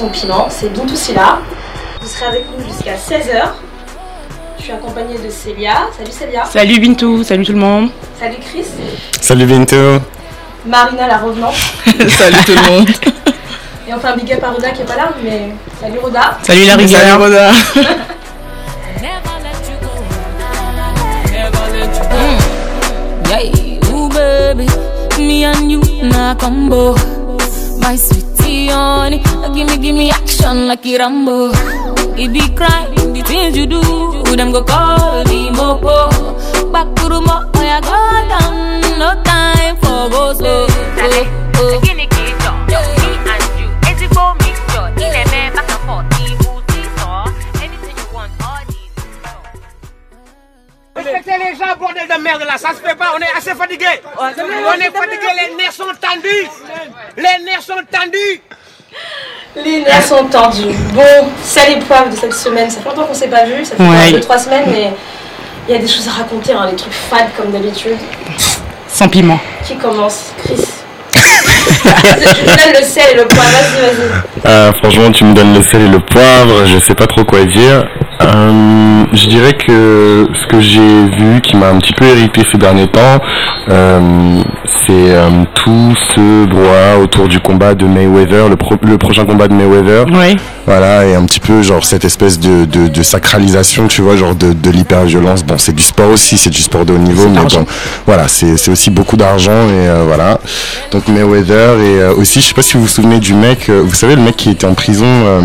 l'émission Piment, c'est Bintou Silla. Vous serez avec nous jusqu'à 16h. Je suis accompagnée de Célia. Salut Célia. Salut Bintou, salut tout le monde. Salut Chris. Salut Bintou. Marina la revenante. salut tout le monde. Et enfin big up à Roda qui est pas là, mais salut Roda. Salut la rigueur. Salut Roda. Me and you na combo. My sweetie honey, give me give me action like a Rambo. It be crime, the things you do, them go call me mopo. Back to the mo, oh yeah, go down, no time for go slow. Oh. oh, oh. Respectez les gens, bordel de merde là, ça se fait pas, on est assez fatigué. On est fatigué, les nerfs sont tendus. Les nerfs sont tendus. Les nerfs sont tendus. Bon, c'est l'épreuve de cette semaine. Ça fait longtemps qu'on s'est pas vu, ça fait Ouais. 2-3 semaines, mais il y a des choses à raconter, hein, des trucs fades comme d'habitude. Sans piment. Qui commence? Chris. tu me donnes le sel et le poivre, vas-y, vas-y. Euh, franchement, tu me donnes le sel et le poivre, je sais pas trop quoi dire. Euh, je dirais que ce que j'ai vu qui m'a un petit peu irrité ces derniers temps, euh, c'est euh, tout ce brouhaha autour du combat de Mayweather, le, pro- le prochain combat de Mayweather. Oui. Voilà, et un petit peu genre cette espèce de, de, de sacralisation, tu vois, genre de, de l'hyperviolence. Bon, c'est du sport aussi, c'est du sport de haut niveau, mais bon, voilà, c'est c'est aussi beaucoup d'argent et euh, voilà. Donc Mayweather et euh, aussi, je sais pas si vous vous souvenez du mec, euh, vous savez le mec qui était en prison euh,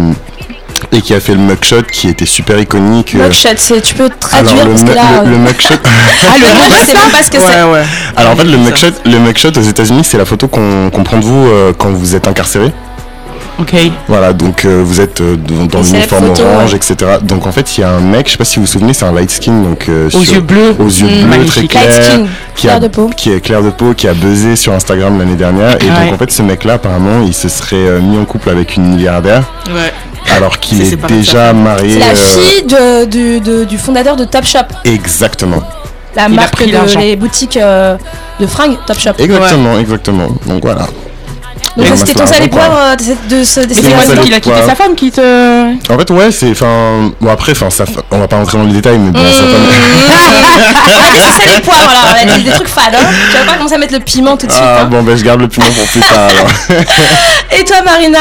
et qui a fait le mugshot, qui était super iconique. euh, Mugshot, c'est- tu peux traduire alors le, parce que mu- là. le, le euh, mugshot. Ah, le sais même pas ce que c'est. Ouais. Alors en fait, le mugshot, le mugshot aux États-Unis, c'est la photo qu'on qu'on prend de vous euh, quand vous êtes incarcéré. Ok. Voilà, donc euh, vous êtes euh, dans, c'est l'uniforme orange, ouais. etc. Donc en fait, il y a un mec, je sais pas si vous vous souvenez, c'est un light skin, donc euh, Aux sur- yeux bleus. aux yeux Mmh, bleus très Light clairs, skin, qui clair a, de peau. qui est clair de peau, qui a buzzé sur Instagram l'année dernière. Et Ouais. donc en fait, ce mec-là, apparemment, il se serait euh, mis en couple avec une milliardaire, Ouais. Alors qu'il est déjà marié. C'est la euh, fille de- du, de- du fondateur de Topshop, Exactement, la Il a marque pris de l'argent. les boutiques euh, de fringues Topshop. exactement, exactement. Donc voilà. Donc ça, on c'était ton poivre euh, de, cette- de ce sel qu'il a quitté sa femme qui te. En fait, ouais, c'est, enfin, bon après, enfin, ça, on va pas rentrer dans les détails, mais bon, Mmh. sa femme- Ah, c'est sel et poivre alors, ouais, des, des trucs fades. Hein. Tu vas pas commencer à mettre le piment tout de suite. Ah hein. bon, ben je garde le piment pour plus tard. alors. Et toi, Marina?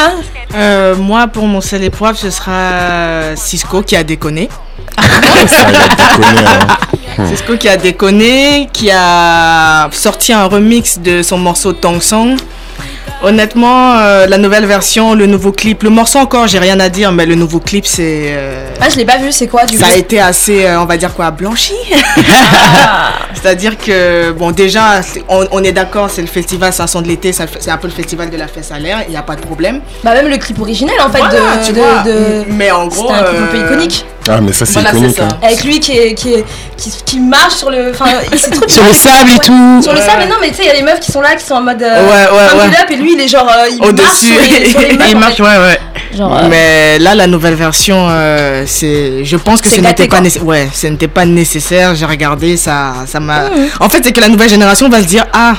Euh, moi, pour mon sel et poivre, ce sera Cisco qui a déconné. Ça, a déconné, hein. Cisco qui a déconné, qui a sorti un remix de son morceau Tong Song. Honnêtement, euh, la nouvelle version, le nouveau clip, le morceau encore, j'ai rien à dire, mais le nouveau clip, c'est. euh, Ah, je l'ai pas vu, c'est quoi du ça coup a été assez, euh, on va dire quoi, blanchi. Ah. C'est-à-dire que, bon, déjà, on, on est d'accord, c'est le festival Sanson de l'été, ça- c'est un peu le festival de la fesse à l'air, il n'y a pas de problème. Bah, même le clip original en fait Voilà, de. tu de- vois. de- Mais en gros. C'était un clip un peu iconique. Ah, mais ça, c'est Voilà, iconique. ça. hein. Avec lui qui, est, qui, est- qui, qui marche sur le. Enfin, Sur le sable et Ouais. tout. Sur le sable, mais non, mais tu sais, il y a les meufs qui sont là, qui sont en mode. euh, Ouais, ouais, ouais. up, et lui, il est genre. euh, il marche Au-dessus. sur les, sur les meufs, Il marche, fait. ouais, ouais. Genre, euh, Mais là, la nouvelle version, euh, c'est, je pense que ce n'était pas nécessaire. Ouais, ce n'était pas nécessaire. J'ai regardé, ça, ça m'a. Mhm. En fait, c'est que la nouvelle génération va se dire, ah,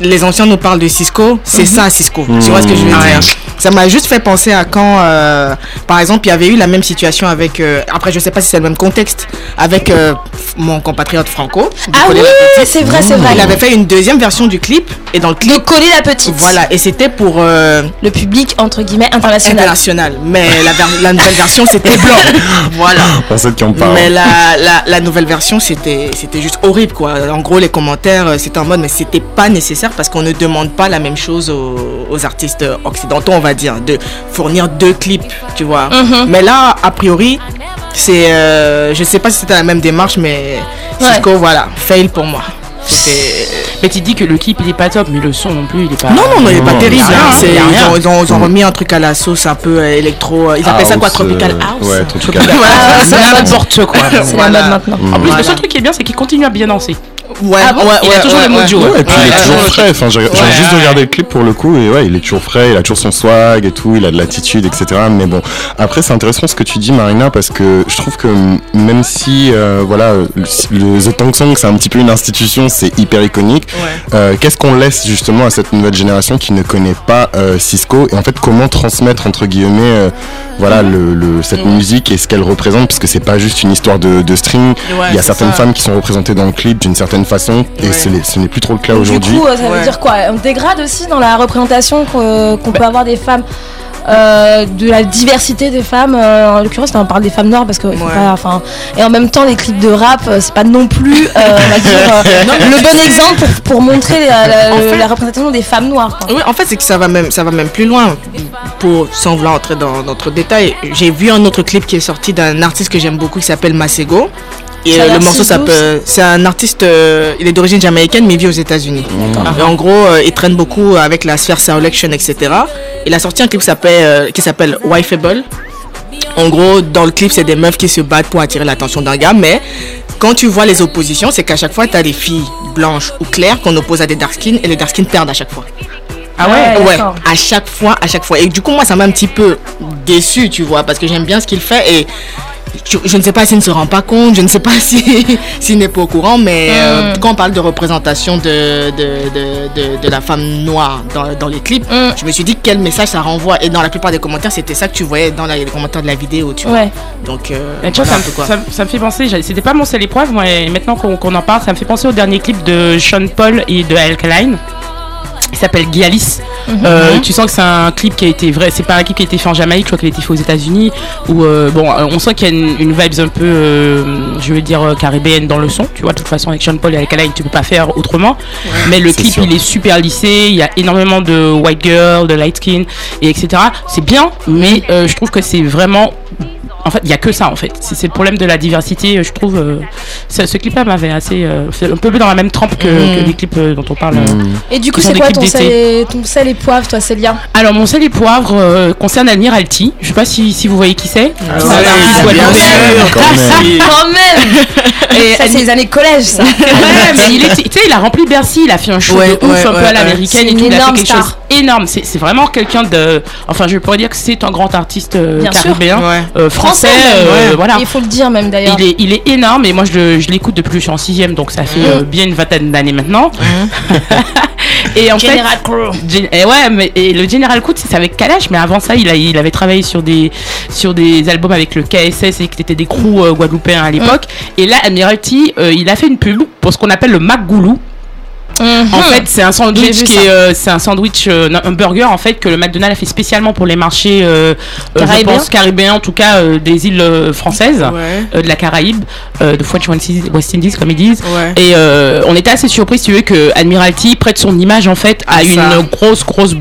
les anciens nous parlent de Cisco, c'est ça Cisco. Tu vois ce que je veux Mhm. dire? Ça m'a juste fait penser à quand, euh, par exemple, il y avait eu la même situation avec. euh, après, je sais pas si c'est le même contexte avec euh, mon compatriote Franco. de Ah oui, c'est vrai, c'est vrai. Il avait fait une deuxième version du clip et dans le De clip, coller la petite. voilà, et c'était pour. euh, Le public, entre guillemets, international. international. Mais la, ver- la nouvelle version, c'était blanc. voilà. Pour ceux qui en parlent. Mais la, la, la nouvelle version, c'était c'était juste horrible, quoi. En gros, les commentaires, c'était en mode, mais c'était pas nécessaire parce qu'on ne demande pas la même chose aux, aux artistes occidentaux, on va dire, de fournir deux clips, tu vois. Mhm. Mais là, a priori, c'est. euh, je sais pas si c'était la même démarche, mais Ouais. Cisco, voilà, fail pour moi. Mais tu dis que le clip il est pas top, mais le son non plus il est pas. Non, non, non, il est pas non, terrible. hein. Ils ont, ils ont- ils ont remis un truc à la sauce un peu euh, électro. euh, Ils appellent ça quoi House, Tropical euh, House? Ouais, Tropical C'est la mode. n'importe quoi. C'est Voilà. la mode maintenant. En plus, Voilà. le seul truc qui est bien, c'est qu'il continue à bien danser. Ouais, Ah bon ouais, Il a ouais, toujours ouais, le mojo. ouais. Ouais, et puis il est toujours ouais. frais. Enfin, j'ai juste ouais. regardé le clip pour le coup et ouais, il est toujours frais, il a toujours son swag et tout, il a de l'attitude, etc. Mais bon, après c'est intéressant ce que tu dis, Marina, parce que je trouve que même si euh, voilà, le, le The Tong Song c'est un petit peu une institution, c'est hyper iconique. Ouais. euh, Qu'est-ce qu'on laisse justement à cette nouvelle génération qui ne connaît pas euh, Cisco? Et en fait comment transmettre entre guillemets euh, voilà le, le- cette Ouais. musique et ce qu'elle représente? Parce que c'est pas juste une histoire de, de string. Ouais, il y a certaines ça. femmes qui sont représentées dans le clip d'une certaine façon et Ouais. ce n'est- plus trop le cas Du aujourd'hui. coup, euh, ça Ouais. veut dire quoi? On dégrade aussi dans la représentation qu'on qu'on peut avoir des femmes. euh, de la diversité des femmes, euh, en l'occurrence, on parle des femmes noires parce que faut Ouais. pas, enfin, et en même temps, les clips de rap, euh, c'est pas non plus, euh, on va dire, euh, le bon exemple pour, pour montrer la, la- En fait- la représentation des femmes noires. quoi. Oui, en fait, c'est que ça va même, ça va même plus loin. Pour, sans vouloir entrer dans notre détail, j'ai vu un autre clip qui est sorti d'un artiste que j'aime beaucoup qui s'appelle Masego. Et Ça euh, le morceau doux, s'appelle. C'est un artiste, euh, il est d'origine jamaïcaine mais il vit aux États-Unis. Et en gros, euh, il traîne beaucoup avec la sphère Selection, etc. Il a sorti un clip qui s'appelle, euh, Wifeable. En gros, dans le clip, c'est des meufs qui se battent pour attirer l'attention d'un gars, mais quand tu vois les oppositions, c'est qu'à chaque fois, tu as des filles blanches ou claires qu'on oppose à des dark skins et les dark skins perdent à chaque fois. Ah ouais Ouais, à chaque fois, à chaque fois. Et du coup, moi, ça m'a un petit peu déçu, tu vois, parce que j'aime bien ce qu'il fait et je, je ne sais pas s'il ne se rend pas compte, je ne sais pas si- s'il n'est pas au courant, mais euh, quand on parle de représentation de, de, de, de- de la femme noire dans, dans les clips, Mm. je me suis dit quel message ça renvoie. Et dans la plupart des commentaires, c'était ça que tu voyais dans la- les commentaires de la vidéo, tu vois. Ouais. Donc, euh, Mais tu vois, voilà ça, me- ça me- ça me fait penser, c'était pas mon seul épreuve, moi, et maintenant qu'on qu'on en parle, ça me fait penser au dernier clip de Sean Paul et de Alkaline. Il s'appelle Gialis. Euh, tu sens que c'est un clip qui a été vrai, c'est pas un clip qui a été fait en Jamaïque, je crois qu'il a été fait aux États-Unis. Où euh, bon, euh, on sent qu'il y a une, une vibes un peu, euh, je veux dire, euh, caribéenne dans le son. Tu vois, de toute façon, avec Sean Paul et Alkaline, tu peux pas faire autrement. Mais le clip, sûr. il est super lissé. Il y a énormément de white girl, de light skin, et etc. C'est bien, mais euh, je trouve que c'est vraiment en fait, il y a que ça en fait. C'est le problème de la diversité, je trouve. euh, ce, ce clip-là m'avait assez, euh, fait un peu dans la même trempe que, que les clips euh, dont on parle. euh. Et du coup, c'est des quoi clips ton sel, et, ton sel et poivre, toi, Célia? Alors mon sel et poivre euh, concerne Admiralty. Je sais pas si, si vous voyez qui c'est. C'est ouais, bien guadeloupéen. sûr. Quand même. Quand même Et Ça, c'est les années collège, ça. Ouais, mais il est, tu sais, il a rempli Bercy, il a fait un show Ouais, de ouf ouais, un peu ouais, à l'américaine C'est et tout. Il a fait énorme quelque star. chose énorme. C'est c'est vraiment quelqu'un de. Enfin, je pourrais dire que c'est un grand artiste euh, caribéen, français. Voilà. Il faut le dire même d'ailleurs. Il est, il est énorme et moi je, le- je l'écoute depuis que je suis en sixième donc ça fait euh, bien une vingtaine d'années maintenant. et en General fait, Gen- et ouais, mais et le General Coup c'est avec Kalash, mais avant ça il, a, il avait travaillé sur des, sur des albums avec le KSS et qui étaient des crews euh, guadeloupéens à l'époque. Et là, Admiralty, euh, il a fait une pub pour ce qu'on appelle le Mac Goulou. En fait, c'est un sandwich qui est, euh, c'est un sandwich, euh, un burger en fait que le McDonald's a fait spécialement pour les marchés, euh, euh, je Caribéens. pense caribéens, en tout cas des îles françaises, Ouais. de la Caraïbe, de French West Indies comme ils disent. Ouais. Et on était assez surpris, si tu veux, que Admiralty prête son image en fait à une ça. grosse grosse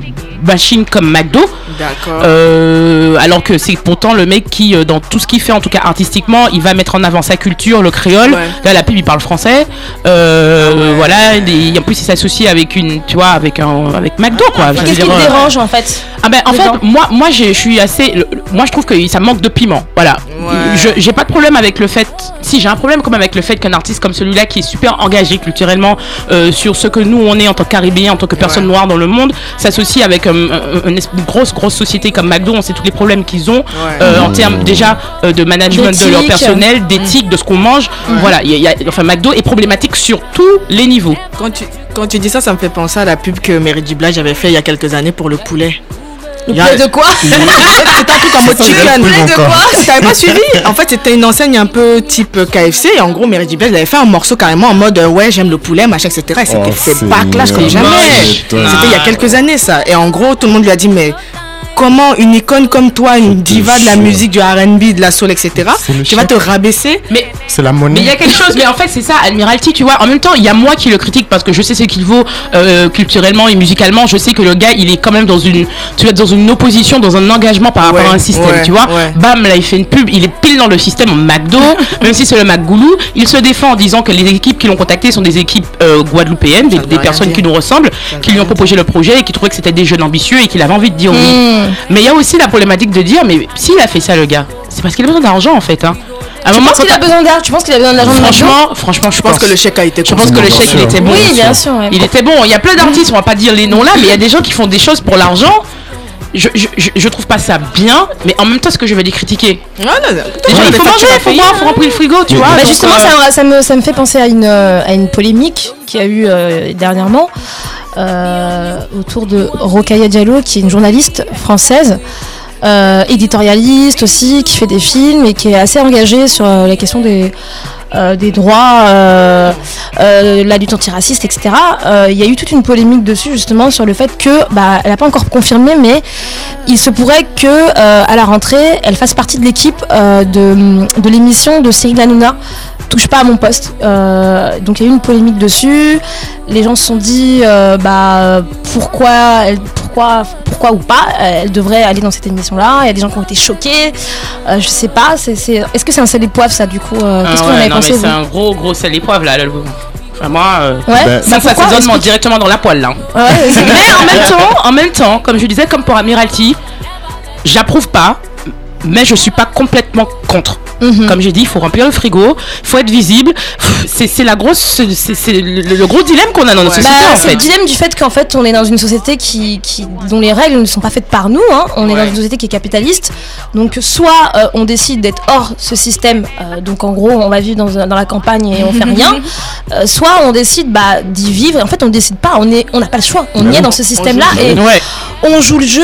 machine comme McDo. D'accord. Euh, alors que c'est pourtant le mec qui, euh, dans tout ce qu'il fait, en tout cas artistiquement, il va mettre en avant sa culture, le créole. Ouais. Là, la pub, il parle français. Euh, Ah ouais. Voilà. et en plus, il s'associe avec une, tu vois, avec un, avec McDo, quoi. Qu'est-ce qui te dérange en fait? Ah ben en fait moi moi je suis assez le- le- moi je trouve que ça manque de piment voilà Ouais. je j'ai pas de problème avec le fait si j'ai un problème quand même avec le fait qu'un artiste comme celui-là qui est super engagé culturellement euh, sur ce que nous on est en tant que caribéens en tant que personnes Ouais. noires dans le monde s'associe avec euh, un- une, une grosse grosse société comme McDo on sait tous les problèmes qu'ils ont euh, en termes déjà euh, de management de leur D'éthique. personnel d'éthique de ce qu'on mange voilà il y a- il y a- enfin McDo est problématique sur tous les niveaux Quand tu, quand tu dis ça, ça me fait penser à la pub que Mary J. Blige avait fait il y a quelques années pour le poulet. Le de quoi C'était un truc en mode chicken. poulet de encore. quoi T'avais pas suivi En fait, c'était une enseigne un peu type KFC. Et en gros, Mary elle avait fait un morceau carrément en mode euh, ouais, j'aime le poulet, machin, etc. Et c'était Oh, fait c'est backlash comme moche. jamais. C'était il y a quelques années ça. Et en gros, tout le monde lui a dit mais comment une icône comme toi, une diva de la musique, du R&B, de la soul, etc. Tu vas te rabaisser mais C'est la Mais il y monnaie. a quelque chose, mais en fait c'est ça, Admiralty, tu vois. En même temps, il y a moi qui le critique parce que je sais ce qu'il vaut euh, culturellement et musicalement. Je sais que le gars, il est quand même dans une, tu vois, dans une opposition, dans un engagement par rapport Ouais, à un système, ouais, tu vois. ouais. Bam, là il fait une pub, il est pile dans le système en McDo, même si c'est le McGoulou. Il se défend en disant que les équipes qui l'ont contacté sont des équipes euh, guadeloupéennes, des, personnes dire. qui nous ressemblent, qui lui ont proposé le projet et qui trouvaient que c'était des jeunes ambitieux et qu'il avait envie de dire oui. Hmm. Mais il y a aussi la problématique de dire, mais s'il a fait ça, le gars, c'est parce qu'il a besoin d'argent en fait. Hein. À un Tu moment, penses quand qu'il a besoin d'argent Tu penses qu'il a besoin d'argent Franchement, franchement, je pense pense que le chèque a été Je pense que le chèque il était bon. Oui, bien sûr. ouais. Il était bon. Il y a plein d'artistes, on va pas dire les noms là, mais il y a des gens qui font des choses pour l'argent. Je, je, je, je trouve pas ça bien, mais en même temps, est-ce que je vais les critiquer Ah, non, non. Déjà, il faut manger, il faut boire, faut remplir le frigo, tu vois. Bah justement, euh, ça, ça me, ça me fait penser à une, euh, à une polémique qu'il y a eu euh, dernièrement euh, autour de Rokhaya Diallo, qui est une journaliste française, euh, éditorialiste aussi, qui fait des films et qui est assez engagée sur euh, la question des, euh, des droits, euh, euh, la lutte antiraciste, etc. Il y a eu toute une polémique dessus justement sur le fait que, bah, elle n'a pas encore confirmé, mais il se pourrait que à la rentrée, elle fasse partie de l'équipe de, de l'émission de Cyril Hanouna. Touche pas à mon poste. Euh, donc il y a eu une polémique dessus. Les gens se sont dit, euh, bah pourquoi, elle, pourquoi, pourquoi ou pas, euh, elle devrait aller dans cette émission-là. Il y a des gens qui ont été choqués. Euh, je sais pas. C'est, c'est... Est-ce que c'est un sel et poivre ça du coup euh, ah Qu'est-ce que vous ouais, en avez non, pensé mais vous c'est un gros, gros sel épreuve là. là, Ouais. Ben, ça, ça pourquoi s'assaisonne directement dans la poêle là. Ouais, Mais en même temps, en même temps, comme je disais, comme pour Amiralty, j'approuve pas, mais je suis pas complètement contre. Mhm. Comme j'ai dit, il faut remplir le frigo, il faut être visible. C'est c'est la grosse, c'est c'est le, le gros dilemme qu'on a dans notre Ouais. société Bah, c'est le dilemme du fait qu'en fait on est dans une société qui, qui dont les règles ne sont pas faites par nous. hein. On est dans une société qui est capitaliste. Donc soit euh, on décide d'être hors ce système, euh, donc en gros on va vivre dans, dans la campagne et on fait rien. Euh, soit on décide bah, d'y vivre. En fait on décide pas. On est, on n'a pas le choix. On Bah y est dans ce système-là et Ouais. on joue le jeu.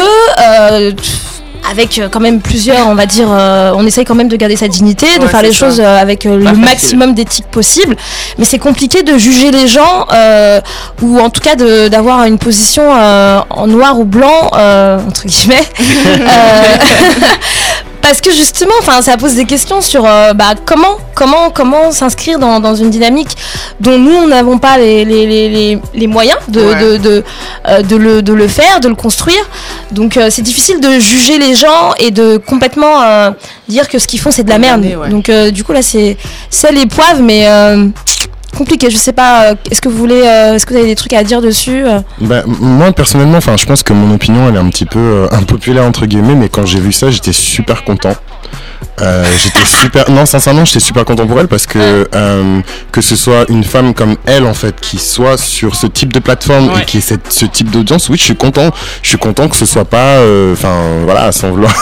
Avec euh, quand même plusieurs, on va dire, euh, on essaye quand même de garder sa dignité, de Ouais, faire les ça. choses euh, avec euh, le facile. maximum d'éthique possible. Mais c'est compliqué de juger les gens, euh, ou en tout cas de- d'avoir une position euh, en noir ou blanc, euh, entre guillemets. Parce que justement, enfin, ça pose des questions sur euh, bah, comment, comment, comment s'inscrire dans, dans une dynamique dont nous n'avons pas les, les, les, les, les moyens de, Ouais. de, de, euh, de le, de le faire, de le construire. Donc euh, c'est difficile de juger les gens et de complètement euh, dire que ce qu'ils font c'est de la merde. Ouais. Donc euh, du coup là c'est sel et poivre, mais euh, compliqué. Je sais pas. euh, Est-ce que vous voulez, euh, est-ce que vous avez des trucs à dire dessus Bah, moi personnellement, enfin, je pense que mon opinion elle est un petit peu impopulaire entre guillemets, mais quand j'ai vu ça, j'étais super content. Euh, j'étais super. Non, sincèrement, j'étais super content pour elle parce que euh, que ce soit une femme comme elle en fait qui soit sur ce type de plateforme Ouais. et qui ait cette, ce type d'audience, oui, je suis content. Je suis content que ce soit pas, euh, enfin, voilà, sans vouloir,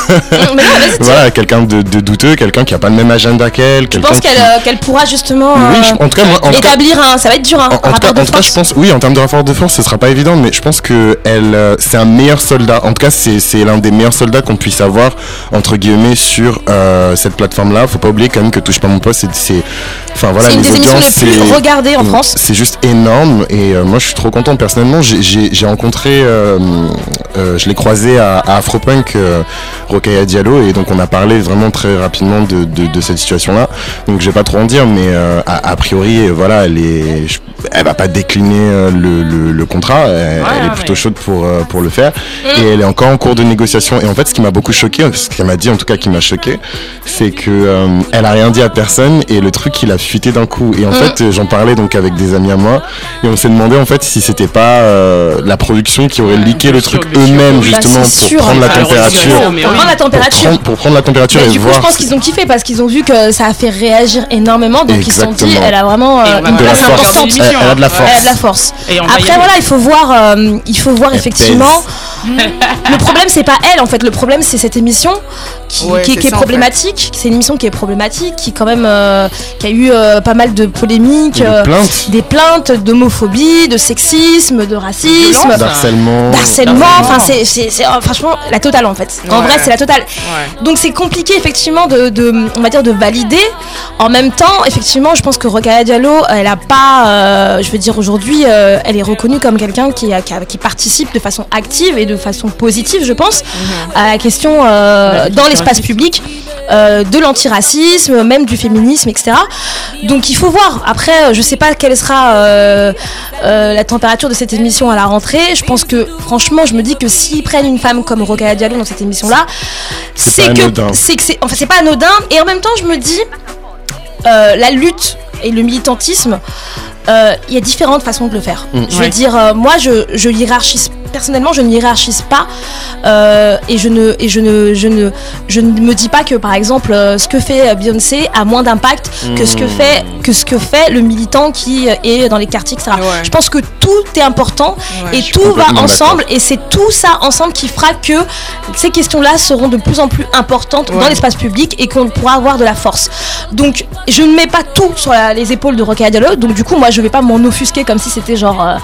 voilà, quelqu'un de, de douteux, quelqu'un qui a pas le même agenda qu'elle. Je pense qui- qu'elle euh, qu'elle pourra justement Oui, euh, je- en tout cas, moi, en établir un. Ça va être dur, hein, en, en un tout cas, de en tout cas, je pense, oui, en termes de rapport de force, ce sera pas évident, mais je pense que elle, euh, c'est un meilleur soldat. En tout cas, c'est, c'est l'un des meilleurs soldats qu'on puisse avoir entre guillemets sur euh, cette plateforme-là. Faut pas oublier quand même que touche pas mon poste, c'est, c'est, enfin voilà, c'est une les des émissions audiences, les plus c'est- regardées en France. c'est juste énorme et euh, moi je suis trop content personnellement. J'ai, j'ai, j'ai rencontré, euh, euh, je l'ai croisé à, à Afropunk, euh, Rokhaya Diallo et donc on a parlé vraiment très rapidement de, de, de cette situation-là. Donc je vais pas trop en dire, mais euh, a, a priori euh, voilà, elle est, je- elle va pas décliner euh, le, le, le contrat. Elle, elle est plutôt mais- chaude pour euh, pour le faire et elle est encore en cours de négociation. Et en fait, ce qui m'a beaucoup choqué, ce qu'elle m'a dit en tout cas qui m'a choqué, c'est que euh, elle a rien dit à personne et le truc il a fuité d'un coup. Et en fait, euh, j'en parlais donc avec des amis à moi et on s'est demandé en fait si c'était pas euh, la production qui aurait leaké le sûr, truc eux-mêmes Bah, justement c'est pour sûr, prendre la hein. température. Pour oui. prendre la température. pour prendre la température Mais et du coup, voir je pense qu'ils ont kiffé parce qu'ils ont vu que ça a fait réagir énormément. Donc ils se sont dit, elle a vraiment euh, une de la place force. importante. Elle, elle a de la force. Elle a de la force. Après voilà, il faut voir, euh, il faut voir Elle effectivement. le problème c'est pas elle en fait. Le problème c'est cette émission qui, Ouais, qui- c'est qui est ça, en fait. problématique. C'est une émission qui est problématique, qui quand même, euh, qui a eu euh, pas mal de polémiques, euh, des plaintes d'homophobie, de sexisme, de racisme. D'harcèlement. D'harcèlement, Harcèlement. enfin c'est euh, franchement la totale en fait. En Ouais. vrai c'est la totale. Ouais. Donc c'est compliqué effectivement de, de- on va dire de valider. En même temps, effectivement, je pense que Rokhaya Diallo, elle a pas, euh, je veux dire aujourd'hui, euh, elle est reconnue comme quelqu'un qui, a- qui, participe de façon active et de façon positive, je pense, à la question euh, dans l'espace public. euh, de l'antiracisme, même du féminisme, etc. Donc il faut voir. Après, euh, je sais pas quelle sera euh, euh, la température de cette émission à la rentrée. Je pense que franchement, je me dis que s'ils prennent une femme comme Rokhaya Diallo dans cette émission-là, c'est que c'est que c'est enfin c'est pas anodin. Et en même temps, je me dis euh, la lutte et le militantisme, euh, il y a différentes façons de le faire. Mm. Je veux Ouais. dire, euh, moi, je, je hiérarchise personnellement, je ne hiérarchise pas euh, et je ne et je ne je ne je ne me dis pas que par exemple euh, ce que fait Beyoncé a moins d'impact que ce que Hmm. fait que ce que fait le militant qui euh, est dans les quartiers, etc. Ouais. Je pense que tout est important Ouais, et tout va ensemble et c'est tout ça ensemble qui fera que ces questions-là seront de plus en plus importantes dans l'espace public et qu'on pourra avoir de la force. Donc je ne mets pas tout sur la- les épaules de Diallo, donc du coup moi je vais pas m'en offusquer comme si c'était genre euh,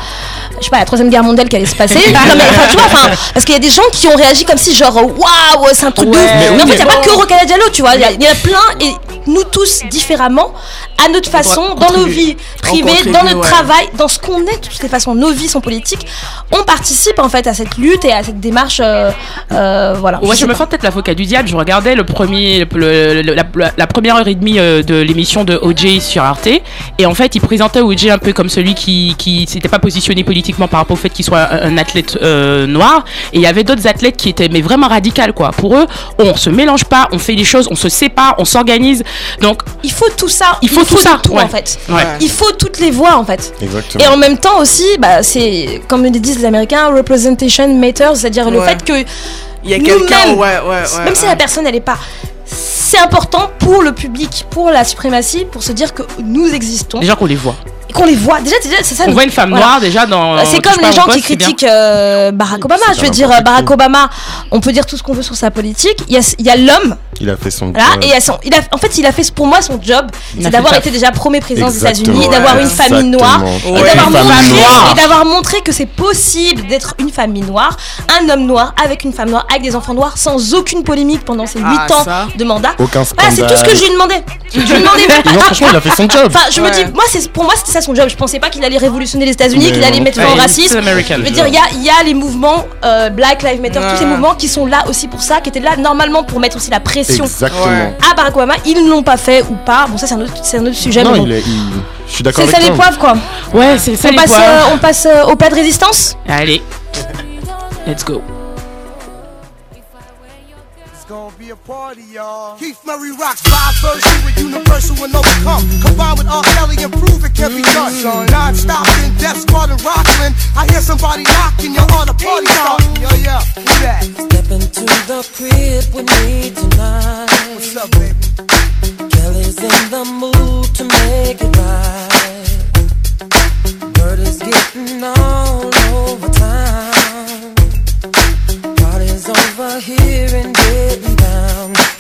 je sais pas la troisième guerre mondiale qui allait se passer. Non, mais, enfin, tu vois, enfin, parce qu'il y a des gens qui ont réagi comme si genre waouh c'est un truc de ouf. Mais Mais, en fait il y a pas que Rokhaya Diallo, tu vois, il y, y en a plein et nous tous différemment à notre façon, dans nos vies privées, dans notre ouais. travail, dans ce qu'on est de toutes les façons, nos vies sont politiques. On participe en fait à cette lutte et à cette démarche, euh, euh, voilà. Ouais, je me fais peut-être l'avocat du diable. Je regardais le premier, le- le- la, la- la première heure et demie euh, de l'émission de OJ sur Arte, et en fait, il présentait OJ un peu comme celui qui qui s'était pas positionné politiquement par rapport au fait qu'il soit un, un athlète euh, noir. Et il y avait d'autres athlètes qui étaient mais vraiment radicales quoi. Pour eux, on se mélange pas, on fait les choses, on se sépare, on s'organise. Donc Il faut tout ça. Il faut tout de ça, tout ouais. en fait. ouais. Il faut toutes les voix en fait. Exactement. Et en même temps aussi, bah, c'est comme le disent les Américains, representation matters, c'est-à-dire le fait que Il y a quelqu'un, ouais, ouais, ouais. même si la personne elle est pas, c'est important pour le public, pour la suprématie, pour se dire que nous existons, Déjà qu'on les voit. et qu'on les voit. Déjà, déjà, c'est ça. On voit une femme voilà. noire déjà dans. Euh, C'est comme les gens qui poste, critiquent euh, Barack Obama. Je veux dire, n'importe Barack. Obama, on peut dire tout ce qu'on veut sur sa politique. Il y a, il y a l'homme, Il a fait son voilà, job. et il a son- il a, en fait, il a fait pour moi son job, c'est d'avoir été déjà premier président des. États-Unis, d'avoir Ouais, une famille noire, et Ouais, d'avoir une femme montré, noire. et d'avoir montré que c'est possible d'être une famille noire, un homme noir avec une femme noire, avec des enfants noirs, sans aucune polémique pendant ses 8 Ah, ans ça. de mandat. Aucun Voilà, c'est tout ce que je lui ai demandé. Je lui ai demandé. Non, franchement, il a fait son job. Enfin, je me dis, moi, c'est pour moi, c'était ça son job. Je pensais pas qu'il allait révolutionner les États-Unis, qu'il allait mettre fin au il est racisme. Je veux dire, il y a, il y a les mouvements euh, Black Lives Matter, tous ces mouvements qui sont là aussi pour ça, qui étaient là normalement pour mettre aussi la pression Exactement. Ouais. à Barack Obama. Ils ne l'ont pas fait ou pas? Bon, ça, c'est un autre, c'est un autre sujet. Non, mais bon. il est. il- Je suis d'accord C'est avec ça les poivres, quoi. Ouais, c'est ça On les passe, poivres. euh, on passe euh, au plat de résistance? Allez, let's go. A party, y'all. Keith Murray rocks five version with universal and overcome. Combined with R. Kelly and prove it can be done. Non-stop in Death Squad and Rockland. I hear somebody knocking, you're on a party starting. Yo, yeah, who that? Step into the crib with me tonight. What's up, baby? Kelly's in the mood to make it right. Word is getting all over town. Party's over here and getting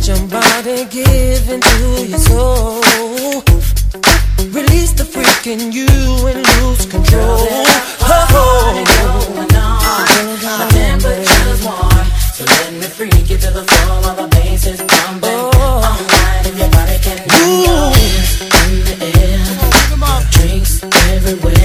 Let your body give into your soul. Release the freak in you and lose control. Oh, My temperature's warm, so let me freak you to the floor while the bass is pumping. oh. All night if your body can move. In the air, drinks everywhere.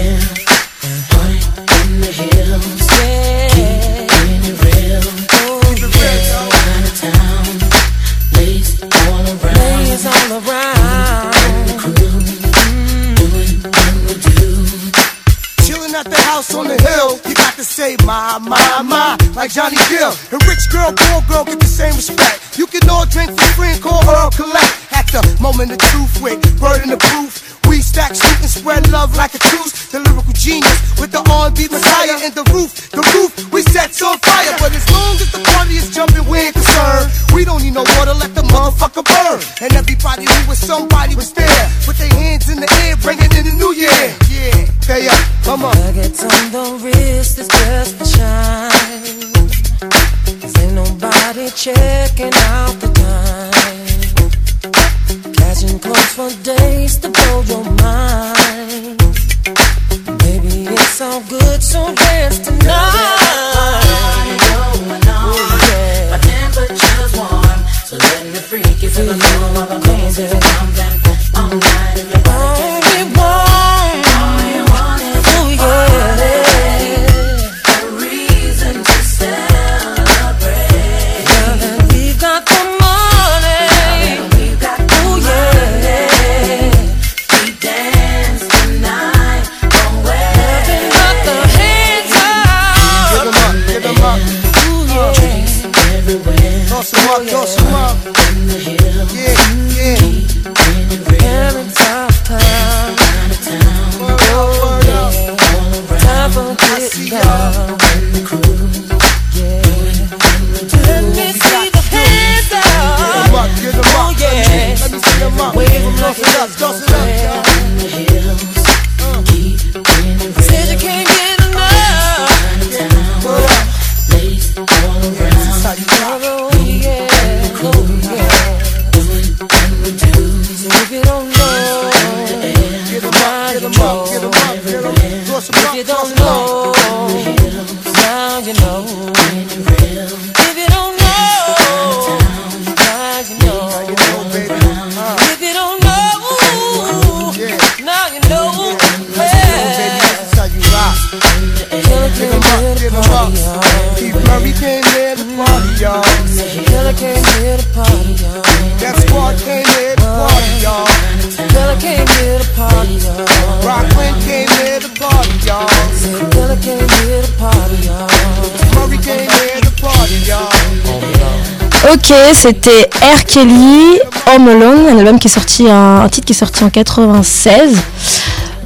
Ok, c'était R. Kelly, Home Alone, un album qui est sorti, un, un titre qui est sorti en 96.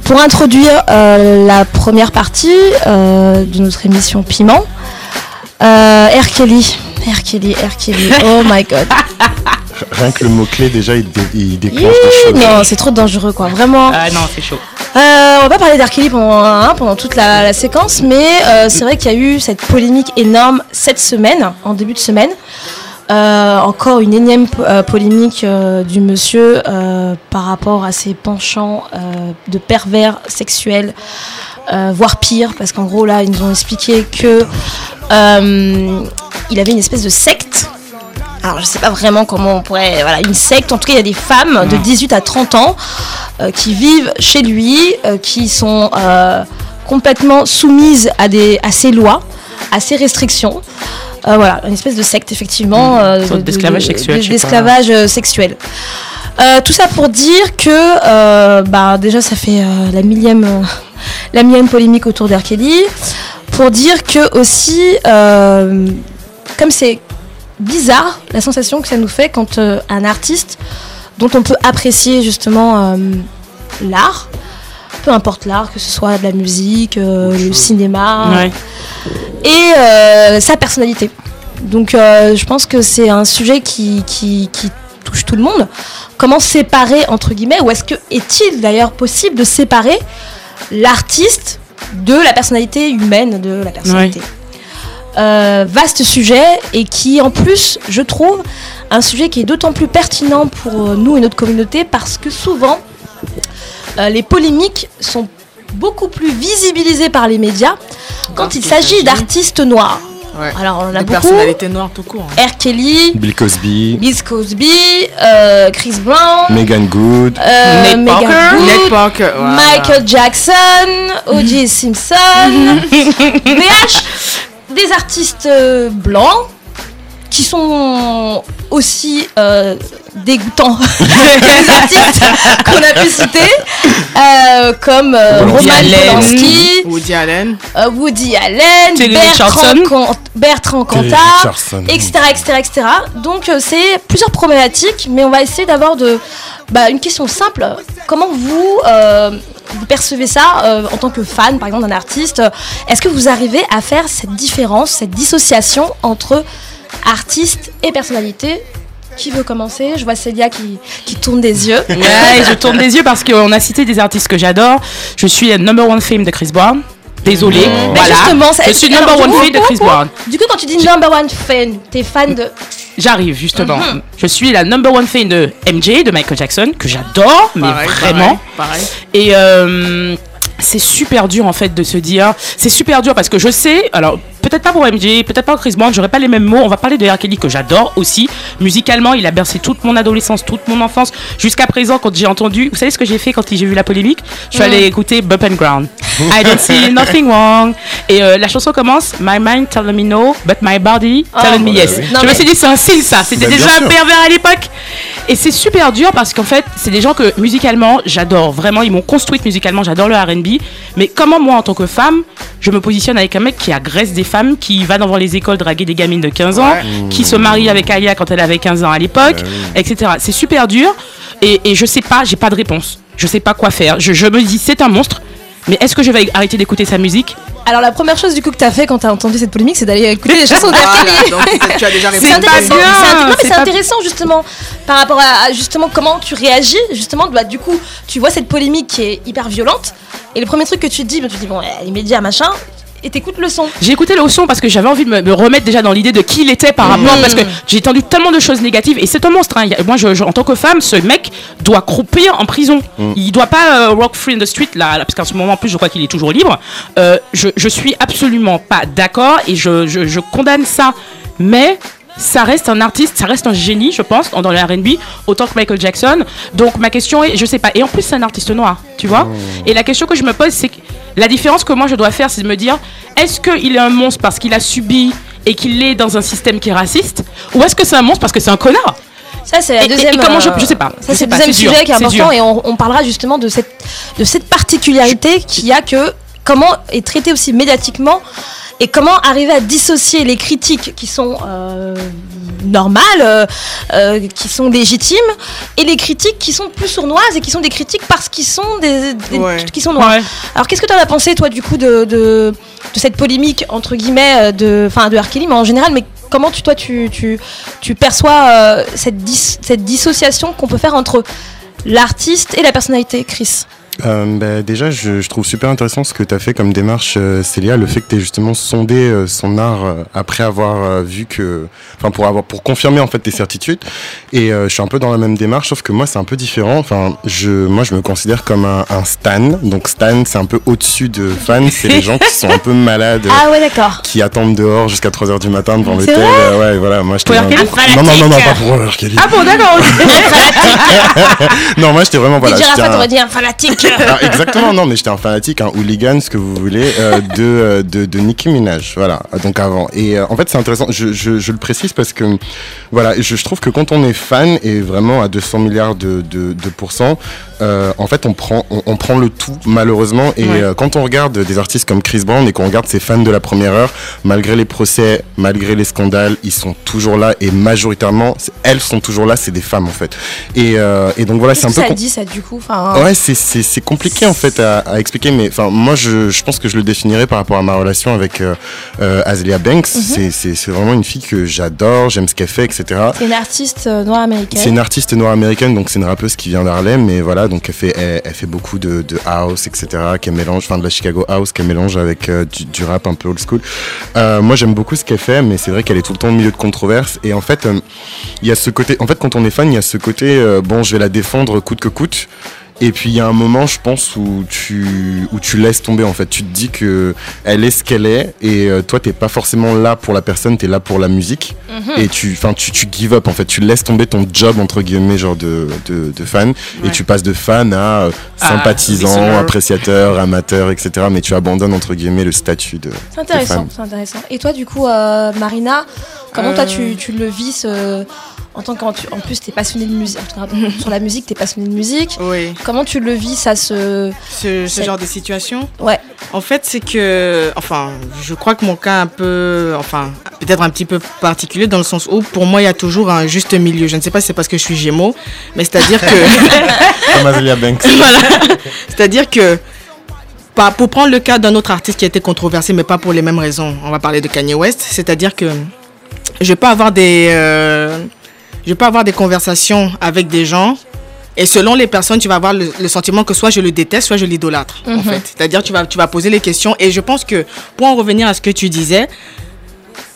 Pour introduire euh, la première partie euh, de notre émission Piment, euh, R. Kelly, R. Kelly, R. Kelly, oh my god. Rien que le mot-clé, déjà, il, dé- il déclenche des Hi, choses. non, c'est trop dangereux quoi, vraiment. Ah non, c'est chaud. Euh, on va pas parler d'R. Kelly pendant, hein, pendant toute la, la séquence, mais euh, c'est vrai qu'il y a eu cette polémique énorme cette semaine, en début de semaine. Encore une énième euh, polémique euh, du monsieur euh, par rapport à ses penchants de pervers sexuels, voire pire, parce qu'en gros là ils nous ont expliqué que il avait une espèce de secte. Alors je sais pas vraiment comment on pourrait, voilà, une secte. En tout cas il y a des femmes de 18 à 30 ans euh, qui vivent chez lui, euh, qui sont euh, complètement soumises à, des, à ses lois, à ses restrictions. Euh, voilà, une espèce de secte, effectivement. euh, sorte de- d'esclavage de- sexuel. D'esclavage euh, sexuel. Euh, tout ça pour dire que, euh, bah, déjà, ça fait euh, la, millième, euh, la millième polémique autour d'R. Kelly. Pour dire que, aussi, euh, comme c'est bizarre la sensation que ça nous fait quand euh, un artiste dont on peut apprécier justement euh, l'art, peu importe l'art, que ce soit de la musique, euh, le cinéma, Ouais. et euh, sa personnalité. Donc euh, je pense que c'est un sujet qui, qui, qui touche tout le monde. Comment séparer, entre guillemets, ou est-ce que est-il d'ailleurs possible de séparer l'artiste de la personnalité humaine de la personnalité? Euh, vaste sujet et qui en plus, je trouve, un sujet qui est d'autant plus pertinent pour nous et notre communauté parce que souvent, les polémiques sont beaucoup plus visibilisées par les médias quand il s'agit d'artistes noirs. Ouais. Alors on en a Des beaucoup. personnalités noires tout court. hein. R. Kelly, Bill Cosby, Bill Cosby, euh, Chris Brown, Megan Good, euh, Nate Megan Parker. Good, Ned Parker, voilà. Michael Jackson, O.J. Simpson, VH, des artistes euh, blancs qui sont aussi euh, dégoûtants que les artistes qu'on a pu citer, euh, comme euh, Woody Roman Allen. Polanski, Woody Allen. euh, Woody Allen, Terry Bertrand, Richardson. Con- Bertrand Terry Cantat, Richardson. etc., etc., etc. Donc euh, c'est plusieurs problématiques, mais on va essayer d'avoir de bah, une question simple. Comment vous euh, vous percevez ça euh, en tant que fan, par exemple, d'un artiste? Est-ce que vous arrivez à faire cette différence, cette dissociation entre artiste et personnalité Qui veut commencer? Je vois Célia qui, qui tourne des yeux. Ouais, je tourne des yeux parce qu'on a cité des artistes que j'adore. Je suis la number one fame de Chris Brown. Désolée, Mais voilà. je suis alors, number one coup, fame de Chris Brown. Du coup, quand tu dis number one fan, t'es fan de. J'arrive justement. Mhm. Je suis la number one fan de MJ, de Michael Jackson, que j'adore, mais Pareil, vraiment. Pareil. pareil. Et euh, c'est super dur en fait de se dire. C'est super dur parce que je sais. Alors peut-être pas pour MJ, peut-être pas pour Chris Brown, j'aurais pas les mêmes mots. On va parler de R. Kelly que j'adore aussi. Musicalement, il a bercé toute mon adolescence, toute mon enfance. Jusqu'à présent, quand j'ai entendu. Vous savez ce que j'ai fait quand j'ai vu la polémique? Je suis allée écouter Bump and Ground. I don't see nothing wrong. Et euh, la chanson commence My mind telling me no, but my body telling me Oh. yes. Non, je me suis dit, c'est un signe ça. C'était Bah, déjà un pervers à l'époque. Et c'est super dur parce qu'en fait, c'est des gens que musicalement, j'adore. Vraiment, ils m'ont construite musicalement. J'adore le RB. Mais comment moi, en tant que femme, je me positionne avec un mec qui agresse des femmes, qui va dans les écoles draguer des gamines de 15 ans, qui se marie avec Aya quand elle avait 15 ans à l'époque, etc. C'est super dur. Et, et je sais pas, j'ai pas de réponse. Je sais pas quoi faire. Je, je me dis, c'est un monstre. Mais est-ce que je vais arrêter d'écouter sa musique? Alors la première chose du coup que t'as fait quand t'as entendu cette polémique, c'est d'aller écouter les chansons. Voilà, tu as déjà C'est intéressant, c'est pas- justement par rapport à, à justement comment tu réagis justement bah, du coup tu vois cette polémique qui est hyper violente et le premier truc que tu te dis bah, tu te dis bon elle est média machin et t'écoutes le son J'ai écouté le son parce que j'avais envie de me, me remettre déjà dans l'idée de qui il était par rapport parce que j'ai entendu tellement de choses négatives et c'est un monstre. hein. Moi, je, je- en tant que femme, ce mec doit croupir en prison. Il doit pas euh, rock free in the street là, là, parce qu'en ce moment en plus, je crois qu'il est toujours libre. Euh, je, je suis absolument pas d'accord et je, je, je condamne ça. Mais ça reste un artiste, ça reste un génie, je pense, dans le R&B, autant que Michael Jackson. Donc ma question est, je sais pas. Et en plus, c'est un artiste noir, tu vois. Et la question que je me pose, c'est que la différence que moi je dois faire, c'est de me dire, est-ce qu'il est un monstre parce qu'il a subi et qu'il est dans un système qui est raciste, ou est-ce que c'est un monstre parce que c'est un connard ça c'est la Et- et- deuxième et comment je- euh, je sais pas, ça c'est le deuxième dur, sujet qui est important et on, on parlera justement de cette de cette particularité qu'il y a que comment est traité aussi médiatiquement et comment arriver à dissocier les critiques qui sont euh, normales, euh, euh, qui sont légitimes, et les critiques qui sont plus sournoises et qui sont des critiques parce qu'ils sont des, des- Ouais. qui sont noirs. Ouais. Alors qu'est-ce que tu en as pensé toi du coup de, de, de cette polémique entre guillemets euh, de, enfin de R. Kelly, mais en général, mais comment tu toi tu, tu, tu perçois euh, cette, dis- cette dissociation qu'on peut faire entre l'artiste et la personnalité, Chris? Euh, bah, déjà, je, je trouve super intéressant ce que tu as fait comme démarche, euh, Célia, le fait que tu aies justement sondé euh, son art euh, après avoir vu que. Enfin, pour, avoir, pour confirmer en fait tes certitudes. Et euh, je suis un peu dans la même démarche, sauf que moi, c'est un peu différent. Enfin, je, moi, je me considère comme un, un stan. Donc, stan, c'est un peu au-dessus de fan. C'est les gens qui sont un peu malades. Ah ouais d'accord. Qui attendent dehors jusqu'à 3h du matin devant l'hôtel. ouais, voilà, moi j'étais. Pour R. Kelly Non, non, non, non, pas pour R. Kelly. Ah bon, d'accord. Non, moi j'étais vraiment. Voilà, Didier Rafat un- aurait dit un fanatique. Ah, exactement, non, mais j'étais un fanatique, un hooligan, ce que vous voulez, euh, de, euh, de, de Nicki Minaj, voilà, donc avant. Et euh, en fait, c'est intéressant, je, je, je le précise parce que, voilà, je, je trouve que quand on est fan, et vraiment à 200 milliards de, de, de pourcents, euh, en fait, on prend, on, on prend le tout, malheureusement, et Ouais. euh, quand on regarde des artistes comme Chris Brown et qu'on regarde ses fans de la première heure, malgré les procès, malgré les scandales, ils sont toujours là, et majoritairement, elles sont toujours là, c'est des femmes, en fait. Et, euh, et donc voilà, c'est un peu... ça dit ça du coup enfin, Ouais, c'est- compliqué en fait à, à expliquer, mais enfin moi je, je pense que je le définirais par rapport à ma relation avec Azalea Banks. C'est- C'est c'est vraiment une fille que j'adore, j'aime ce qu'elle fait, etc. C'est une artiste noire américaine. C'est une artiste noire américaine, donc c'est une rappeuse qui vient d'Harlem, mais voilà, donc elle fait, beaucoup de, house, etc., qu'elle mélange, enfin de la Chicago house, qu'elle mélange avec euh, du, rap un peu old school. Euh, moi j'aime beaucoup ce qu'elle fait, mais c'est vrai qu'elle est tout le temps au milieu de controverses, et en fait, euh, il y a ce côté, en fait quand on est fan, il y a ce côté, bon, je vais la défendre coûte que coûte. Et puis il y a un moment, je pense, où tu, où tu laisses tomber en fait. Tu te dis que elle est ce qu'elle est, et euh, toi t'es pas forcément là pour la personne, t'es là pour la musique et tu, enfin, tu, tu give up en fait, tu laisses tomber ton job entre guillemets genre de, de, de fan et tu passes de fan à euh, Ah, sympathisant, appréciateur, amateur, etc. Mais tu abandonnes entre guillemets le statut de. C'est intéressant, c'est intéressant. Et toi, du coup, euh, Marina, comment toi tu, tu le vis ce- en tant qu'en tu- en plus t'es passionnée de musique, en tout cas, sur la musique, t'es passionnée de musique. Oui, Comment tu le vis ça se ce, ce C'est- genre de situation. Ouais. En fait, c'est que, enfin, je crois que mon cas est un peu, enfin, peut-être un petit peu particulier dans le sens où, pour moi, il y a toujours un juste milieu. Je ne sais pas si c'est parce que je suis Gémeaux, mais c'est-à-dire que, Comme Azalea Banks. voilà, c'est-à-dire que, pas- pour prendre le cas d'un autre artiste qui a été controversé, mais pas pour les mêmes raisons. On va parler de Kanye West, c'est-à-dire que je peux avoir des, euh, je peux avoir des conversations avec des gens. Et selon les personnes, tu vas avoir le, le sentiment que soit je le déteste, soit je l'idolâtre. En fait, c'est-à-dire tu vas, tu vas poser les questions. Et je pense que pour en revenir à ce que tu disais,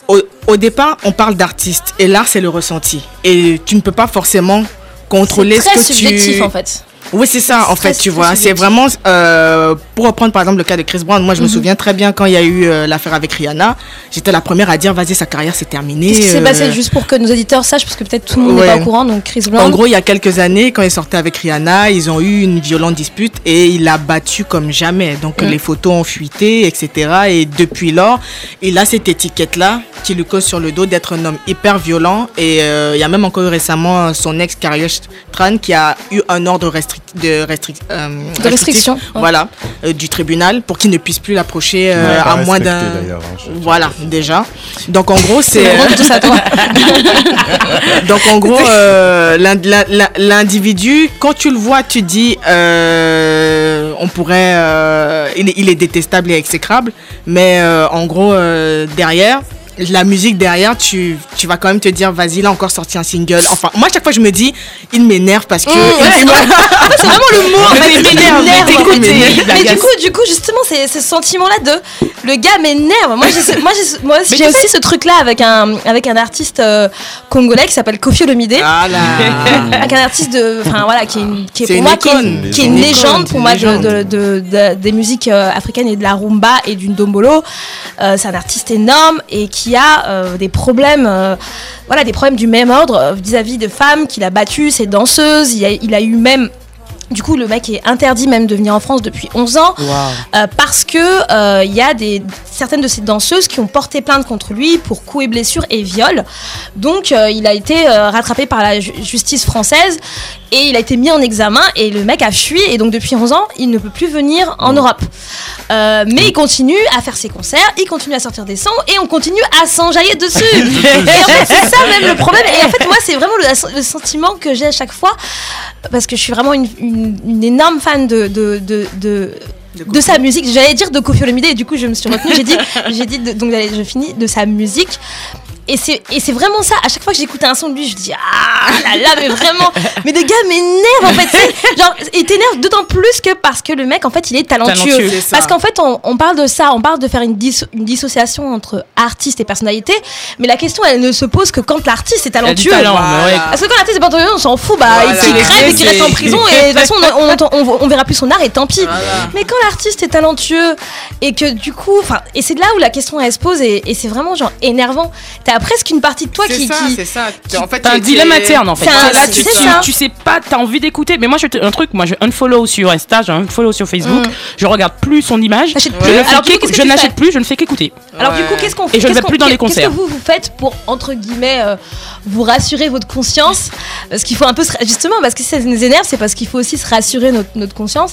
au, au départ, on parle d'artiste et l'art c'est le ressenti. Et tu ne peux pas forcément contrôler c'est très ce que subjectif tu. en fait. Oui, c'est ça, en C'est fait, tu vois. C'est vraiment, euh, pour reprendre par exemple le cas de Chris Brown, moi je me Mhm. souviens très bien quand il y a eu euh, l'affaire avec Rihanna, j'étais la première à dire, vas-y, sa carrière c'est terminé. Qu'est-ce qui s'est euh, passé juste pour que nos auditeurs sachent parce que peut-être tout le monde n'est Ouais. pas au courant donc Chris Brown. En gros, il y a quelques années, quand il sortait avec Rihanna, ils ont eu une violente dispute et il l'a battu comme jamais. Donc Mm. les photos ont fuité, etc. Et depuis lors, il a cette étiquette-là qui lui cause sur le dos d'être un homme hyper violent. Et euh, il y a même encore récemment son ex Carrier Tran qui a eu un ordre restric- de, restric- euh, restriction, ouais. Voilà, euh, du tribunal pour qu'ils ne puissent plus l'approcher euh, Ouais, à moins d'un. hein, Voilà, déjà. Donc en gros, c'est. Donc en gros, euh, l'in- l'in- l'in- l'individu, quand tu le vois, tu dis, euh, on pourrait, euh, il, est, il est détestable et exécrable, mais euh, en gros euh, derrière. La musique derrière, tu, tu vas quand même te dire, vas-y, il a encore sorti un single. Enfin, moi, à chaque fois, je me dis, il m'énerve parce que. il- c'est vraiment le mot en Mais fait, il m'énerve, mais du coup, du coup, justement, c'est ce sentiment-là de le gars m'énerve. Moi, moi, moi aussi, j'ai aussi ce truc-là avec un avec un artiste euh, congolais qui s'appelle Kofi Olomide. Ah là. avec un artiste de, enfin voilà, qui est, une- qui est C'est pour une moi qui est une, icône. qui est une Une légende pour moi des musiques euh, africaines et de la rumba et du ndombolo. Euh, c'est un artiste énorme et qui a euh, des problèmes, euh, voilà, des problèmes du même ordre euh, vis-à-vis de femmes qu'il a battues, ses danseuses. Il a, il a eu même du coup, le mec est interdit même de venir en France depuis 11 ans euh, parce que il y a des certaines de ces danseuses qui ont porté plainte contre lui pour coups et blessures et viol. Donc, il a été rattrapé par la ju- justice française et il a été mis en examen et le mec a fui et donc depuis 11 ans, il ne peut plus venir en Europe. Euh, mais il continue à faire ses concerts, il continue à sortir des sons et on continue à s'enjailler dessus. et en fait, c'est ça même le problème. Et en fait, moi, c'est vraiment le, le sentiment que j'ai à chaque fois parce que je suis vraiment une, une- une énorme fan de, de, de, de- de sa musique. J'allais dire de Kofi Olomide et du coup je me suis retenue. J'ai dit, j'ai dit de- donc allez, je finis de sa musique. Et c'est, et c'est vraiment ça. À chaque fois que j'écoute un son de lui, je dis Ah là là, mais vraiment. Mais le gars m'énerve en fait. c'est- Genre, il t'énerve d'autant plus que parce que le mec en fait il est talentueux. Talentueux, c'est ça. parce qu'en fait on, on parle de ça, on parle de faire une, disso- une dissociation entre artiste et personnalité. Mais la question elle ne se pose que quand l'artiste est talentueux. talent, mais ouais. Parce que quand l'artiste est pas talentueux, on s'en fout, bah Voilà. il crève et qu'il reste en prison et de toute façon on, on, on- on verra plus son art et tant pis. Mais quand l'artiste est talentueux et que du coup, enfin, et c'est là où la question elle se pose et, et c'est vraiment genre énervant. T'as presque une partie de toi C'est qui, ça, qui- c'est ça. En fait, T'as un tu- dilemme interne en fait. C'est un- là, tu, c'est tu- sais pas, t'as envie d'écouter. Mais moi, je te- un truc, moi je unfollow sur Insta, j'ai unfollow sur Facebook. Je regarde plus son image. T'achètes Je, plus. Alors, coup, qu'est-ce je n'achète plus, je ne fais qu'écouter. Alors du coup, qu'est-ce qu'on fait Et je ne Qu'est-ce vais plus dans les qu'est-ce concerts. que vous vous faites pour entre guillemets euh, vous rassurer votre conscience? Parce qu'il faut un peu se- justement parce que si ça nous énerve, c'est parce qu'il faut aussi se rassurer notre, notre conscience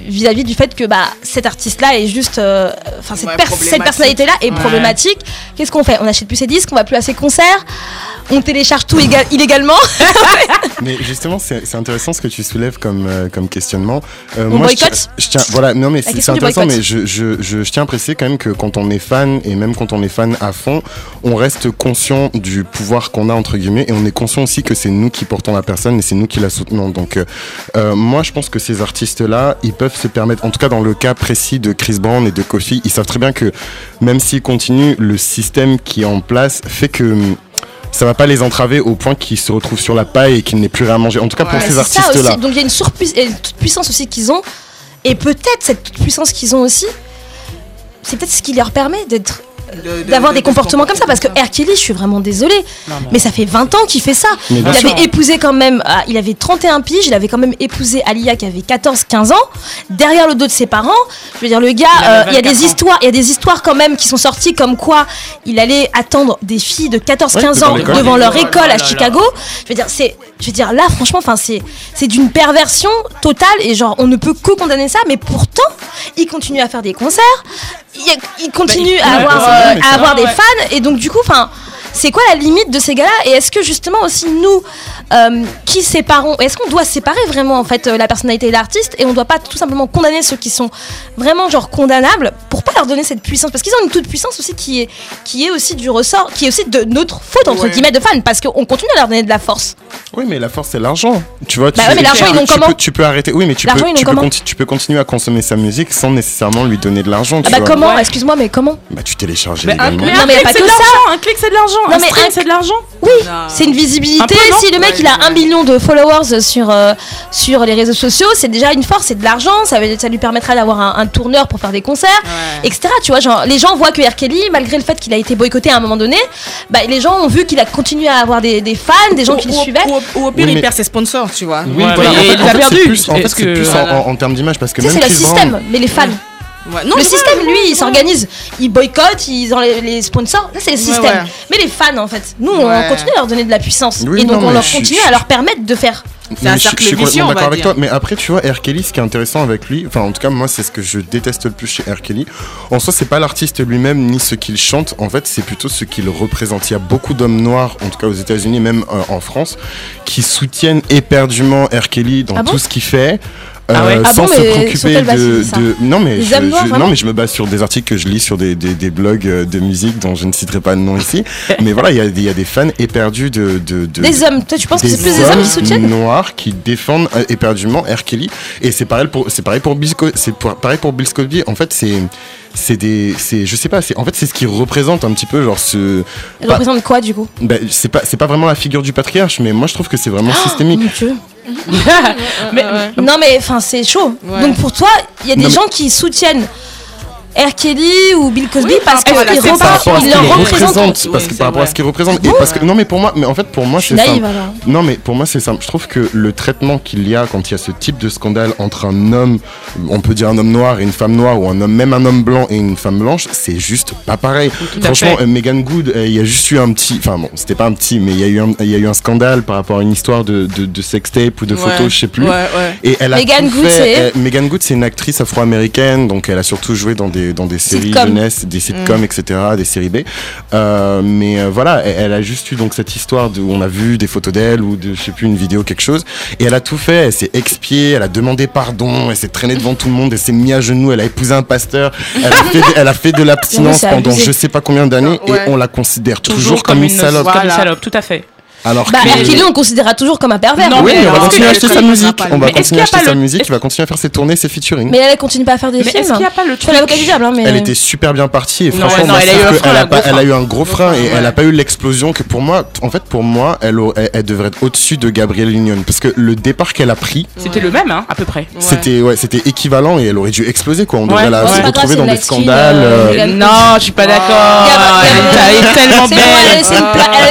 vis-à-vis du fait que bah cet artiste-là est juste, euh, enfin cette, Ouais, cette personnalité-là est problématique. Qu'est-ce qu'on fait? On achète plus ses disques, on va plus à ses concerts, on télécharge tout éga- illégalement. Mais justement, c'est intéressant ce que tu soulèves comme, euh, comme questionnement. Euh, On je tiens- boycotte je tiens, voilà, non mais c'est intéressant, mais je, je, je, je tiens à préciser quand même que quand on est fan et même quand on est fan à fond, on reste conscient du pouvoir qu'on a entre guillemets et on est conscient aussi que c'est nous qui portons la personne et c'est nous qui la soutenons. Donc euh, moi, je pense que ces artistes-là, ils peuvent se permettre, en tout cas dans le cas précis de Chris Brown et de Kofi, ils savent très bien que même s'ils continuent, le système qui est en place fait que hum, ça va pas les entraver au point qu'ils se retrouvent sur la paille et qu'ils n'aient plus rien à manger. En tout cas pour ces artistes-là. Donc il y a une surpuissance, une toute puissance aussi qu'ils ont, et peut-être cette toute puissance qu'ils ont aussi, c'est peut-être ce qui leur permet d'être de- d'avoir de- des de comportements comme ça parce que R. Kelly je suis vraiment désolée mais ça fait 20 ans qu'il fait ça Mais il avait sûr. épousé quand même ah, il avait 31 piges il avait quand même épousé Alia qui avait 14-15 ans derrière le dos de ses parents je veux dire le gars Il euh, il y a 24 des ans. histoires il y a des histoires quand même qui sont sorties comme quoi il allait attendre des filles de 14-15 Ouais, devant ans devant leur là école là à là. Chicago je veux dire c'est je veux dire là franchement enfin c'est c'est d'une perversion totale et genre on ne peut que condamner ça mais pourtant il continue à faire des concerts il, continue Bah, à avoir, euh, à avoir des fans et donc du coup enfin c'est quoi la limite de ces gars-là et est-ce que justement aussi nous euh, qui séparons est-ce qu'on doit séparer vraiment en fait euh, la personnalité et l'artiste et on doit pas tout simplement condamner ceux qui sont vraiment genre condamnables pour pas leur donner cette puissance? Parce qu'ils ont une toute puissance aussi qui est qui est aussi du ressort qui est aussi de notre faute entre Ouais. guillemets de fans parce qu'on continue à leur donner de la force Oui, mais la force, c'est l'argent. Tu vois, tu, Bah ouais, mais l'argent, tu ils l'ont peux- tu comment peux, tu peux arrêter. Oui, mais tu peux, tu, peux tu peux continuer à consommer sa musique sans nécessairement lui donner de l'argent. Ah bah vois. comment Ouais. excuse-moi mais comment Bah, tu télécharges un, Non, mais pas de ça. l'argent. Un clic, c'est de l'argent. Non, Un mais stream, un- c'est de l'argent. Oui, c'est une Un visibilité. peu, non si le mec Ouais, il a ouais. un million de followers sur, euh, sur les réseaux sociaux, c'est déjà une force, c'est de l'argent. Ça, ça lui permettra d'avoir un, un tourneur pour faire des concerts, Ouais. etc. Tu vois, genre, les gens voient que R. Kelly, malgré le fait qu'il a été boycotté à un moment donné, bah, les gens ont vu qu'il a continué à avoir des, des fans, des gens qui le Ou- ou- suivaient. Ou, ou au pire, Oui, il mais- perd ses sponsors, tu vois. Oui, Ouais, voilà. mais En fait, il en a fait, perdu. plus, en fait, Est-ce c'est que- plus en, voilà. en- en termes d'image parce que Tu sais, même c'est le système, mais les fans. Ouais. Non, le système, lui, il s'organise. Il boycotte, ils enlèvent les sponsors. Ça, c'est le système. ouais. Mais les fans, en fait, nous, Ouais. on continue à leur donner de la puissance. Oui, et donc, non, on leur continue je- à leur permettre de faire. C'est un cercle je suis complètement on va d'accord avec dire. toi. Mais après, tu vois, R. Kelly, ce qui est intéressant avec lui, enfin, en tout cas, moi, c'est ce que je déteste le plus chez R. Kelly. En soi, c'est pas l'artiste lui-même ni ce qu'il chante. En fait, c'est plutôt ce qu'il représente. Il y a beaucoup d'hommes noirs, en tout cas aux États-Unis, même euh, en France, qui soutiennent éperdument R. Kelly dans Ah bon? tout ce qu'il fait. Ah ouais. euh, Ah sans bon, se préoccuper de, de- non mais je, non mais je me base sur des articles que je lis sur des, des, des blogs euh, de musique dont je ne citerai pas le nom ici mais voilà il y a, des- il y a des fans éperdus de, de, de- Des hommes. Toi, tu penses que c'est plus des hommes qui soutiennent noirs qui défendent euh, éperdument R. Kelly et c'est pareil pour c'est pareil pour Bill Co- c'est pour- pareil pour Bill Cosby en fait c'est c'est des c'est je sais pas c'est en fait c'est ce qui représente un petit peu genre ce Elle pas- représente quoi, du coup? Bah, c'est pas c'est pas vraiment la figure du patriarche mais moi je trouve que c'est vraiment systémique Mon Dieu. Mais- Non, mais enfin, c'est chaud. Ouais. Donc, pour toi, il y a des Non, mais- gens qui soutiennent R. Kelly ou Bill Cosby parce par rapport à qu'ils par rapport à ce représentent. parce Oui, que par rapport à ce qu'il représente et parce que non mais pour moi mais en fait pour moi Je c'est suis simple naïve alors. non mais pour moi c'est simple je trouve que le traitement qu'il y a quand il y a ce type de scandale entre un homme on peut dire un homme noir et une femme noire ou un homme même un homme blanc et une femme blanche c'est juste pas pareil franchement euh, Megan Good euh, il y a juste eu un petit enfin bon c'était pas un petit mais il y a eu un il y a eu un scandale par rapport à une histoire de de, de sextape ou de Ouais. photos je sais plus Ouais, ouais. et elle a Megan Good, c'est Elle- Megan Good, c'est une actrice afro-américaine, donc elle a surtout joué dans des dans des séries Sitcom. jeunesse, des sitcoms, Mm. etc., des séries B. Euh, mais euh, voilà, elle, elle a juste eu donc cette histoire où on a vu des photos d'elle ou de je sais plus une vidéo quelque chose, et elle a tout fait. Elle s'est expiée, elle a demandé pardon, elle s'est traînée devant tout le monde, elle s'est mise à genoux, elle a épousé un pasteur, elle a fait, de- elle a fait de l'abstinence pendant je sais pas combien d'années, Ouais. et on la considère toujours, comme, une salope. Comme une Voilà. salope, tout à fait. Alors Bah. Kelly, on le considérera toujours comme un pervers. Non, oui, mais on va continuer à acheter sa musique. On va continuer à acheter sa musique. Il va continuer à faire ses tournées, ses featuring. Mais elle continue pas à faire des Mais est-ce films. qu'il y a pas le Je fais l'avocat truc du diable, hein, mais. Elle était super bien partie et Non, franchement, ouais, non, moi, elle a je eu trouve un que frein, elle a un pas- gros frein. eu un gros frein et ouais. elle a pas eu l'explosion que pour moi, en fait, pour moi, elle, au- elle, elle devrait être au-dessus de Gabrielle Union parce que le départ qu'elle a pris, C'était le même, hein, à peu près. c'était ouais, c'était équivalent et elle aurait dû exploser quoi. On devrait la retrouver dans des scandales. euh, euh, Non, je suis pas d'accord. Elle est- elle est tellement belle. elle a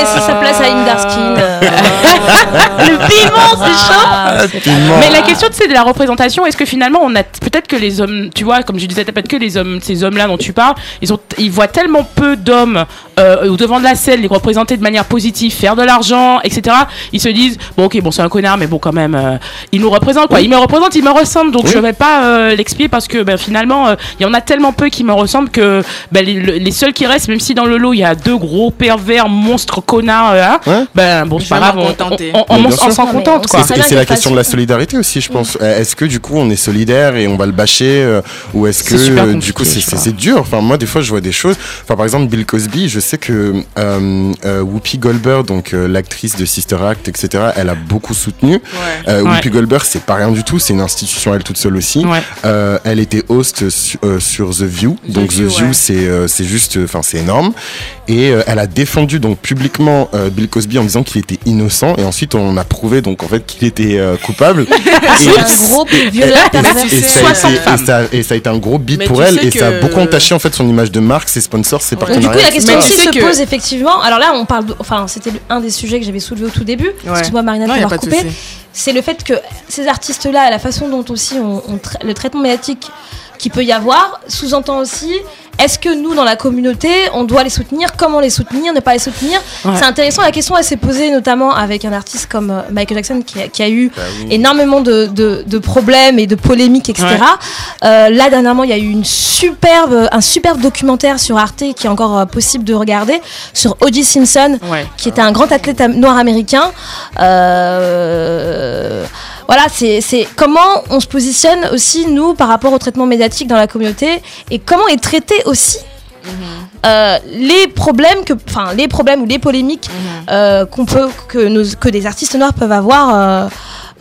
laissé sa place à Indarskin. Euh. Le piment, c'est chaud. Ah, tellement. Mais la question c'est de la représentation. Est-ce que finalement on a peut-être que les hommes, tu vois, comme je disais, peut-être que les hommes, ces hommes-là dont tu parles, ils ont, ils voient tellement peu d'hommes euh, au devant de la scène, les représenter de manière positive, faire de l'argent, etc. Ils se disent bon ok bon c'est un connard mais bon quand même euh, il nous représente quoi. Il me représente, il me ressemble donc Oui. je vais pas euh, l'expier parce que ben, finalement euh, il y en a tellement peu qui me ressemblent que ben, les, le- les seuls qui restent, même si dans le lot il y a deux gros pervers monstres connards, euh, hein, Ouais. ben bon c'est on, on, on, s'en contente on quoi. Et c'est- la question de la solidarité aussi, je pense. Euh, Est-ce que du coup on est solidaire et on va le bâcher euh, ou est-ce que euh, du coup c'est dur? Enfin moi des fois je vois des choses. Enfin par exemple Bill Cosby, je sais que euh, euh, Whoopi Goldberg, donc euh, l'actrice de Sister Act, etc. Elle a beaucoup soutenu. Ouais. Euh, Ouais. Whoopi Goldberg c'est pas rien du tout, c'est une institution elle toute seule aussi. Ouais. Euh, elle était host su- euh, sur The View, donc The View, c'est euh, c'est juste, enfin c'est énorme. Et euh, elle a défendu donc publiquement euh, Bill Cosby en disant qu'il était innocent et ensuite on a prouvé donc en fait qu'il était euh, coupable. C'est un gros violeur et, ça a 60 été, un gros beat Mais pour elle et ça a beaucoup entaché en fait son image de marque, ses sponsors, ses Donc, partenariats. du coup, la question sais se que- pose effectivement. Alors là, on parle. de- Enfin, c'était un des sujets que j'avais soulevé au tout début. Excuse-moi, Marina, de Non, de coupé. C'est le fait que ces artistes-là, la façon dont aussi on, on tra- le traitement médiatique qu'il peut y avoir, sous-entend aussi. Est-ce que nous, dans la communauté, on doit les soutenir? Comment les soutenir Ne pas les soutenir? Ouais. C'est intéressant. La question, elle s'est posée notamment avec un artiste comme euh, Michael Jackson qui a, qui a eu Bah oui. énormément de, de- de problèmes et de polémiques, etc. Ouais. Euh, là, dernièrement, il y a eu une superbe, un superbe documentaire sur Arte qui est encore euh, possible de regarder sur O.J. Simpson, Ouais. qui était un grand athlète noir américain. Euh, voilà, c'est comment on se positionne aussi, nous, par rapport au traitement médiatique dans la communauté et comment est traité aussi. euh, les problèmes que enfin les problèmes ou les polémiques euh, qu'on peut que nos, que des artistes noirs peuvent avoir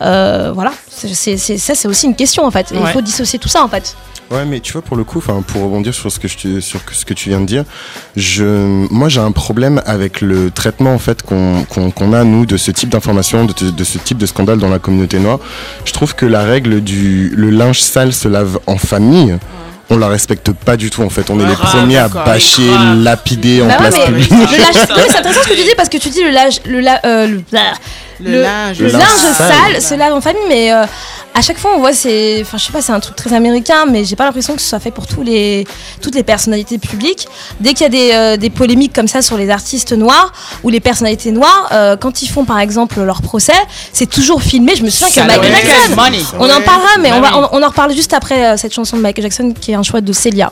euh, voilà. C'est ça c'est aussi une question en fait. Il faut dissocier tout ça en fait Ouais, mais tu vois, pour le coup, pour rebondir sur ce que je sur ce que tu viens de dire, je, moi, j'ai un problème avec le traitement en fait qu'on qu'on a nous de ce type d'information, de, de ce type de scandale dans la communauté noire. Je trouve que la règle du le linge sale se lave en famille. On la respecte pas du tout en fait. On est les Grave, premiers à bâcher, lapider en Bah ouais, place publique. le lâche- non, mais c'est intéressant ce que tu dis parce que tu dis le lâche le, la- euh, le- blah. Le linge. le Le linge sale, sale. se lave en famille, mais euh, à chaque fois on voit c'est, enfin je sais pas, c'est un truc très américain, mais j'ai pas l'impression que ce soit fait pour tous les, toutes les personnalités publiques. Dès qu'il y a des, euh, des polémiques comme ça sur les artistes noirs ou les personnalités noires, euh, quand ils font par exemple leur procès, c'est toujours filmé. Je me souviens que Michael Jackson, on en parlera, mais on, va, on, on en reparle juste après euh, cette chanson de Michael Jackson qui est un choix de Celia.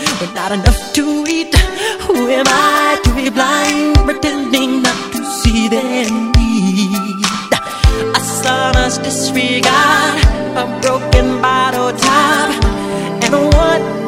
with not enough to eat. Who am I to be blind, pretending not to see their need? A son's disregard, a broken bottle top, and a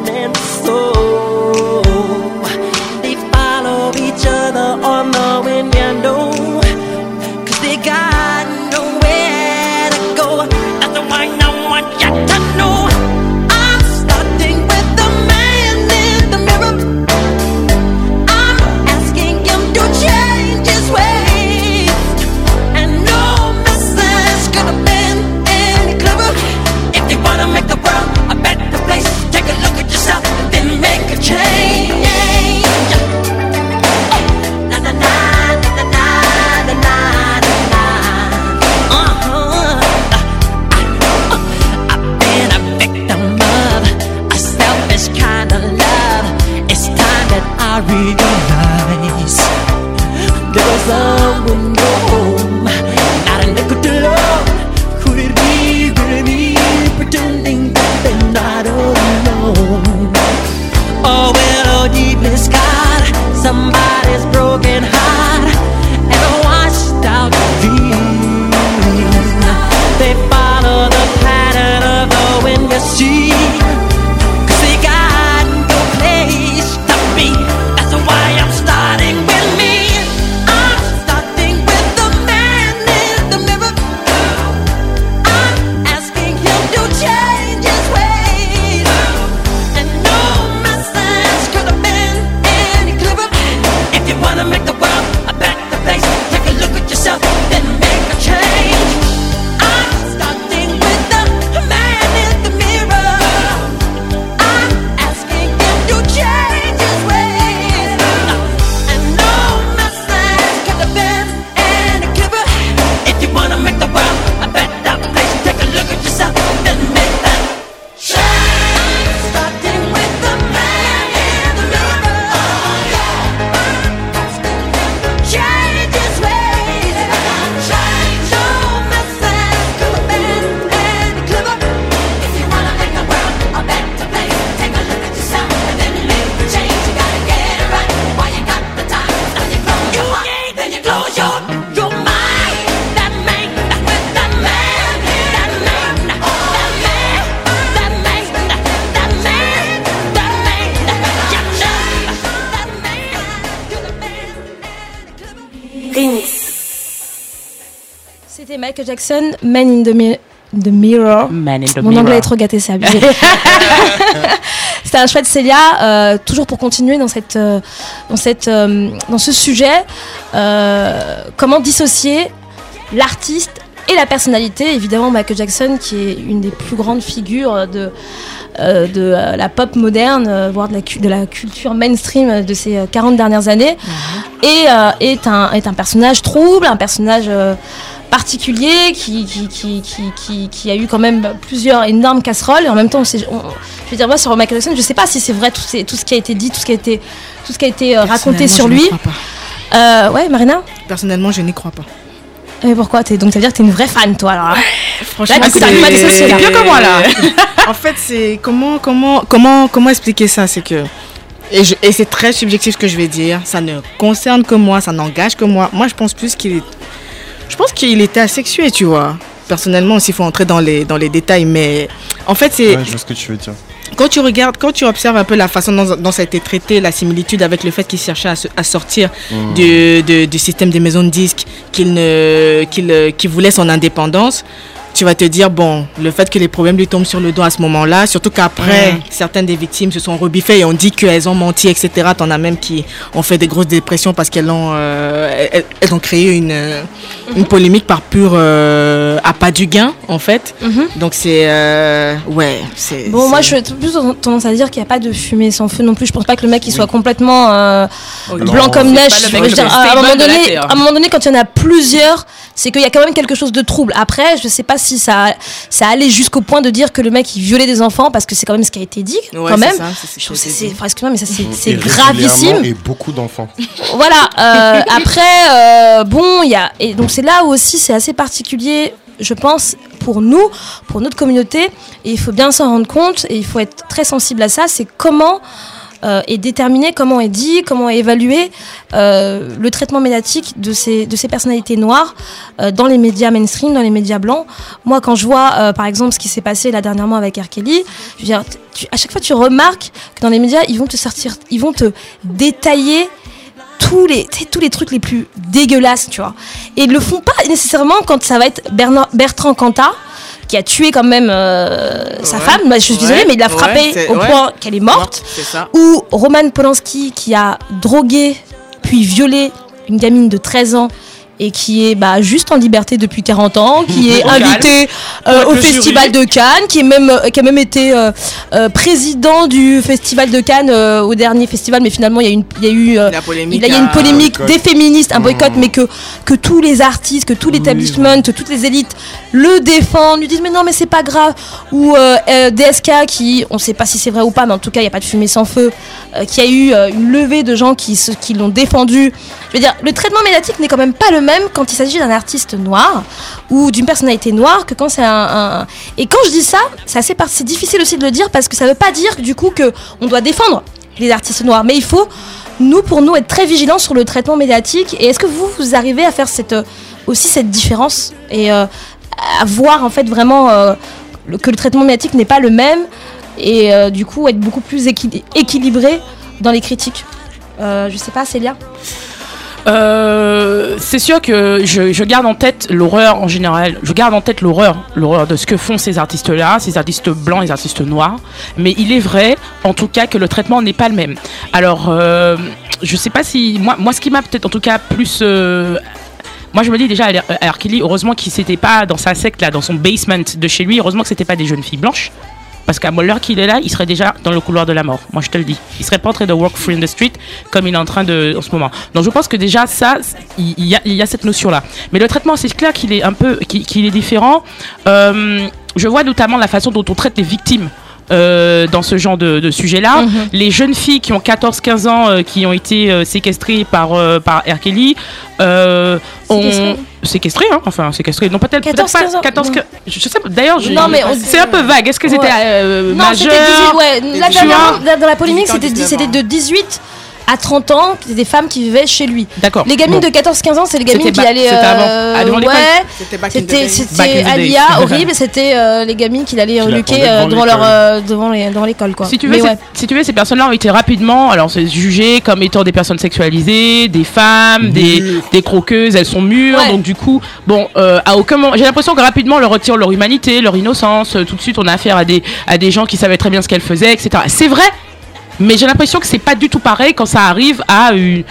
Man in the, Mi- the Mirror. Man in the Mon mirror. anglais est trop gâté, c'est abusé. C'était un choix de Célia, euh, toujours pour continuer dans, cette, euh, dans, cette, euh, dans ce sujet. comment dissocier l'artiste et la personnalité Évidemment, Michael Jackson, qui est une des plus grandes figures de, euh, de euh, la pop moderne, euh, voire de la, cu- de la culture mainstream de ces euh, 40 dernières années, et euh, est, un, est un personnage trouble, un personnage particulier qui, qui, qui, qui, qui, qui a eu quand même plusieurs énormes casseroles. Et en même temps, on sait- on- je veux dire, moi, sur Michael Jackson, je sais pas si c'est vrai tout, ce qui a été dit, tout ce qui a été, tout ce qui a été euh, raconté sur je lui. crois pas. Euh, ouais, Marina? Personnellement, je n'y crois pas. Mais pourquoi? Donc ça veut dire que t'es une vraie fan, toi, alors. Franchement, Là, t'arrives pas dissocier. Mieux que moi, là. en fait, c'est comment, comment, comment, comment expliquer ça? C'est que et, et c'est très subjectif ce que je vais dire. Ça ne concerne que moi, ça n'engage que moi. Moi, je pense plus qu'il est, je pense qu'il était asexué, tu vois. personnellement, s'il faut entrer dans les, dans les détails, mais en fait, c'est Ouais, je vois ce que tu veux dire. quand tu regardes, quand tu observes un peu la façon dont, dont ça a été traité, la similitude avec le fait qu'il cherchait à, se- à sortir Mm. du, de- du système des maisons de disques, qu'il euh, qu'il voulait son indépendance, tu vas te dire, bon, le fait que les problèmes lui tombent sur le dos à ce moment-là, surtout qu'après, certaines des victimes se sont rebiffées et ont dit qu'elles ont menti, etc. T'en as même qui ont fait des grosses dépressions parce qu'elles ont, euh, elles, elles ont créé une, une polémique par pur euh, appât du gain, en fait. Mhm. Donc c'est, euh, ouais, c'est. Bon, moi, je suis plus tendance à dire qu'il n'y a pas de fumée sans feu non plus. Je pense pas que le mec il soit complètement euh, blanc comme neige. pas dire, à, un moment donné, à un moment donné, quand il y en a plusieurs, c'est qu'il y a quand même quelque chose de trouble. Après, je sais pas si ça, ça allait jusqu'au point de dire que le mec il violait des enfants parce que c'est quand même ce qui a été dit Ouais, quand c'est même. ça, c'est Je trouve excuse-moi, mais ça c'est, gravissime. Et beaucoup d'enfants. Voilà. euh, après, euh, bon, il y a et donc c'est là où aussi c'est assez particulier, je pense, pour nous, pour notre communauté. Et il faut bien s'en rendre compte et il faut être très sensible à ça. C'est comment euh, est déterminé, comment est dit, comment est évalué euh, le traitement médiatique de ces de ces personnalités noires euh, dans les médias mainstream, dans les médias blancs. Moi, quand je vois, euh, par exemple, ce qui s'est passé là dernièrement avec R. Kelly, je veux dire, à chaque fois, tu remarques que dans les médias, ils vont te sortir, ils vont te détailler tous les, tous les trucs les plus dégueulasses, tu vois. Et ils le font pas nécessairement quand ça va être Bertrand Cantat qui a tué quand même euh, sa Ouais. femme. Je suis Ouais. désolée, mais il l'a frappée au point qu'elle est morte. Ou Roman Polanski qui a drogué puis violé une gamine de 13 ans et qui est bah, juste en liberté depuis 40 ans, qui est invité euh, au Festival jury. de Cannes, qui, est même, euh, qui a même été euh, euh, président du Festival de Cannes au dernier festival, mais finalement il y a, une, il y a eu La polémique. il y a une polémique des féministes, un boycott, Mmh. mais que, que tous les artistes, que tout l'établissement, que toutes les élites le défendent, lui disent mais non mais c'est pas grave. Ou DSK qui, on sait pas si c'est vrai ou pas, mais en tout cas il n'y a pas de fumée sans feu, qui a eu une levée de gens qui, qui l'ont défendu. Je veux dire, le traitement médiatique n'est quand même pas le même quand il s'agit d'un artiste noir ou d'une personnalité noire que quand c'est un, Et quand je dis ça, c'est assez difficile aussi de le dire parce que ça veut pas dire du coup que on doit défendre les artistes noirs, mais il faut nous, pour nous, être très vigilants sur le traitement médiatique. Et est-ce que vous, vous arrivez à faire euh, aussi cette différence et euh, à voir en fait vraiment euh, que le traitement médiatique n'est pas le même et du coup être beaucoup plus équili- équilibré dans les critiques? Je sais pas, Célia Euh, c'est sûr que je, garde en tête l'horreur en général. Je garde en tête l'horreur, de ce que font ces artistes-là, ces artistes blancs, les artistes noirs. Mais il est vrai, en tout cas, que le traitement n'est pas le même. Alors, euh, je sais pas si moi, moi, ce qui m'a peut-être en tout cas plus euh, moi, je me dis déjà R. Kelly, heureusement qu'il s'était pas dans sa secte là, dans son basement de chez lui. Heureusement que c'était pas des jeunes filles blanches. Parce qu'à l'heure qu'il est là, il serait déjà dans le couloir de la mort. Moi, je te le dis. Il serait pas en train de walk free in the street comme il est en train de en ce moment. Donc, je pense que déjà ça, il y a, cette notion là. Mais le traitement, c'est clair qu'il est un peu, qu'il est différent. Euh, je vois notamment la façon dont on traite les victimes. Euh, dans ce genre de, de sujet-là, Mhm. les jeunes filles qui ont 14-15 ans euh, qui ont été euh, séquestrées par euh, par R. Kelly, euh, ont Séquestrées hein, enfin séquestrées, non peut-être peut-être 14, pas 15 ans, 14, non. que- je sais pas. D'ailleurs, Non, c'est un peu vague. Est-ce que c'était Ouais. euh, Non, c'était majeur 18, ouais. Là, dans la polémique, 18 ans, c'était 19 c'était ans. de 18 à 30 ans, c'était des femmes qui vivaient chez lui. D'accord. Les gamines Bon. de 14-15 ans, c'est les gamines qui allaient. c'était avant. euh, Ah, l'école. ouais, C'était c'était. Alia, horrible, c'était euh, les gamines qui allaient reluquer euh, devant leur l'école. euh, devant les devant l'école quoi. Si tu veux, ouais. si tu veux, ces personnes-là ont été rapidement, alors c'est jugées comme étant des personnes sexualisées, des femmes, des, des croqueuses, elles sont mûres, Ouais. donc du coup, bon, euh, à aucun moment, j'ai l'impression que rapidement on leur retire leur humanité, leur innocence, tout de suite on a affaire à des, à des gens qui savaient très bien ce qu'elles faisaient, etc. C'est vrai, mais j'ai l'impression que c'est pas du tout pareil quand ça arrive à une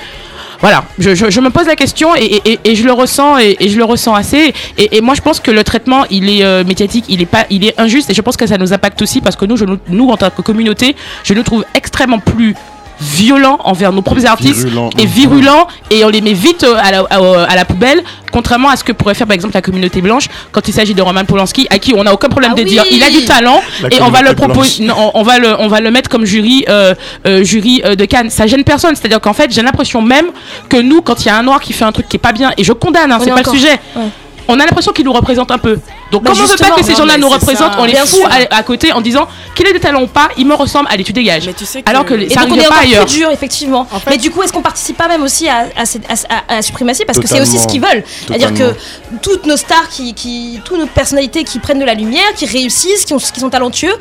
voilà, je, me pose la question et, je le ressens et, je le ressens assez. Et, moi, je pense que le traitement, il est euh, médiatique, il est pas, il est injuste et je pense que ça nous impacte aussi parce que nous, nous, en tant que communauté, je nous trouve extrêmement plus violents envers nos propres artistes et virulents et on les met vite euh, à la, à, à la poubelle contrairement à ce que pourrait faire par exemple la communauté blanche quand il s'agit de Roman Polanski à qui on n'a aucun problème Ah de dire il a du talent La et on va le proposer non, on, on va le on va le mettre comme jury euh, euh, jury euh, de Cannes. Ça gêne personne c'est à dire qu'en fait j'ai l'impression même que nous quand il y a un noir qui fait un truc qui est pas bien et je condamne hein, c'est est pas encore- le sujet ouais. on a l'impression qu'il nous représente un peu Donc Bah, comment on veut pas que ces gens-là nous représentent, ça. on les Bien fout à, à côté en disant qu'il ait des talents ou pas, il me ressemble, allez tu dégages. Mais tu sais que- Alors que ça donc on est pas ailleurs. plus dur, effectivement. En fait- mais du coup, est-ce qu'on participe pas même aussi à, à, cette- à- à- à la suprématie? Parce que c'est aussi ce qu'ils veulent. C'est-à-dire que toutes nos stars, qui, qui, toutes nos personnalités qui prennent de la lumière, qui réussissent, qui, ont- qui sont talentueux,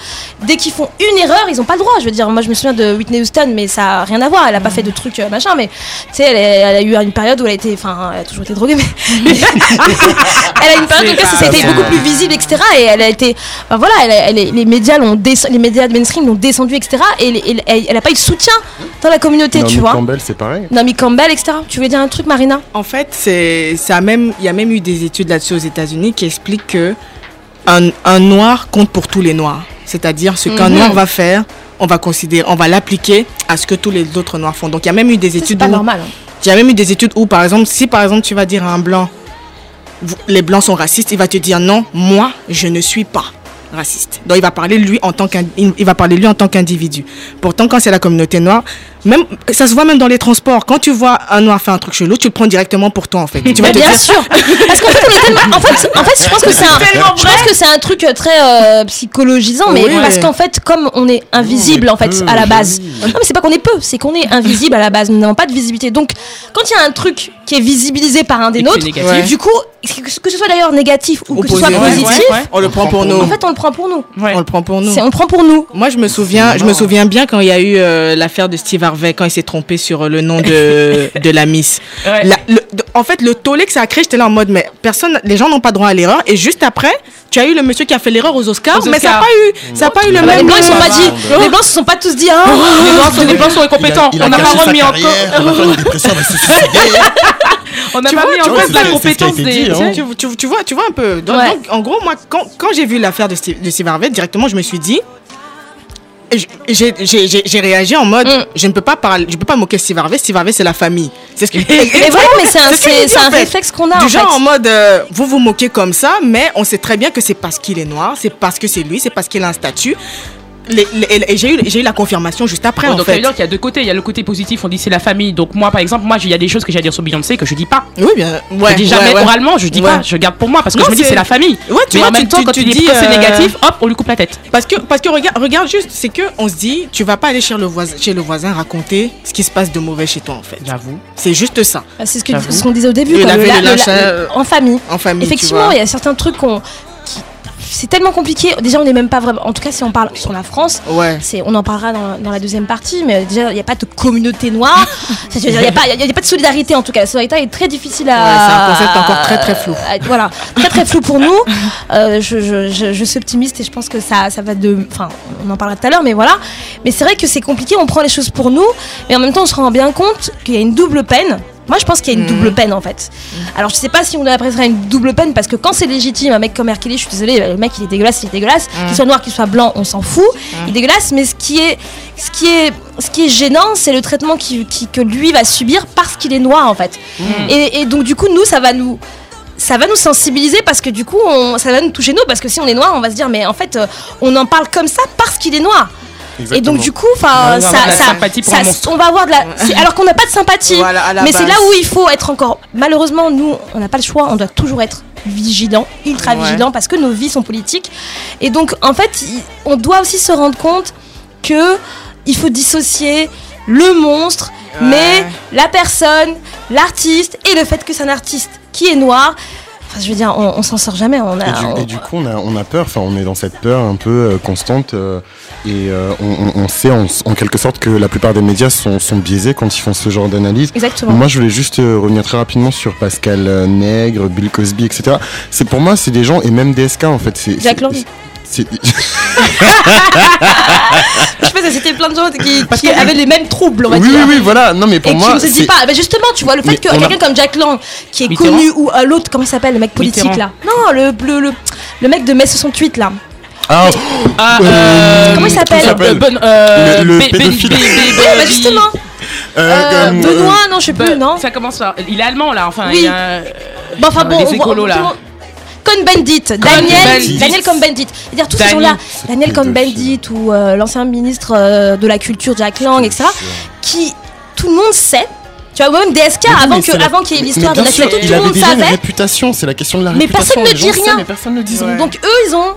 dès qu'ils font une erreur, ils ont pas le droit. Je veux dire, moi je me souviens de Whitney Houston, mais ça a rien à voir. Elle a pas fait de trucs euh, machin, mais tu sais, elle, est- elle a eu une période où elle a été, enfin, elle a toujours été droguée, mais elle a une période où C'est ça pas a été ça. beaucoup plus visible, etc. Et elle a été, voilà, elle a- elle est- les médias l'ont les médias mainstream l'ont descendu, etc. Et elle, elle- elle- elle a pas eu de soutien dans la communauté, Naomi tu vois. Campbell, c'est pareil. Naomi Campbell, etc. Tu voulais dire un truc, Marina? En fait, c'est, ça a même, il y a même eu des études là-dessus aux États-Unis qui expliquent que un, un noir compte pour tous les noirs. C'est-à-dire ce qu'un Mhm. noir va faire, on va considérer, on va l'appliquer à ce que tous les autres noirs font. Donc il y a même eu des C'est études pas où- normal. hein. Il y a même eu des études où, par exemple, si par exemple tu vas dire à un blanc, les blancs sont racistes, il va te dire non, moi, je ne suis pas raciste. Donc il va parler lui en tant il va parler lui en tant qu'individu. Pourtant, quand c'est la communauté noire, même ça se voit même dans les transports. Quand tu vois un noir faire un truc chelou, tu le prends directement pour toi en fait. Tu vas Mais te bien dire, sûr. Parce qu'en fait, on est tellement- en fait, en fait, je pense que c'est un, je pense que c'est un truc euh, très euh, psychologisant, mais Oui. parce qu'en fait, comme on est invisible en fait à la base. Non, mais c'est pas qu'on est peu, c'est qu'on est invisible à la base. Nous n'avons pas de visibilité. Donc, quand il y a un truc qui est visibilisé par un des nôtres. Ouais. du coup, que ce soit d'ailleurs négatif ou que ce soit positif, ouais, ouais. on le prend pour nous. en fait, on le prend pour nous. Ouais. On le prend pour nous. C'est on le prend pour nous. Moi, je me souviens, je me souviens bien quand il y a eu euh, l'affaire de Steve Harvey, quand il s'est trompé sur euh, le nom de, de la Miss. Ouais. La- le- de- en fait, le tollé que ça a créé, j'étais là en mode, mais personne, les gens n'ont pas droit à l'erreur. Et juste après, tu as eu le monsieur qui a fait l'erreur aux Oscars, Aux mais ça n'a pas eu, ça a pas eu le bah, les même. blancs, ils sont pas dit. Les blancs se sont pas tous dit. Les blancs sont, les blancs sont incompétents. Il a, on n'a pas remis en carrière, cause. on une dépression, n'a Tu pas vois, mis en cause la compétence des. dit, hein. Tu, tu- tu vois, tu vois un peu. Donc, Ouais. donc, en gros, moi, quand, quand j'ai vu l'affaire de Steve, de Steve Harvey, directement, je me suis dit. Et J'ai réagi en mode, Mm. je ne peux pas parler, je peux pas moquer Steve Harvey. Steve Harvey, c'est la famille. C'est ce que. Mais voilà, mais c'est un, un fait. réflexe qu'on a. Du en genre fait. en mode, euh, vous vous moquez comme ça, mais on sait très bien que c'est parce qu'il est noir, c'est parce que c'est lui, c'est parce qu'il a un statut. Les- les- et j'ai eu, j'ai eu la confirmation juste après, Ouais, en donc ça fait. veut dire qu'il y a deux côtés. Il y a le côté positif, on dit c'est la famille. Donc moi, par exemple, moi, il y a des choses que j'ai à dire sur Beyoncé que je dis pas. Oui, bien. Ouais, je dis jamais ouais, ouais. oralement, je dis Ouais. pas. Je garde pour moi parce que Non, je me dis c'est- la famille. Ouais, tu Mais vois, en même tu- temps, tu- quand tu tu dis dis, que c'est euh, négatif, hop, on lui coupe la tête. Parce que, parce que regarde, regarde juste, c'est que on se dit, tu vas pas aller chez le, voisin, chez le voisin raconter ce qui se passe de mauvais chez toi, en fait. J'avoue. C'est juste ça, Ah, C'est ce que- J'avoue. ce qu'on disait au début. Quoi, la- la- en famille. en famille. Effectivement, il y a certains trucs qu'on. C'est tellement compliqué. Déjà, on n'est même pas vraiment. En tout cas, si on parle sur la France. Ouais. c'est, on en parlera dans, dans la deuxième partie, mais déjà, il n'y a pas de communauté noire. Il n'y a, pas- a de solidarité en tout cas. La solidarité est très difficile à. Ouais, c'est un concept encore très, très flou. à- voilà, très très flou pour nous. Euh, je, je, je, je suis optimiste et je pense que ça, ça va de. Enfin, on en parlera tout à l'heure, mais voilà. Mais c'est vrai que c'est compliqué, on prend les choses pour nous, mais en même temps, on se rend bien compte qu'il y a une double peine. Moi, je pense qu'il y a une Mhm. double peine en fait. Alors, je sais pas si on apprécierait une double peine parce que quand c'est légitime, un mec comme Hercule, je suis désolée, le mec il est dégueulasse, il est dégueulasse. Qu'il soit noir, qu'il soit blanc, on s'en fout. Il est dégueulasse, mais ce qui est, ce qui est, ce qui est gênant, c'est le traitement qui, qui- que lui va subir parce qu'il est noir en fait. Et, et donc, du coup, nous, ça va nous ça va nous sensibiliser parce que du coup on- ça va nous toucher nous parce que si on est noir on va se dire mais en fait euh, on en parle comme ça parce qu'il est noir et donc du coup enfin Ouais, on va ça, avoir de la ça- sympathie pour ça- on va avoir de la alors qu'on n'a pas de sympathie Voilà, mais c'est là où il faut être encore malheureusement nous on n'a pas le choix on doit toujours être vigilant ultra Ouais. vigilant parce que nos vies sont politiques. Et donc en fait on doit aussi se rendre compte que il faut dissocier le monstre mais la personne l'artiste et le fait que c'est un artiste qui est noir. Enfin, je veux dire, on, on s'en sort jamais. On a, Et du, on- et du coup, on a, on a peur, enfin, on est dans cette peur un peu euh, constante euh, et euh, on, on- on sait en, en quelque sorte que la plupart des médias sont, sont biaisés quand ils font ce genre d'analyse. Exactement. Moi, je voulais juste euh, revenir très rapidement sur Pascal euh, Nègre, Bill Cosby, etc. C'est pour moi, c'est des gens et même DSK en fait. C'est, Jack c'est- Lang. c'est- Je sais pas, c'était plein de gens qui, qui avaient les mêmes troubles, on va oui, dire. oui, oui, voilà. Non, mais pour et moi, qui ne se dit pas. Bah justement, tu vois, le fait Mais que on a- quelqu'un comme Jack Lang, qui est Mitterrand. connu, ou l'autre, comment il s'appelle, le mec politique Mitterrand. là? Non, le, le, le, le mec de mai 68 là. Ah, Ah, Euh, euh, comment il s'appelle Ben- euh, Le- Ben- Ben-. Ben- Ben- bah Ben- justement, euh, euh, Benoît, non, je sais plus, Ben- non Ça commence par. Il est allemand là, enfin. Oui. il y a- Bon, enfin bon, les on voit- écolos, là. Cohn-Bendit, Daniel. Daniel Cohn-Bendit. C'est-à-dire tous ces Dany. gens-là, C'est Daniel. Cohn-Bendit ou euh, l'ancien ministre euh, de la culture Jack Lang, etc., qui tout le monde sait Tu vois, même DSK, oui, avant c'est la- avant qu'il y ait l'histoire de la sûr, tout il le avait monde déjà une savait. réputation, c'est la question de la Mais réputation. personne ne dit rien. mais personne ne dit rien. Donc eux, ils ont.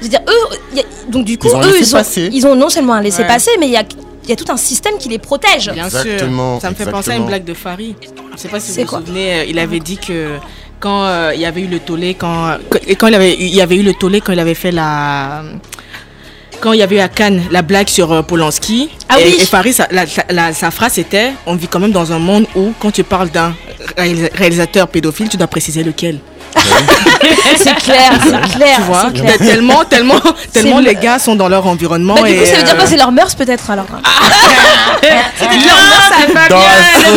Je veux dire, eux, il y a- donc du coup, Ils ont eux, ils ont, laissez-passer. ils ont non seulement un laisser Ouais. passer, mais il y a, il y a tout un système qui les protège. Bien Exactement, sûr. Ça me fait penser à une blague de Farid. Je sais pas si C'est vous quoi vous souvenez, euh, il avait dit que quand euh, il y avait eu le tollé, quand, et quand il, avait, il y avait eu le tollé, quand il avait fait la. Quand il y avait eu à Cannes la blague sur euh, Polanski, Ah et, oui. et Farid, sa, la- sa- la- sa phrase c'était On vit quand même dans un monde où, quand tu parles d'un réalisa- réalisateur pédophile, tu dois préciser lequel. C'est clair, c'est clair. Tu vois clair. Tellement, tellement, tellement les gars sont dans leur environnement. Bah, du coup, et, ça veut dire quoi? euh, C'est leur mœurs peut-être alors? C'était leur mœurs, ça va Dans bien,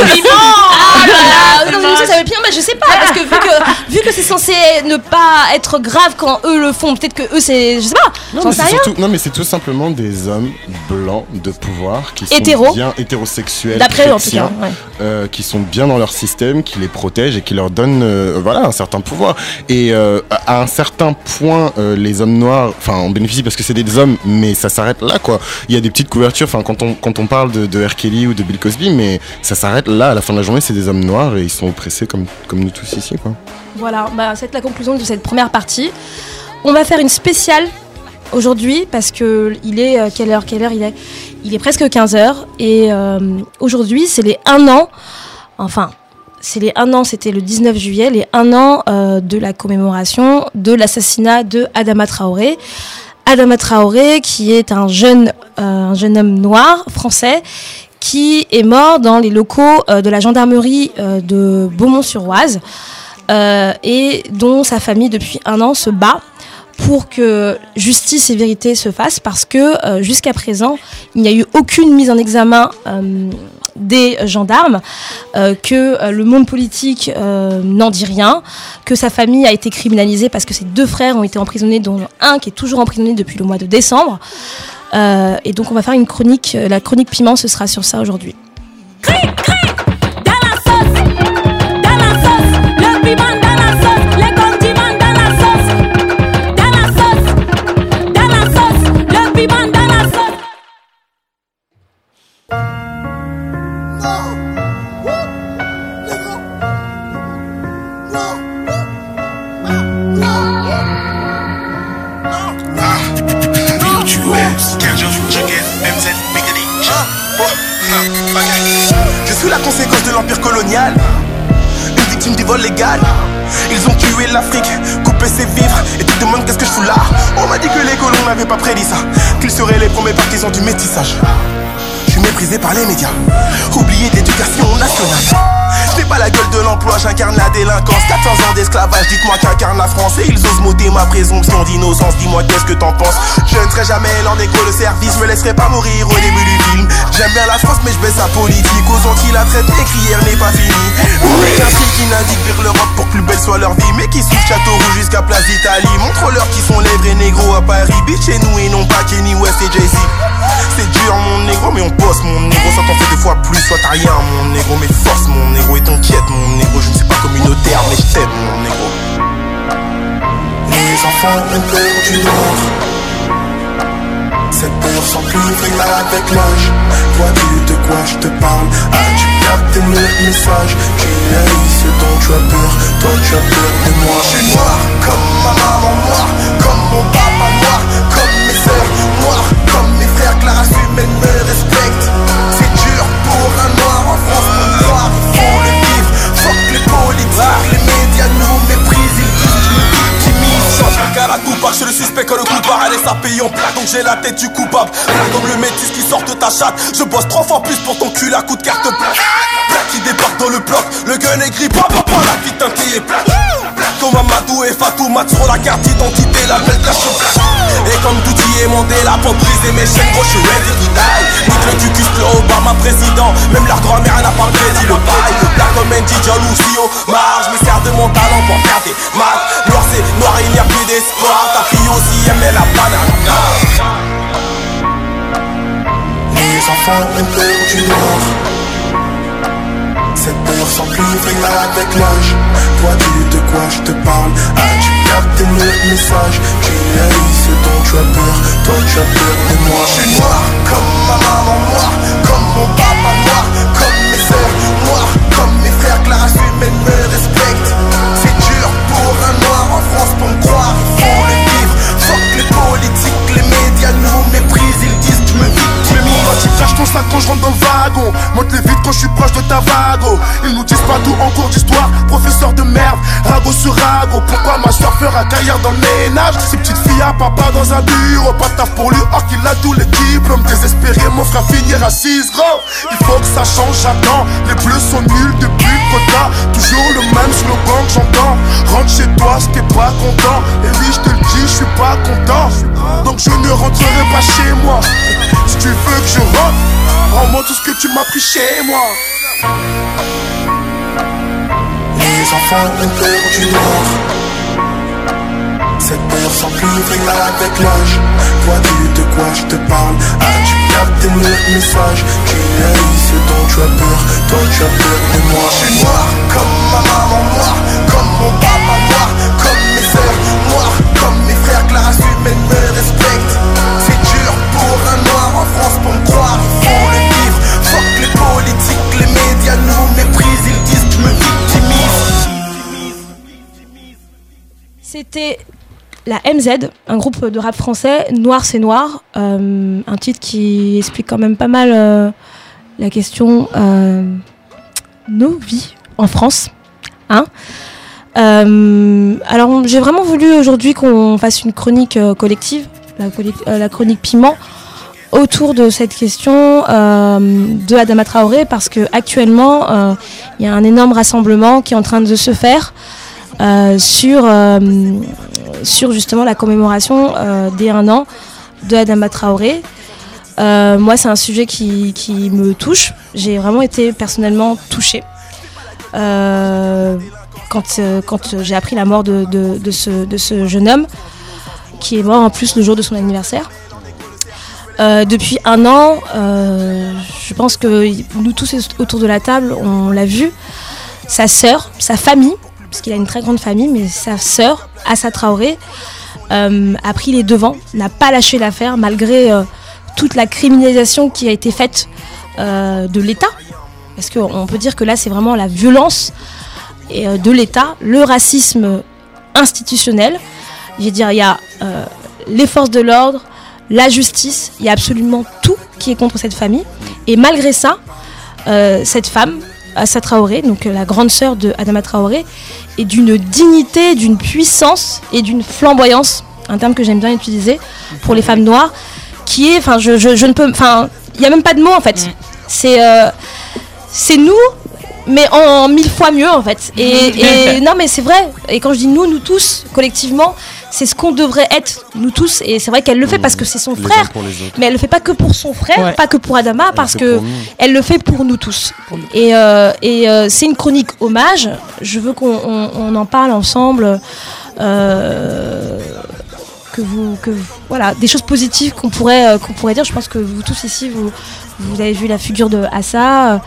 le piment. Ah là là, non, mais ça, ça veut bien, mais je sais pas, parce que vu que, vu que c'est censé ne pas être grave quand eux le font, peut-être que eux c'est. Je sais pas, Non j'en mais, sais c'est rien. surtout, non mais c'est tout simplement des hommes blancs de pouvoir qui sont bien hétérosexuels, D'après eux, en tout cas, ouais. euh, qui sont bien dans leur système, qui les protègent et qui leur donnent euh, voilà un certain pouvoir. Et euh, à un certain point, euh, les hommes noirs, enfin on bénéficie parce que c'est des hommes, mais ça s'arrête là quoi. Il y a des petites couvertures, enfin quand on quand on parle de, de R. Kelly ou de Bill Cosby, mais ça s'arrête là. À la fin de la journée, c'est des hommes noirs et ils sont oppressés comme comme nous tous ici quoi. Voilà, bah, c'est la conclusion de cette première partie. On va faire une spéciale aujourd'hui parce que il est euh, quelle heure quelle heure il est? Il est presque 15h et euh, aujourd'hui c'est les 1 an enfin c'est les 1 an, c'était le 19 juillet, les 1 an euh, de la commémoration de l'assassinat de Adama Traoré. Adama Traoré qui est un jeune euh, un jeune homme noir français qui est mort dans les locaux euh, de la gendarmerie de Beaumont-sur-Oise et dont sa famille depuis un an se bat pour que justice et vérité se fassent parce que jusqu'à présent il n'y a eu aucune mise en examen des gendarmes, euh, que euh, le monde politique euh, n'en dit rien, que sa famille a été criminalisée parce que ses deux frères ont été emprisonnés, dont un qui est toujours emprisonné depuis le mois de décembre. Et donc on va faire une chronique, la chronique piment, ce sera sur ça aujourd'hui. Conséquence de l'empire colonial, une victime du vol légal. Ils ont tué l'Afrique, coupé ses vivres, et tu te demandes qu'est-ce que je fous là? On m'a dit que les colons n'avaient pas prédit ça, qu'ils seraient les premiers partisans du métissage. Je suis méprisé par les médias, oublié de l'éducation nationale. Je n'ai pas la gueule de l'emploi, j'incarne la délinquance. 14 ans d'esclavage, dites-moi qu'incarne la France. Et ils osent m'ôter ma présomption d'innocence. Dis-moi qu'est-ce que t'en penses. Je ne serai jamais leur négro le service Me laisserai pas mourir au début du film. J'aime bien la France mais je baisse sa politique. Aux Antilles la traite écrière n'est pas finie. On est qu'un signe qui navigue vers l'Europe Pour plus belle soit leur vie Mais qui suivent Château Rouge jusqu'à Place d'Italie. Montre-leur qui sont les vrais négros à Paris Bitch chez nous et non pas Kenny West et Jay-Z. C'est dur mon négro mais on bosse mon négro. Ça t'en fait deux fois plus soit t'as rien mon négro. Mais force mon négro et t'inquiète mon négro Je ne suis pas communautaire mais je mon négro Les enfants ont peur du noir. Cette peur s'amplifie avec l'âge. Vois-tu de quoi je te parle? As-tu capté le message Tu haïs ce dont tu as peur. Toi, tu as peur de moi. Je suis noir comme ma maman noire Comme mon papa noir Comme mes sœurs noires Comme mes frères race humaine Change le gars à tout part, je le suspect quand le coup part Elle est sa en plaque donc j'ai la tête du coupable. Comme le métis qui sort de ta chatte. Je bosse trois fois plus pour ton cul à coup de carte plate Black qui débarque dans le bloc Le gun est gris, papa, la vie teintée est Comme Amadou et Fatou Mat sur la carte d'identité La belle cache Et comme Douti et Mandela pour briser mes chaînes Gros je suis ready to die Nique le cucus, le Obama président Même leur grand-mère n'a pas le crédit le bail. Là comme Andy John ou Sio Marge, me sers de mon talent pour faire des maths. Noir c'est noir, il n'y a plus d'espoir. Ta fille aussi aimait la banane Les enfants ont peur du noir. Cette peur s'amplifie avec l'âge. Vois-tu de quoi je te parle? As-tu capté le message Tu haïs ce dont tu as peur. Toi, tu as peur de moi. Je suis noir comme ma maman noire Comme mon papa noir Simon, monte les vite quand je suis proche de ta vague. oh. Ils nous disent pas tout en cours d'histoire, professeur de merde, rago sur rago. Pourquoi ma soeur fera carrière dans le ménage? Ces petites filles à papa dans un bureau, pas taf pour lui, or qu'il a tous les diplômes. Désespéré, mon frère finira 6 gros. Il faut que ça change, j'attends. Les bleus sont nuls depuis le quota. Toujours le même slogan que j'entends. Rentre chez toi t'es pas content. Et oui, je te le dis, je suis pas content. Donc je ne rentrerai pas chez moi. Tout ce que tu m'as pris chez moi. Les enfants ont peur du noir. Cette peur s'amplifie avec l'âge Vois-tu de quoi je te parle? As-tu capté le message Tu haïs ce dont tu as peur Toi tu as peur de moi. Je suis noir comme ma maman noire, comme mon papa noir, comme mes sœurs noires, comme mes frères. Race humaine C'était la MZ, un groupe de rap français, Noir c'est Noir, euh, un titre qui explique quand même pas mal euh, la question euh, nos vies en France. Hein alors j'ai vraiment voulu aujourd'hui qu'on fasse une chronique collective, la, chronique piment, autour de cette question de Adama Traoré parce que actuellement euh, il y a un énorme rassemblement qui est en train de se faire sur, euh, sur justement la commémoration euh, des un an de Adama Traoré. Euh, moi, c'est un sujet qui, me touche. J'ai vraiment été personnellement touchée. Euh, quand euh, j'ai appris la mort de, ce, de ce jeune homme, qui est mort en plus le jour de son anniversaire. Euh, depuis un an, euh, je pense que nous tous autour de la table, on l'a vu, sa sœur, sa famille, parce qu'il a une très grande famille, mais sa sœur, Assa Traoré, euh, a pris les devants, n'a pas lâché l'affaire malgré euh, toute la criminalisation qui a été faite euh, de l'État. Parce qu'on peut dire que là, c'est vraiment la violence de l'État, le racisme institutionnel. Je veux dire, il y a les forces de l'ordre, la justice, il y a absolument tout qui est contre cette famille. Et malgré ça, cette femme, Assa Traoré, donc euh, la grande sœur de Adama Traoré, est d'une dignité, d'une puissance et d'une flamboyance, un terme que j'aime bien utiliser pour les femmes noires, qui est, enfin, je, je- je ne peux, enfin, il n'y a même pas de mots en fait. C'est, euh, c'est nous, mais en mille fois mieux en fait. Et, et non, mais c'est vrai. Et quand je dis nous, nous tous, collectivement, c'est ce qu'on devrait être, nous tous. Et c'est vrai qu'elle le fait parce que c'est son Les frère. Mais elle le fait pas que pour son frère, Ouais. pas que pour Adama, parce que elle le fait pour nous tous. Et, euh, et euh, c'est une chronique hommage. Je veux qu'on on- on en parle ensemble. euh, que vous, que vous- voilà, des choses positives qu'on pourrait, euh, qu'on pourrait dire. Je pense que vous tous ici, vous, vous avez vu la figure de Assa.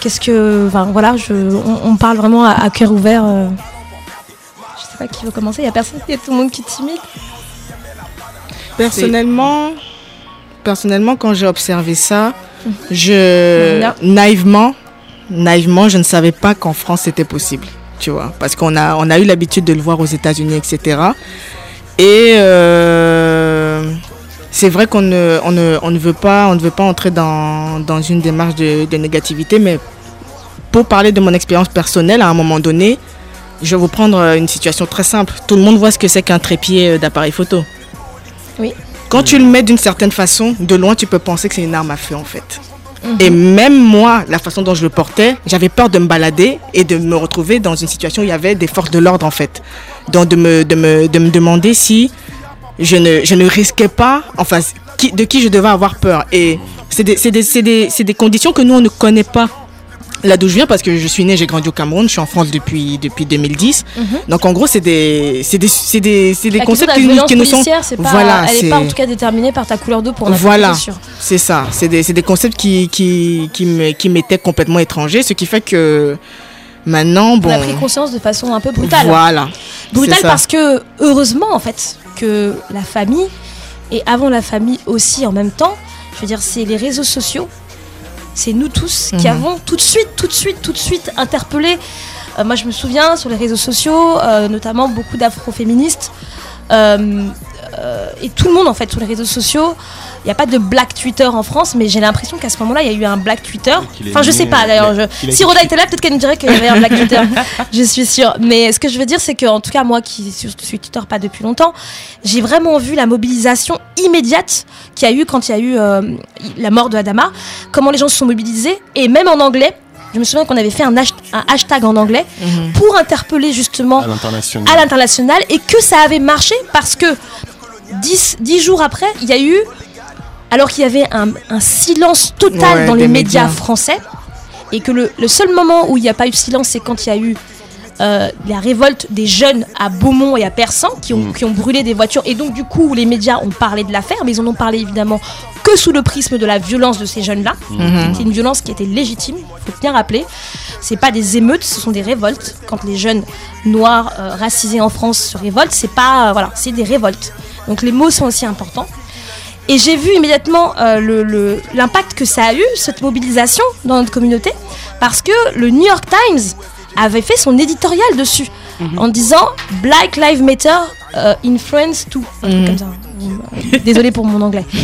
Qu'est-ce que, enfin voilà, je, on, on parle vraiment à, à cœur ouvert. Qui veut commencer. Il y a personne, il y a tout le monde qui est timide. Personnellement, personnellement, quand j'ai observé ça, je naïvement, naïvement, je ne savais pas qu'en France c'était possible, tu vois, parce qu'on a on a eu l'habitude de le voir aux États-Unis, etc. Et euh, c'est vrai qu'on ne, on ne, on ne veut pas, on ne veut pas entrer dans, dans une démarche de, de négativité, mais pour parler de mon expérience personnelle, à un moment donné, je vais vous prendre euh, une situation très simple. Tout le monde voit ce que c'est qu'un trépied euh, d'appareil photo. Oui. Quand tu le mets d'une certaine façon, de loin, tu peux penser que c'est une arme à feu, en fait. Mhm. Et même moi, la façon dont je le portais, j'avais peur de me balader et de me retrouver dans une situation où il y avait des forces de l'ordre, en fait. Donc, de me, de me, de me demander si je ne, je ne risquais pas, enfin, qui, de qui je devais avoir peur. Et c'est des, des, des, c'est des conditions que nous, on ne connaît pas. Là d'où je viens, parce que je suis né, j'ai grandi au Cameroun, je suis en France depuis, depuis 2010. Donc en gros, c'est des, c'est des, c'est des, c'est des concepts qui, nous- violence qui nous sont. pas, Voilà, elle n'est pas en tout cas déterminée par ta couleur de peau. Voilà, c'est ça. C'est des, c'est des concepts qui, qui, qui, me- qui m'étaient complètement étrangers, ce qui fait que maintenant, bon. On a pris conscience de façon un peu brutale. Voilà. Brutale parce que, heureusement, en fait, que la famille, et avant la famille aussi en même temps, je veux dire, c'est les réseaux sociaux, c'est nous tous qui Mhm. avons tout de suite, tout de suite, tout de suite interpellé. Euh, moi, je me souviens sur les réseaux sociaux, euh, notamment beaucoup d'afroféministes, euh, euh, et tout le monde, en fait, sur les réseaux sociaux, il n'y a pas de Black Twitter en France, mais j'ai l'impression qu'à ce moment-là, il y a eu un Black Twitter. Enfin, je sais pas d'ailleurs. je- Si Roda était là, peut-être qu'elle nous dirait qu'il y avait un Black Twitter. je suis sûre. Mais ce que je veux dire, c'est qu'en tout cas, moi qui suis suis Twitter pas depuis longtemps, j'ai vraiment vu la mobilisation immédiate qu'il y a eu quand il y a eu euh, la mort de Adama, comment les gens se sont mobilisés, et même en anglais. Je me souviens qu'on avait fait un, hash- un hashtag en anglais pour interpeller justement À l'international. et que ça avait marché parce que dix, dix jours après, il y a eu, alors qu'il y avait un, un silence total Ouais, dans les médias, médias. français et que le, le seul moment où il n'y a pas eu de silence, c'est quand il y a eu euh, la révolte des jeunes à Beaumont et à Persan qui ont, qui ont brûlé des voitures. Et donc du coup les médias ont parlé de l'affaire mais ils en ont parlé évidemment que sous le prisme de la violence de ces jeunes là Mhm. c'est une violence qui était légitime faut bien rappeler. C'est pas des émeutes ce sont des révoltes. Quand les jeunes noirs euh, racisés en France se révoltent c'est pas euh, voilà c'est des révoltes. Donc les mots sont aussi importants et j'ai vu immédiatement euh, l'impact que ça a eu, cette mobilisation dans notre communauté, parce que le New York Times avait fait son éditorial dessus, en disant Black Lives Matter euh, influence tout. Truc comme ça. Désolée pour mon anglais.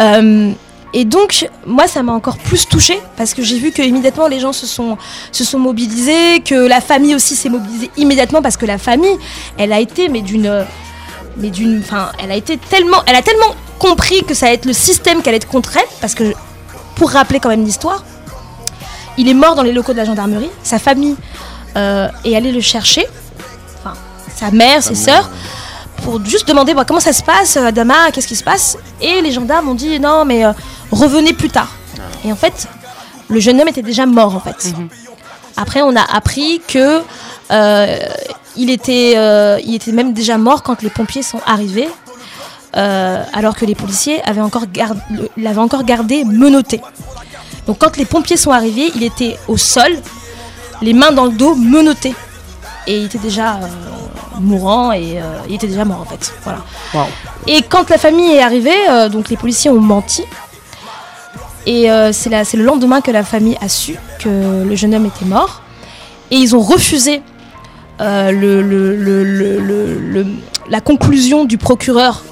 Euh, et donc, moi, ça m'a encore plus touchée parce que j'ai vu que immédiatement les gens se sont, se sont mobilisés, que la famille aussi s'est mobilisée immédiatement parce que la famille, elle a été, mais d'une mais d'une enfin elle a été tellement elle a tellement compris que ça allait être le système qui allait être contre elle parce que pour rappeler quand même l'histoire il est mort dans les locaux de la gendarmerie sa famille euh, est allée le chercher enfin sa mère ses sœurs pour juste demander bon, comment ça se passe euh, Adama qu'est-ce qui se passe? Et les gendarmes ont dit non mais euh, revenez plus tard. Et en fait le jeune homme était déjà mort en fait. Après, on a appris que il, était, euh, il était même déjà mort quand les pompiers sont arrivés, euh, alors que les policiers avaient encore gar- le- l'avaient encore gardé menotté. Donc, quand les pompiers sont arrivés, il était au sol, les mains dans le dos, menotté. Et il était déjà euh, mourant et euh, il était déjà mort en fait. Voilà. Et quand la famille est arrivée, euh, donc les policiers ont menti. Et euh, c'est le lendemain que la famille a su que le jeune homme était mort. Et ils ont refusé euh, le- le- le- la conclusion du procureur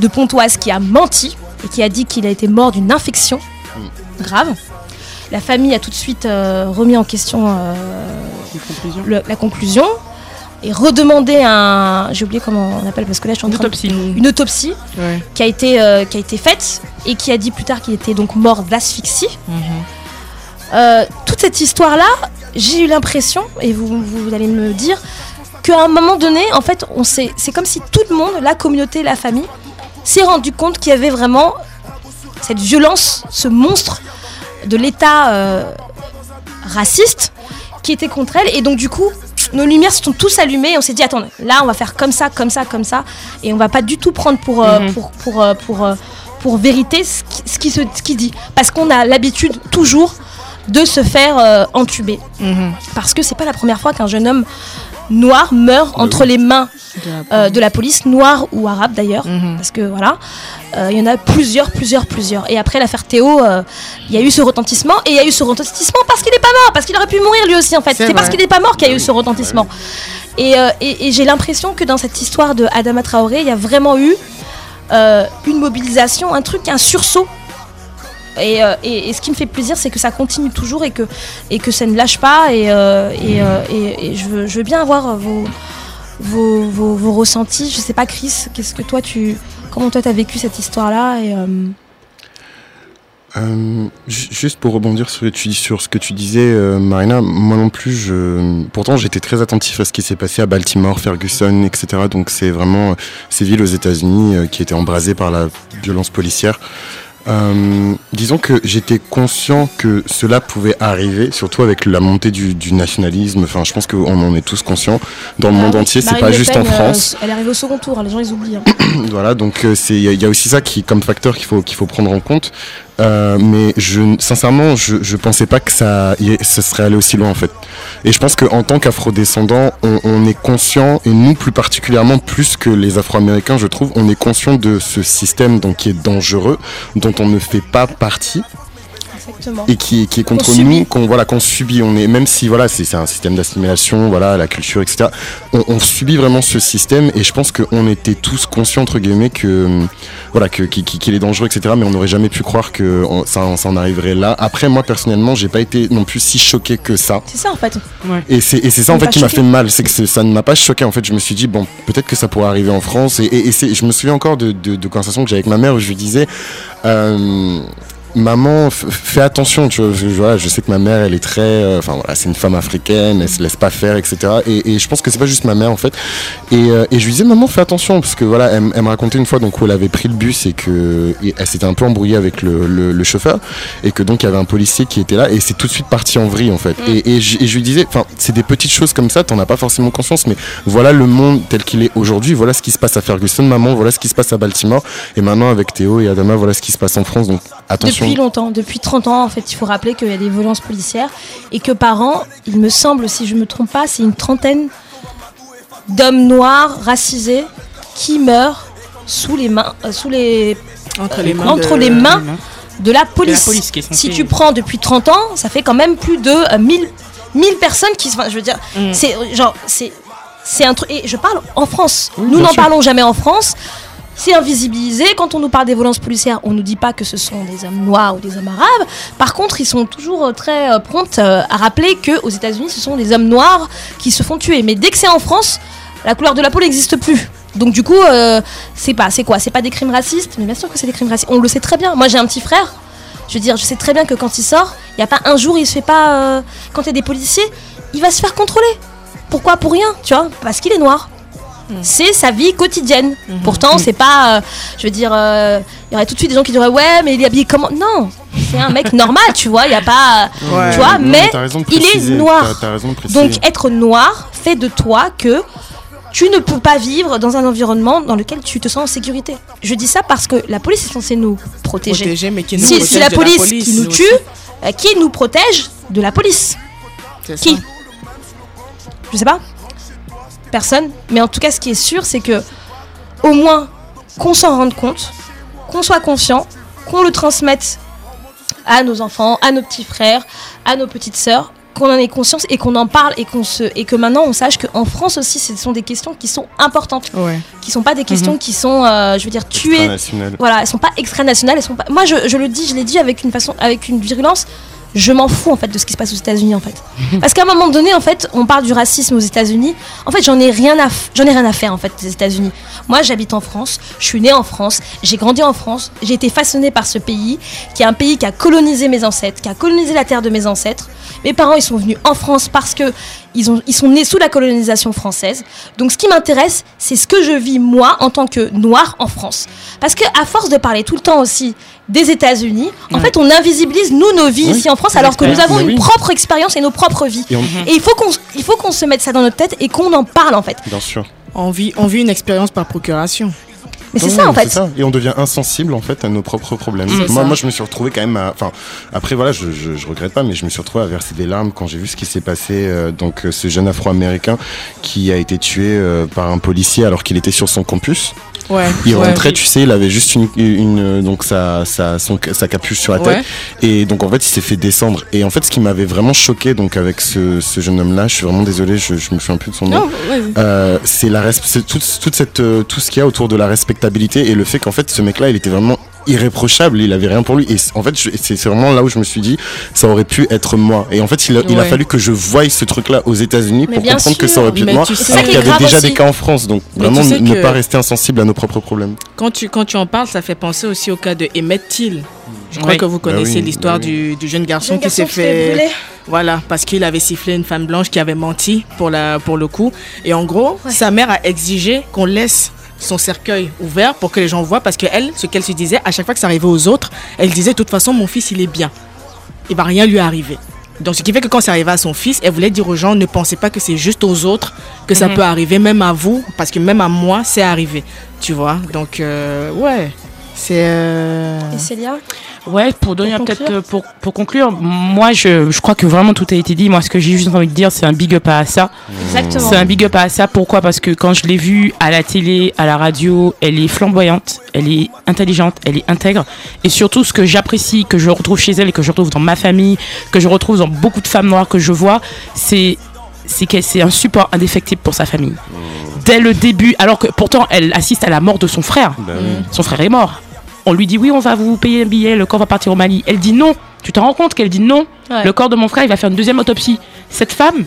de Pontoise qui a menti et qui a dit qu'il a été mort d'une infection grave. La famille a tout de suite euh, remis en question euh, le- la conclusion et redemandé un. J'ai oublié comment on appelle parce que là je suis en Une train de-. Une autopsie Ouais. qui a été, euh, qui a été faite et qui a dit plus tard qu'il était donc mort d'asphyxie. Euh, toute cette histoire-là, j'ai eu l'impression, et vous, vous allez me dire, qu'à un moment donné, en fait, on c'est comme si tout le monde, la communauté, la famille, s'est rendu compte qu'il y avait vraiment cette violence, ce monstre de l'État euh, raciste qui était contre elle. Et donc, du coup, nos lumières se sont tous allumées. Et on s'est dit, attends, là, on va faire comme ça, comme ça, comme ça. Et on va pas du tout prendre pour, euh, Mhm. pour, pour, euh, pour, pour vérité ce qui, ce qui se, ce qui dit. Parce qu'on a l'habitude toujours de se faire euh, entuber. Parce que c'est pas la première fois qu'un jeune homme noir meurt entre les mains euh, de la police, noire ou arabe d'ailleurs. Parce que voilà, euh, il y en a plusieurs, plusieurs, plusieurs. Et après l'affaire Théo, euh, il y a eu ce retentissement. Et il y a eu ce retentissement parce qu'il n'est pas mort, parce qu'il aurait pu mourir lui aussi en fait. C'est parce qu'il n'est pas mort qu'il y a eu ce retentissement. Et, euh, et- et j'ai l'impression que dans cette histoire de Adama Traoré, il y a vraiment eu euh, une mobilisation, un truc, un sursaut. Et, euh, et- ce qui me fait plaisir, c'est que ça continue toujours et que, ça ne lâche pas. Et, euh, euh, je, veux, bien avoir vos, ressentis. Je sais pas, Chris, qu'est-ce que toi tu. Comment toi t'as vécu cette histoire-là juste pour rebondir sur, ce que tu- tu disais, Marina, moi non plus, pourtant j'étais très attentif à ce qui s'est passé à Baltimore, Ferguson, etc. Donc c'est vraiment ces villes aux États-Unis qui étaient embrasées par la violence policière. Euh, disons que j'étais conscient que cela pouvait arriver, surtout avec la montée du, du nationalisme. Enfin, je pense qu'on en est tous conscients dans le Ah monde oui, entier. C'est pas juste en euh, France. elle est arrivée au second tour, hein, les gens ils oublient. hein. voilà, donc euh, c'est il y, y a aussi ça qui comme facteur qu'il faut qu'il faut prendre en compte. Euh, mais je sincèrement, je je pensais pas que ça y ça serait allé aussi loin en fait. Et je pense qu'en tant qu'afro-descendants, on, on est conscient et nous plus particulièrement plus que les Afro-Américains, je trouve, on est conscient de ce système donc qui est dangereux, dont on ne fait pas partie. Exactement. et qui, qui est contre Qu'on subit. nous, qu'on voilà, qu'on subit. On est même si voilà, c'est un système d'assimilation, voilà, la culture, etc. On, on subit vraiment ce système et je pense qu'on était tous conscients entre guillemets que voilà que qu'il est dangereux, etc. Mais on n'aurait jamais pu croire que on- ça, ça en arriverait là. Après, moi personnellement, j'ai pas été non plus si choqué que ça. C'est ça en fait. Et c'est et c'est ça en fait qui m'a fait mal, c'est que ça ne m'a pas choqué. En fait, je me suis dit bon, peut-être que ça pourrait arriver en France. Et, et, et c'est- je me souviens encore de, de, de conversations que j'avais avec ma mère où je lui disais. euh, Maman, fais attention, tu vois. Je, je- voilà, je sais que ma mère, elle est très, euh, enfin voilà, c'est une femme africaine, elle se laisse pas faire, etc. Et, et je pense que c'est pas juste ma mère en fait. Et, euh, et je lui disais, maman, fais attention, parce que voilà, elle, me racontait une fois donc où elle avait pris le bus et que et elle s'était un peu embrouillée avec le, le- le chauffeur et que donc il y avait un policier qui était là et c'est tout de suite parti en vrille en fait. Et, et je, lui disais, enfin, c'est des petites choses comme ça, t'en as pas forcément conscience, mais voilà le monde tel qu'il est aujourd'hui, voilà ce qui se passe à Ferguson, maman, voilà ce qui se passe à Baltimore, et maintenant avec Théo et Adama, voilà ce qui se passe en France. Donc attention. Depuis longtemps, depuis 30 ans, en fait, il faut rappeler qu'il y a des violences policières et que par an, il me semble, si je me trompe pas, c'est une trentaine d'hommes noirs racisés qui meurent sous les mains, euh, sous les Entre les mains entre de- les mains de la police. Si tu prends depuis 30 ans, ça fait quand même plus de euh, 1000 1000 personnes qui se enfin, je veux dire Mm. c'est euh, genre c'est c'est un truc et je parle en France. nous n'en parlons jamais en France. C'est invisibilisé. Quand on nous parle des violences policières, on nous dit pas que ce sont des hommes noirs ou des hommes arabes. Par contre, ils sont toujours euh, très euh, prompts euh, à rappeler que aux États-Unis, ce sont des hommes noirs qui se font tuer. Mais dès que c'est en France, la couleur de la peau n'existe plus. Donc du coup, euh, c'est pas, c'est quoi? C'est pas des crimes racistes? Mais bien sûr que c'est des crimes racistes. On le sait très bien. Moi, j'ai un petit frère. Je veux dire, je sais très bien que quand il sort, il y a pas un jour, il se fait pas. euh, quand il y a des policiers, il va se faire contrôler. Pourquoi? Pour rien, tu vois? Parce qu'il est noir. C'est sa vie quotidienne. Pourtant, c'est pas. euh, je veux dire, euh, il y aurait tout de suite des gens qui diraient Ouais, mais il est habillé comment? Non C'est un mec normal, tu vois, il n'y a pas. Ouais. Tu vois, Non, mais il est noir. t'as- t'as raison de préciser. Donc, être noir fait de toi que tu ne peux pas vivre dans un environnement dans lequel tu te sens en sécurité. Je dis ça parce que la police est censée nous protéger. Protéger, mais qui nous si protège c'est la police, qui nous tue, euh, qui nous protège de la police? Ça. Qui? Je sais pas. Personne. Mais en tout cas, ce qui est sûr, c'est que au moins qu'on s'en rende compte, qu'on soit conscient, qu'on le transmette à nos enfants, à nos petits frères, à nos petites sœurs, qu'on en ait conscience et qu'on en parle et qu'on se et que maintenant on sache qu'en France aussi, ce sont des questions qui sont importantes, Ouais. qui sont pas des questions Mhm. qui sont, euh, je veux dire, tuées. Voilà, elles sont pas extranationales, elles sont pas. Moi, je, je le dis, je l'ai dit avec une façon, avec une virulence. Je m'en fous en fait de ce qui se passe aux États-Unis en fait. Parce qu'à un moment donné, en fait, on parle du racisme aux États-Unis. En fait, j'en ai rien à, j'en ai rien à faire en fait des États-Unis. Moi, j'habite en France, je suis née en France, j'ai grandi en France, j'ai été façonnée par ce pays, qui est un pays qui a colonisé mes ancêtres, qui a colonisé la terre de mes ancêtres. Mes parents, ils sont venus en France parce que ils, ont, ils sont nés sous la colonisation française. Donc, ce qui m'intéresse, c'est ce que je vis moi en tant que noire en France. Parce que à force de parler tout le temps aussi des États-Unis, en Ouais. fait, on invisibilise nous nos vies Oui, ici en France, alors que nous avons une oui. propre expérience et nos propres vies. Et on- Et il faut qu'on il faut qu'on se mette ça dans notre tête et qu'on en parle en fait. Bien sûr. On vit, on vit une expérience par procuration. Mais c'est ça en fait. ça. Et on devient insensible en fait à nos propres problèmes. Moi, moi, je me suis retrouvé quand même à. Enfin, après voilà, je, je, je regrette pas, mais je me suis retrouvé à verser des larmes quand j'ai vu ce qui s'est passé. euh, donc, euh, ce jeune Afro-américain qui a été tué euh, par un policier alors qu'il était sur son campus. Ouais. Il ouais. rentrait, tu sais, il avait juste une, une donc sa, sa, son- sa capuche sur la tête. Ouais. Et donc en fait, il s'est fait descendre. Et en fait, ce qui m'avait vraiment choqué donc avec ce, ce jeune homme-là, je suis vraiment désolé, je, je me souviens plus de son nom. Euh, c'est la toute cette euh, tout ce qu'il y a autour de la respectabilité et le fait qu'en fait ce mec-là, il était vraiment irréprochable, il avait rien pour lui. Et en fait, c'est vraiment là où je me suis dit, ça aurait pu être moi. Et en fait, il a, il a Ouais. fallu que je voie ce truc-là aux États-Unis pour comprendre que ça aurait pu être moi. tu sais- Alors qui qu'il y avait déjà aussi. des cas en France, donc Mais vraiment tu sais ne, pas rester insensible à nos propres problèmes. Quand tu, quand tu en parles, ça fait penser aussi au cas de Emmett Till. Je crois Oui. que vous Bah connaissez oui, l'histoire bah oui. du, du jeune garçon Jeune qui s'est fait fait. brûler. Voilà, parce qu'il avait sifflé une femme blanche qui avait menti pour, la, pour le coup. Et en gros, Ouais. sa mère a exigé qu'on laisse son cercueil ouvert pour que les gens voient. Parce qu'elle, ce qu'elle se disait, à chaque fois que ça arrivait aux autres, elle disait de toute façon, mon fils, il est bien. Il va rien lui arriver. Donc, ce qui fait que quand c'est arrivé à son fils, elle voulait dire aux gens ne pensez pas que c'est juste aux autres que ça Mhm. peut arriver, même à vous, parce que même à moi, c'est arrivé. Tu vois? Donc, euh, ouais. C'est. euh, Et Célia Ouais, pour donner peut-être conclure euh, pour, pour conclure, moi je, je crois que vraiment tout a été dit. Moi, ce que j'ai juste envie de dire, c'est un big up à Assa. Exactement. C'est un big up à Assa. Pourquoi? Parce que quand je l'ai vue à la télé, à la radio, elle est flamboyante, elle est intelligente, elle est intègre. Et surtout, ce que j'apprécie, que je retrouve chez elle et que je retrouve dans ma famille, que je retrouve dans beaucoup de femmes noires que je vois, c'est c'est qu'elle c'est un support indéfectible pour sa famille. Dès le début, alors que pourtant elle assiste à la mort de son frère. Bah oui. Son frère est mort. On lui dit oui, on va vous payer un billet, le corps va partir au Mali. Elle dit non. Tu te rends compte qu'elle dit non. Ouais. Le corps de mon frère, il va faire une deuxième autopsie. Cette femme,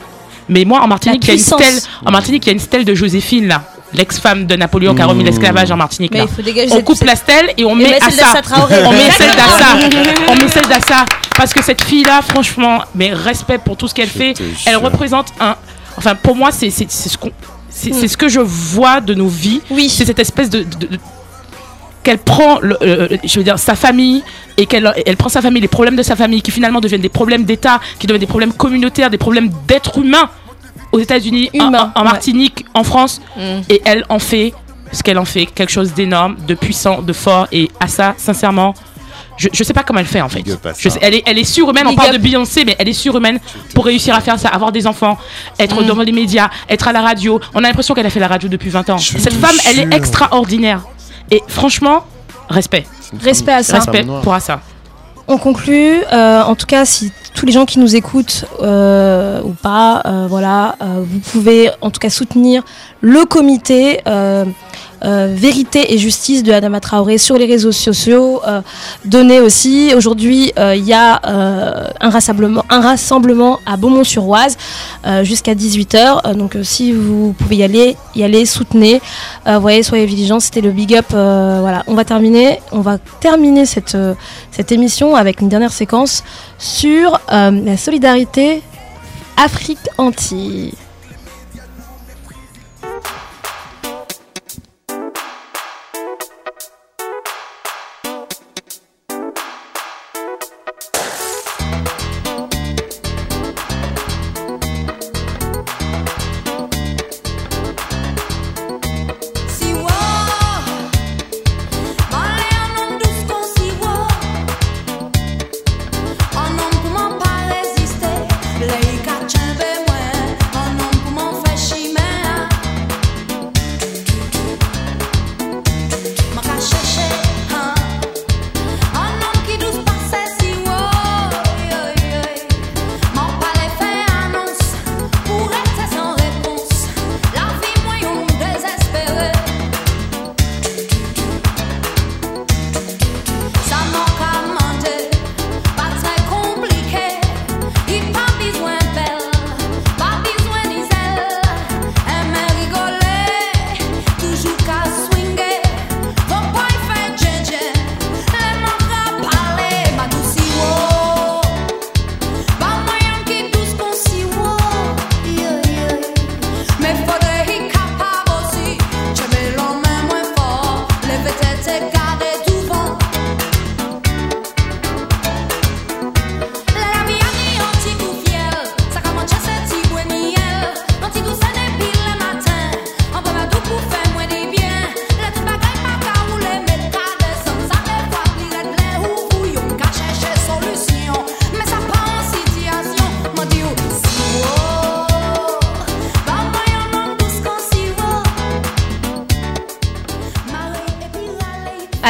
mais moi en Martinique, il y a une stèle. En Martinique, il y a une stèle de Joséphine là, l'ex-femme de Napoléon qui a remis Mmh. l'esclavage en Martinique. Mais là. il faut dégager On cette- coupe la stèle et on Et met Assa. On met celle d'Assa. On met celle d'Assa. Parce que cette fille-là, franchement, mais respect pour tout ce qu'elle fait. Elle représente un. Enfin, pour moi, c'est c'est- c'est ce qu'on. C'est c'est ce que je vois de nos vies. Oui. C'est cette espèce de. de- de- qu'elle prend, le- euh, je veux dire, sa famille et qu'elle elle prend sa famille, les problèmes de sa famille qui finalement deviennent des problèmes d'État, qui deviennent des problèmes communautaires, des problèmes d'êtres humains aux États-Unis, en, ouais. Martinique, en France, et elle en fait ce qu'elle en fait, quelque chose d'énorme, de puissant, de fort, et à ça, sincèrement, je, je sais pas comment elle fait en fait. Je sais- elle, est, elle est surhumaine, on parle de Beyoncé, mais elle est surhumaine pour réussir à faire ça, avoir des enfants, être Mm. devant les médias, être à la radio. On a l'impression qu'elle a fait la radio depuis 20 ans. Cette femme, elle est extraordinaire. Et franchement, respect. Respect à ça. Respect pour Assa. On conclut. euh, en tout cas, si tous les gens qui nous écoutent euh, ou pas, euh, voilà, euh, vous pouvez en tout cas soutenir le comité. Euh, vérité et justice de Adama Traoré sur les réseaux sociaux. Euh, donnez aussi. Aujourd'hui, euh, il y a euh, un, rassemblement, à Beaumont-sur-Oise jusqu'à 18h. donc, si vous pouvez y aller, y aller, soutenez. Voyez, soyez vigilants. C'était le big up. voilà, on va terminer. On va terminer cette, cette émission avec une dernière séquence sur la solidarité Afrique-Antilles. Ça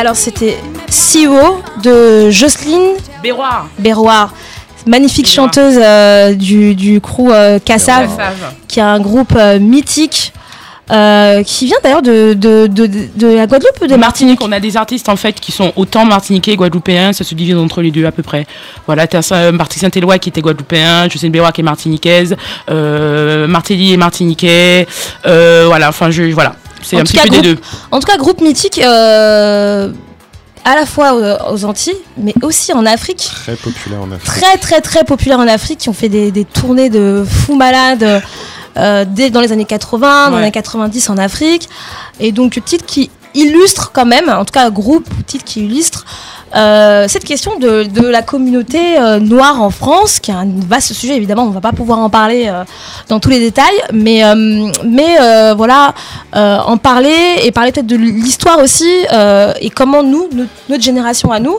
Alors, c'était CEO de Jocelyne Béroir. Béroir. Magnifique chanteuse euh, du, du crew euh, Kassav, qui est un groupe euh, mythique, euh, qui vient d'ailleurs de, de, de, de la Guadeloupe ou de De Martinique. Martinique, on a des artistes en fait qui sont autant martiniquais et guadeloupéens, ça se divise entre les deux à peu près. Voilà, t'as ça, Marty Saint-Éloi qui était guadeloupéen, Jocelyne Bérois qui est martiniquaise, Martelly est martiniquais, voilà, enfin je, voilà, c'est En un tout petit cas, peu des groupe- deux. En tout cas, groupe mythique euh, à la fois aux, aux Antilles, mais aussi en Afrique. Très populaire en Afrique. Très, très, très populaire en Afrique, qui ont fait des, des tournées de fous malades euh, dès dans les années 80, dans les années 90 en Afrique. Et donc, titre qui illustre quand même, en tout cas, groupe, titre qui illustre euh, cette question de, la communauté euh, noire en France, qui est un vaste sujet, évidemment, on ne va pas pouvoir en parler euh, dans tous les détails, mais, voilà, en parler et parler peut-être de l'histoire aussi, et comment nous, notre, notre génération à nous,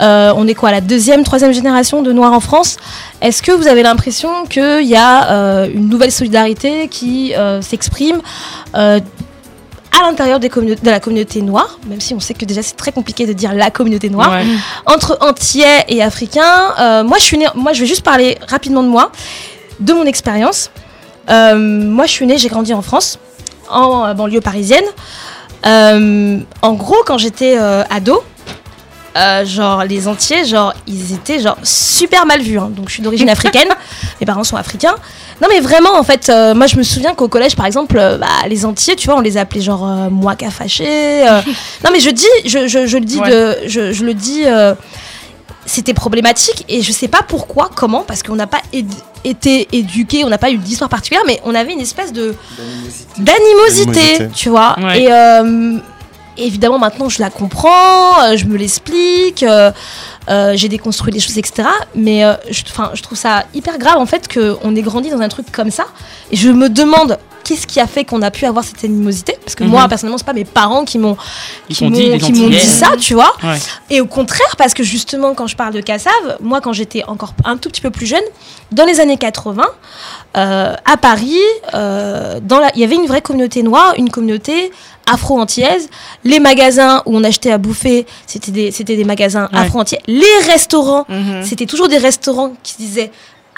on est quoi, la deuxième, troisième génération de noirs en France? Est-ce que vous avez l'impression qu'il y a une nouvelle solidarité qui s'exprime à l'intérieur de la communauté noire, même si on sait que déjà c'est très compliqué de dire la communauté noire, Ouais. entre antillais et africains. Euh, moi, je suis née, moi, je vais juste parler rapidement de moi, de mon expérience. Euh, moi, je suis née, j'ai grandi en France, en euh, banlieue parisienne. Euh, en gros, quand j'étais ado, euh, genre les Antillais, genre ils étaient genre super mal vus. hein. Donc je suis d'origine africaine, mes parents sont africains. Non mais vraiment en fait, euh, moi je me souviens qu'au collège par exemple, euh, bah, les Antillais, tu vois, on les appelait genre euh, moi qu'a fâché. euh. non mais je dis, je, je, je le dis Ouais. de, je, je le dis. euh, c'était problématique et je sais pas pourquoi, comment, parce qu'on n'a pas été éduqué, on n'a pas eu d'histoire particulière, mais on avait une espèce de d'animosité, D'animosité. tu vois. Ouais. Et euh, évidemment maintenant je la comprends, euh, je me l'explique, euh, euh, j'ai déconstruit les choses, etc. Mais euh, je, trouve ça hyper grave en fait qu'on ait grandi dans un truc comme ça. Et je me demande qu'est-ce qui a fait qu'on a pu avoir cette animosité? Parce que moi Mhm. personnellement c'est pas mes parents qui m'ont qui dit, m'ont dit ça, tu vois. Ouais. Et au contraire, parce que justement, quand je parle de Cassave, moi, quand j'étais encore un tout petit peu plus jeune, dans les années 80, euh, à Paris, euh, dans la- il y avait une vraie communauté noire, une communauté afro-antillaise. Les magasins où on achetait à bouffer, c'était des, c'était des magasins Ouais. afro-antillais. Les restaurants, Mhm. c'était toujours des restaurants qui se disaient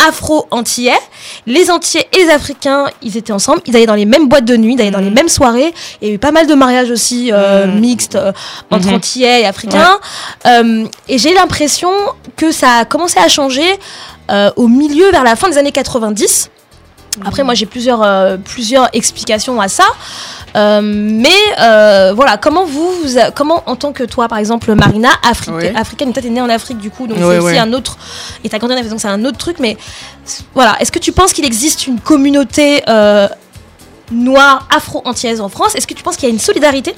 afro-antillais. Les Antillais et les Africains, ils étaient ensemble. Ils allaient dans les mêmes boîtes de nuit, ils allaient dans les mêmes soirées. Il y a eu pas mal de mariages aussi euh, Mhm. mixtes euh, entre Mhm. Antillais et Africains. Euh, et j'ai l'impression que ça a commencé à changer au milieu, vers la fin des années 90. Après, moi, j'ai plusieurs, euh, plusieurs explications à ça. Euh, mais euh, voilà, comment vous, vous a- comment en tant que toi, par exemple, Marina, Afri- Ouais. africaine, toi, t'es née en Afrique du coup, donc c'est aussi un autre. Et t'as grandi en Afrique, donc c'est un autre truc. Mais voilà, est-ce que tu penses qu'il existe une communauté noire afro-antillaise en France? Est-ce que tu penses qu'il y a une solidarité?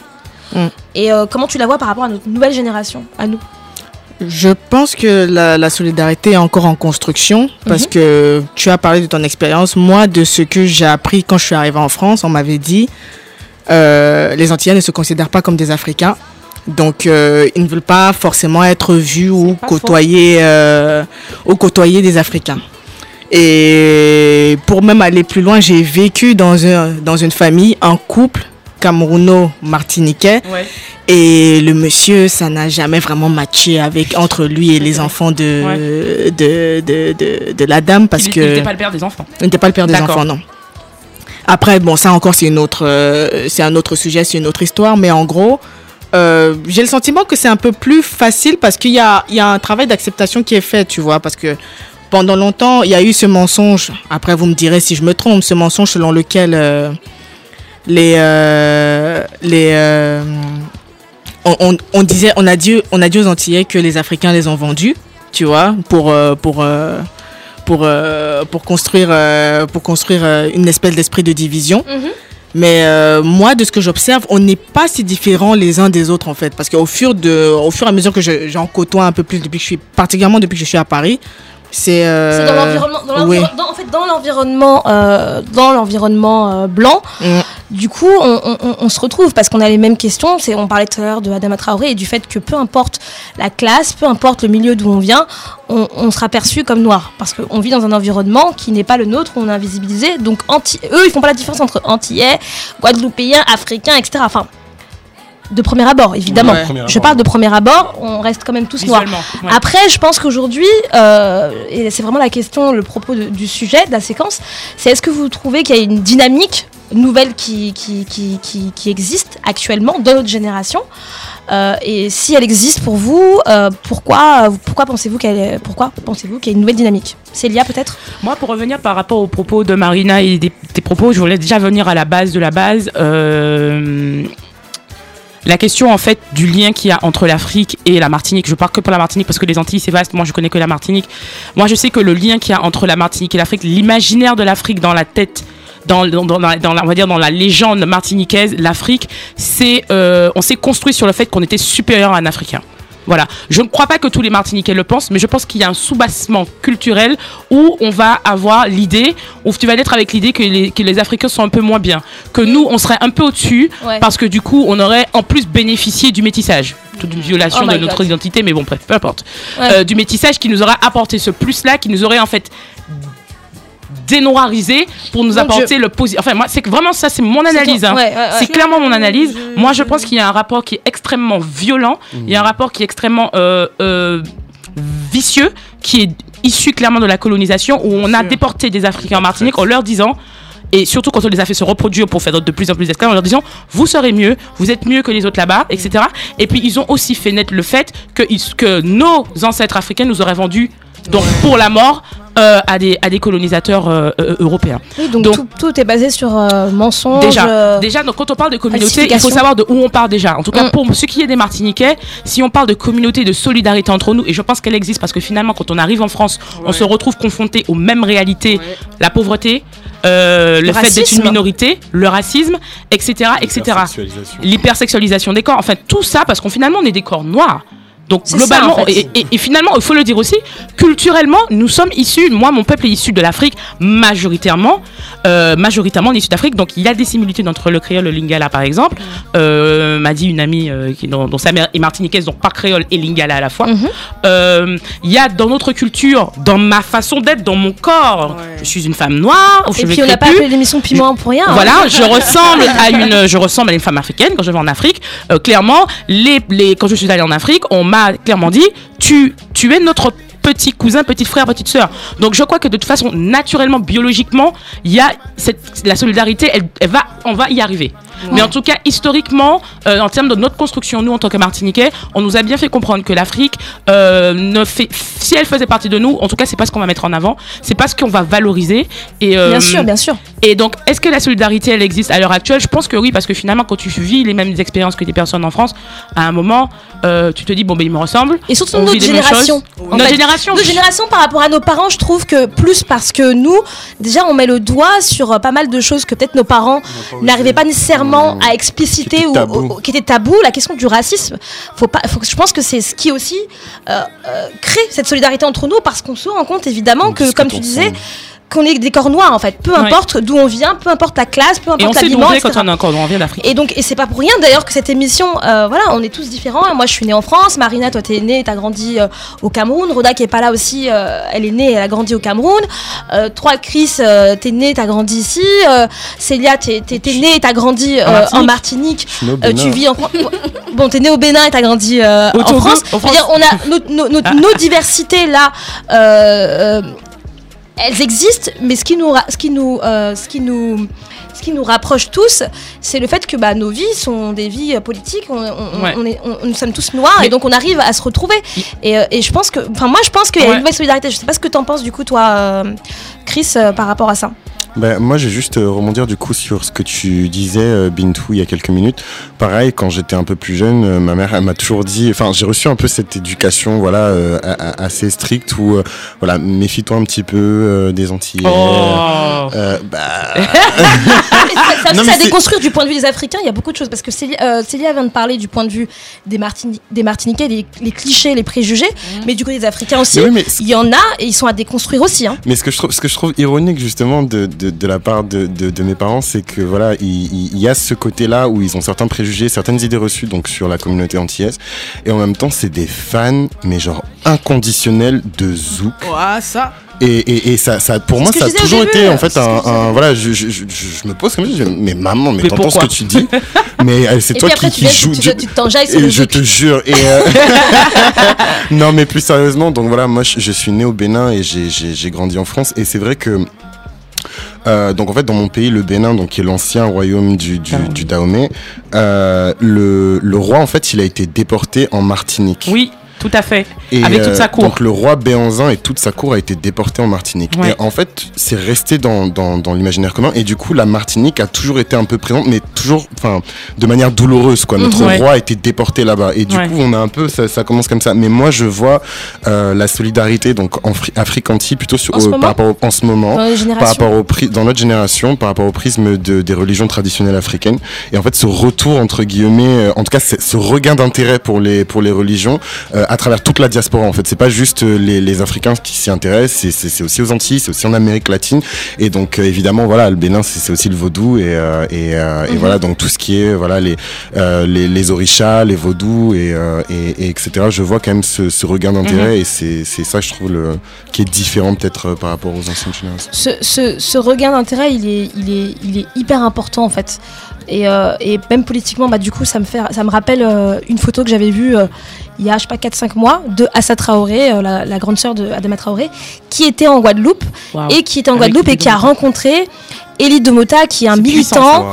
Mm. Et comment tu la vois par rapport à notre nouvelle génération, à nous? Je pense que la, la solidarité est encore en construction parce Mhm. que tu as parlé de ton expérience. Moi, de ce que j'ai appris quand je suis arrivée en France, on m'avait dit euh, les Antillais ne se considèrent pas comme des Africains. Donc, euh, ils ne veulent pas forcément être vus ou euh, ou côtoyer des Africains. Et pour même aller plus loin, j'ai vécu dans, un, dans une famille, un couple camerouno-martiniquais. Ouais. Et le monsieur, ça n'a jamais vraiment matché avec, entre lui et les enfants de, de, de, de, de la dame parce il, que il était pas le père des enfants. il n'était pas le père des enfants, non. Après, bon, ça encore, c'est une autre, euh, c'est un autre sujet, c'est une autre histoire, mais en gros, euh, j'ai le sentiment que c'est un peu plus facile parce qu'il y a, il y a un travail d'acceptation qui est fait, tu vois, parce que pendant longtemps, il y a eu ce mensonge. Après, vous me direz si je me trompe, ce mensonge selon lequel euh, les, euh, les, euh, on, on, on disait, on a dit, on a dit aux Antillais que les Africains les ont vendus, tu vois, pour, euh, pour, pour, pour construire, pour construire une espèce d'esprit de division. Mais euh, moi, de ce que j'observe, on n'est pas si différents les uns des autres en fait, parce qu'au fur de, au fur et à mesure que je- j'en côtoie un peu plus depuis que je suis, particulièrement depuis que je suis à Paris, c'est. euh, C'est dans l'environnement, dans oui. l'environ- dans- en fait, dans l'environnement, euh, dans l'environnement euh, blanc. Mm. Du coup, on, on- on- on se retrouve parce qu'on a les mêmes questions. C'est, on parlait tout à l'heure de Adama Traoré et du fait que peu importe la classe, peu importe le milieu d'où on vient, on, on sera perçu comme noir parce qu'on vit dans un environnement qui n'est pas le nôtre, où on est invisibilisé. Donc, anti, eux, ils font pas la différence entre antillais, guadeloupéens, africains, etc. Enfin, de premier abord, évidemment. Ouais. Je parle de premier abord, on reste quand même tous noirs. Ouais. Après, je pense qu'aujourd'hui, euh, et c'est vraiment la question, le propos de- du sujet, de la séquence, c'est est-ce que vous trouvez qu'il y a une dynamique nouvelle qui, qui, qui, qui, qui existe actuellement dans notre génération? Euh, Et si elle existe pour vous, euh, pourquoi, pourquoi pensez-vous qu'elle pourquoi pensez-vous qu'il y a une nouvelle dynamique? Célia, peut-être? Moi, pour revenir par rapport aux propos de Marina et des, tes propos, je voulais déjà venir à la base de la base. Euh, la question en fait du lien qu'il y a entre l'Afrique et la Martinique. Je parle que pour la Martinique parce que les Antilles c'est vaste. Moi, je connais que la Martinique. Moi, je sais que le lien qu'il y a entre la Martinique et l'Afrique, l'imaginaire de l'Afrique dans la tête. Dans, la- on va dire dans la légende martiniquaise, l'Afrique, c'est, euh, on s'est construit sur le fait qu'on était supérieur à un Africain. Voilà. Je ne crois pas que tous les Martiniquais le pensent, mais je pense qu'il y a un soubassement culturel où on va avoir l'idée, où tu vas naître avec l'idée que les, que les Africains sont un peu moins bien, que nous on serait un peu au-dessus, Ouais. parce que du coup on aurait en plus bénéficié du métissage. Toute une violation Oh de notre God. identité, mais bon, bref, peu importe. Ouais. Euh, du métissage qui nous aurait apporté ce plus-là, qui nous aurait en fait dénoirisé pour nous Mon apporter Dieu. le positif. Enfin, moi, c'est que vraiment ça, c'est mon analyse. hein. ouais, ouais, ouais. C'est clairement mon analyse. Moi, je pense qu'il y a un rapport qui est extrêmement violent. Il y a un rapport qui est extrêmement euh, euh, vicieux, qui est issu clairement de la colonisation, où on a déporté des Africains en Martinique en leur disant. Et surtout quand on les a fait se reproduire pour faire de plus en plus d'esclaves, en leur disant vous serez mieux, vous êtes mieux que les autres là-bas, etc. Et puis ils ont aussi fait naître le fait que, que nos ancêtres africains nous auraient vendu donc pour la mort euh, à, des, à des colonisateurs euh, euh, européens. Oui, donc, Donc- tout, tout est basé sur euh, mensonges. Déjà, euh, déjà donc, quand on parle de communauté, il faut savoir de où on part déjà. En tout cas, Mm. pour ce qui est des Martiniquais, si on parle de communauté, de solidarité entre nous, et je pense qu'elle existe parce que finalement, quand on arrive en France, on se retrouve confronté aux mêmes réalités, la pauvreté, euh, le, Le fait d'être une minorité, le racisme, etc., etc. L'hypersexualisation. L'hypersexualisation des corps, enfin tout ça parce qu'on finalement on est des corps noirs. Donc globalement, ça, en fait. et, et- et finalement, il faut le dire aussi, culturellement, nous sommes issus, moi mon peuple est issu de l'Afrique majoritairement, euh, majoritairement issu d'Afrique, donc il y a des similitudes entre le créole et le lingala par exemple, euh, m'a dit une amie euh, qui, dont, dont sa mère est martiniquaise, donc pas créole et lingala à la fois. Mhm. Euh, Il y a dans notre culture, dans ma façon d'être, dans mon corps, je suis une femme noire, aux Et puis on n'a pas appelé l'émission Piment pour rien. hein. Voilà, je ressemble à une, je ressemble à une femme africaine quand je vais en Afrique. Clairement, les, les, quand je suis allée en Afrique, on m'a clairement dit, tu, tu es notre petit cousin, petit frère, petite sœur. Donc je crois que de toute façon, naturellement, biologiquement, il y a cette, la solidarité, elle, elle va, on va y arriver. Mais en tout cas, historiquement, euh, en termes de notre construction, nous, en tant que Martiniquais, on nous a bien fait comprendre que l'Afrique euh, ne fait, si elle faisait partie de nous, en tout cas, c'est pas ce qu'on va mettre en avant, c'est pas ce qu'on va valoriser. Et, euh, Bien sûr, bien sûr. et donc, est-ce que la solidarité, elle existe à l'heure actuelle? Je pense que oui, parce que finalement, quand tu vis les mêmes expériences que des personnes en France, à un moment, euh, tu te dis, bon, ben, ils me ressemblent. Et surtout notre génération. Notre fait, génération. Notre génération par rapport à nos parents, je trouve que plus parce que nous, déjà, on met le doigt sur pas mal de choses que peut-être nos parents n'arrivaient pas nécessairement à expliciter ou, qui était tabou. La question du racisme, faut pas, faut, je pense que c'est ce qui aussi euh, euh, crée cette solidarité entre nous parce qu'on se rend compte évidemment On que, comme tu disais, ensemble. Qu'on est des corps noirs en fait. Peu Ouais. importe d'où on vient, peu importe la classe, peu Et on importe sait d'où on l'habillement, vient etc. quand on, est encore- on vient d'Afrique. Et donc, et c'est pas pour rien d'ailleurs que cette émission, euh, voilà, on est tous différents. Moi, je suis née en France. Marina, toi, t'es née, t'as grandi euh, au Cameroun. Rhoda, qui est pas là aussi, euh, elle est née, elle a grandi au Cameroun. Euh, toi, Chris, euh, t'es née, t'as grandi ici. Euh, Célia, t'es t'es- t'es née, t'as grandi euh, Martinique. en Martinique. Euh, tu vis en France. Bon, t'es né au Bénin et t'as grandi euh, Au en Togo, France. on a nos diversités là. Elles existent, mais ce qui nous, ce qui nous, euh, ce qui nous, ce qui nous rapproche tous, c'est le fait que bah, nos vies sont des vies euh, politiques. On, on- Ouais. on est, on- nous sommes tous noirs Mais- et donc on arrive à se retrouver. Et, euh, et je pense que, enfin moi je pense qu'il y a Ouais. une nouvelle solidarité. Je sais pas ce que t'en penses du coup toi, Chris, par rapport à ça. Ben, moi, je vais juste euh, rebondir du coup sur ce que tu disais, euh, Bintou, il y a quelques minutes. Pareil, quand j'étais un peu plus jeune, euh, ma mère, elle m'a toujours dit, enfin, j'ai reçu un peu cette éducation, voilà, euh, assez stricte où, euh, voilà, méfie-toi un petit peu euh, des Antillais. Oh. Euh, bah, ça, ça, ça c'est- déconstruire du point de vue des Africains, il y a beaucoup de choses. Parce que Célia, euh, Célia vient de parler du point de vue des, Martini- des Martiniquais, les, les clichés, les préjugés. Mais du côté des Africains aussi, Mais oui, mais- il y en a et ils sont à déconstruire aussi. Hein. Mais ce que je trouve, ce que je trouve ironique justement de, de, de la part de, de, de mes parents, c'est que voilà, il, il- il y a ce côté-là où ils ont certains préjugés, certaines idées reçues donc sur la communauté antillaise, et en même temps c'est des fans, mais genre inconditionnels de Zouk. Ouais, ça. Et, et, et ça, ça, pour moi, ça a toujours été en fait un, voilà, je, je, je, je me pose comme ça, je dis, mais maman, mais, Mais t'entends ce que tu dis, mais euh, c'est toi après, qui, qui joues. tu, tu, sur et je te jure. Et euh, non, mais plus sérieusement, donc voilà, moi je, je suis né au Bénin et j'ai grandi en France. Et c'est vrai que. Euh, donc en fait dans mon pays le Bénin donc qui est l'ancien royaume du, du, Dahomey. du Dahomey euh, le, le roi en fait il a été déporté en Martinique Oui, Tout à fait. Et, Avec toute euh, sa cour. Donc le roi Béanzin et toute sa cour a été déporté en Martinique. Ouais. Et en fait, c'est resté dans, dans, dans l'imaginaire commun. Et du coup, la Martinique a toujours été un peu présente, mais toujours, enfin, de manière douloureuse, quoi. Notre. Ouais. roi a été déporté là-bas. Et du Ouais. coup, on a un peu, ça, ça commence comme ça. Mais moi, je vois euh, la solidarité, donc en Fri- Afrique-Anti, plutôt sur, En ce moment par rapport au- en ce moment, Dans les par générations. rapport au pri- dans notre génération, par rapport au prisme de, des religions traditionnelles africaines. Et en fait, ce retour entre guillemets, euh, en tout cas, ce regain d'intérêt pour les pour les religions euh, à travers toute la diaspora. En fait, c'est pas juste euh, les, les Africains qui s'y intéressent, c'est- aussi aux Antilles, c'est aussi en Amérique latine. Et donc, euh, évidemment, voilà, le Bénin, c'est aussi le vaudou et euh, et, euh, et Mhm. voilà, donc tout ce qui est voilà les les, les orishas, les vaudous et, et, et etc. Je vois quand même ce, ce regain d'intérêt Mhm. et c'est c'est ça, je trouve, le qui est différent peut-être par rapport aux anciennes générations. ce, ce, ce regain d'intérêt, il est, il, est, il est hyper important en fait. Et, euh, et même politiquement, bah, du coup, ça me, fait, ça me rappelle euh, une photo que j'avais vue euh, il y a, je sais pas, 4-5 mois de Assa Traoré, euh, la, la grande sœur de Adama Traoré, qui était en Guadeloupe et qui était en Avec Guadeloupe et qui a rencontré Elie Domota, qui est un militant,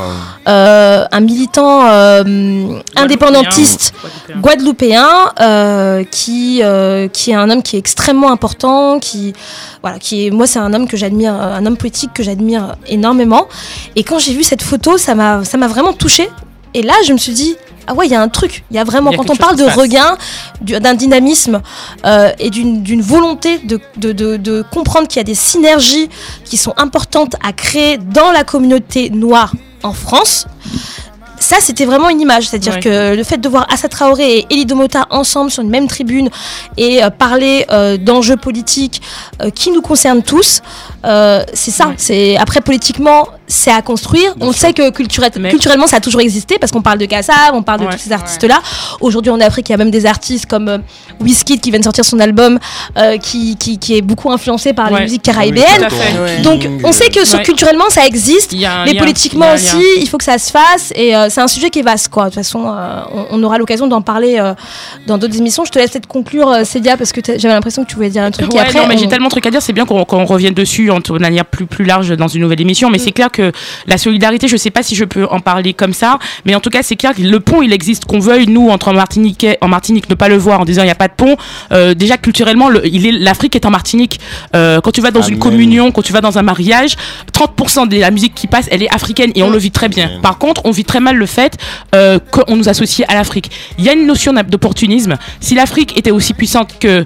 euh, un militant euh, indépendantiste guadeloupéen. euh, qui qui est un homme qui est extrêmement important qui voilà qui est moi c'est un homme que j'admire un homme politique que j'admire énormément. Et quand j'ai vu cette photo ça m'a ça m'a vraiment touchée. Et là je me suis dit ah ouais il y a un truc il y a vraiment Il y a quand on parle de passe. regain du- d'un dynamisme euh, et d'une volonté de, de, de, de comprendre qu'il y a des synergies qui sont importantes à créer dans la communauté noire en France ça, c'était vraiment une image. C'est-à-dire Ouais. que le fait de voir Assa Traoré et Elie Domota ensemble sur une même tribune et euh, parler euh, d'enjeux politiques qui nous concernent tous, c'est ça. C'est Après, politiquement, c'est à construire. on sait que culturel- Mais- culturellement, ça a toujours existé parce qu'on parle de Kassav, on parle de Ouais, tous ces artistes-là. Aujourd'hui, en Afrique, il y a même des artistes comme euh, Wizkid qui vient de sortir son album euh, qui, qui, qui est beaucoup influencé par Ouais. les musiques Oui, caribéennes. Ouais. Donc, on sait que sur- Ouais. culturellement, ça existe. A Mais lien, politiquement a aussi, lien. il faut que ça se fasse. Et euh, c'est un sujet qui est vaste, quoi. De toute façon, euh, on, on aura l'occasion d'en parler euh, dans d'autres émissions. Je te laisse peut-être conclure, euh, Célia, parce que j'avais l'impression que tu voulais dire un truc. et Ouais, après, non, mais on- j'ai tellement de trucs à dire, c'est bien qu'on revienne dessus en de manière plus, plus large dans une nouvelle émission. Mais Mm. c'est clair que la solidarité, je sais pas si je peux en parler comme ça, mais en tout cas, c'est clair que le pont, il existe. Qu'on veuille, nous, entre Martinique, en Martinique, ne pas le voir en disant il n'y a pas de pont. Euh, déjà, culturellement, le- il est- l'Afrique est en Martinique. Euh, quand tu vas dans une communion, quand tu vas dans un mariage, 30% de la musique qui passe, elle est africaine et on le vit très bien. Par contre, on vit très mal le fait euh, qu'on nous associe à l'Afrique. Il y a une notion d'opportunisme. Si l'Afrique était aussi puissante que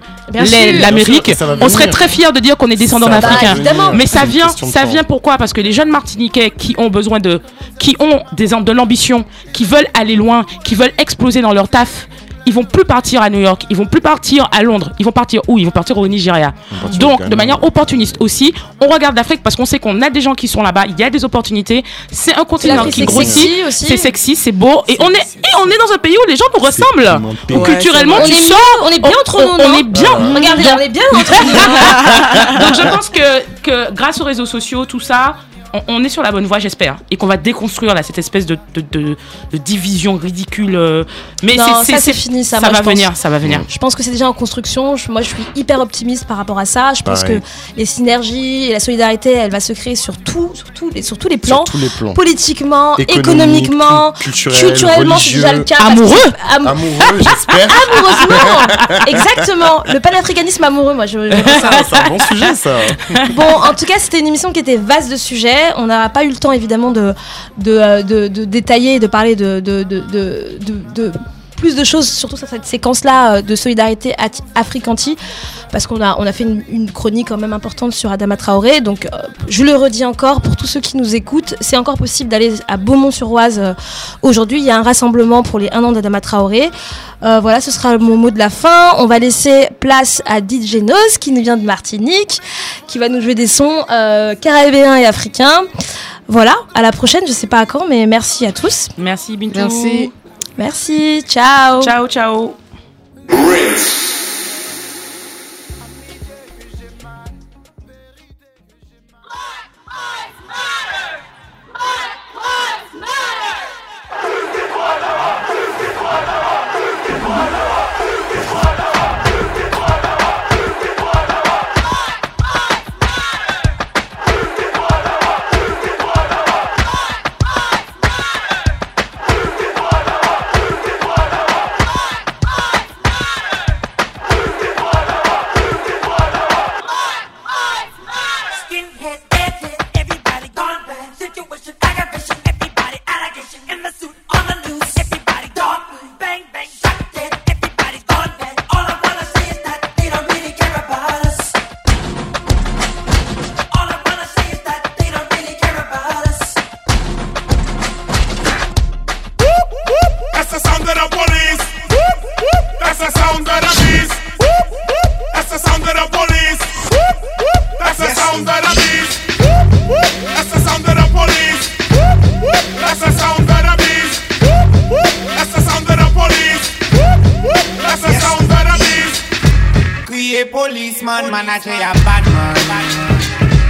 l'Amérique, on serait très fiers de dire qu'on est va d'Africains. Mais ça vient, ça vient pourquoi? Parce que les jeunes Martiniquais qui ont besoin de, qui ont des, de l'ambition, qui veulent aller loin, qui veulent exploser dans leur taf, ils vont plus partir à New York, ils vont plus partir à Londres, ils vont partir où? Ils vont partir au Nigeria. Donc, de manière opportuniste aussi, on regarde l'Afrique parce qu'on sait qu'on a des gens qui sont là-bas, il y a des opportunités, c'est un continent qui grossit, c'est sexy, c'est beau, et on est, et on est dans un pays où les gens nous ressemblent. culturellement, on tu est sors, on est bien entre on- nous, on est bien. Regardez, on est bien entre nous. Donc je pense que, que grâce aux réseaux sociaux, tout ça, on, on est sur la bonne voie, j'espère. Et qu'on va déconstruire là, cette espèce de, de, de- de division ridicule. euh, Mais Non, c'est- ça, c'est c'est fini, ça, Ça moi, va venir, ça va venir. Je pense que c'est déjà en construction. Je- moi, je suis hyper optimiste par rapport à ça. Je pense Pareil. que les synergies et la solidarité, elle va se créer sur, tout, sur, tous les, sur tous les plans. Sur tous les plans. Politiquement, Économique, économiquement, tout, culturel, culturellement, c'est déjà le cas. que- Amoureux. Am- Amoureux, j'espère. Amoureusement Exactement Le panafricanisme amoureux, moi je, je c'est un bon sujet, ça. Bon, en tout cas, c'était une émission qui était vaste de sujets. On n'a pas eu le temps, évidemment, de, de, euh, de, de détailler de parler de plus de choses, surtout sur cette séquence-là euh, de solidarité Afrique-Anti, parce qu'on a, on a fait une, une chronique quand même importante sur Adama Traoré. Donc, euh, je le redis encore, pour tous ceux qui nous écoutent, c'est encore possible d'aller à Beaumont-sur-Oise euh, aujourd'hui. Il y a un rassemblement pour les 1 an d'Adama Traoré. Euh, voilà, ce sera mon mot de la fin. On va laisser place à DJ Nos, qui nous vient de Martinique, qui va nous jouer des sons euh, caribéens et africains. Voilà, à la prochaine, je sais pas à quand, mais merci à tous. Merci Bintou. Merci. Merci, ciao. Ciao, ciao. a policeman, man I say a bad man.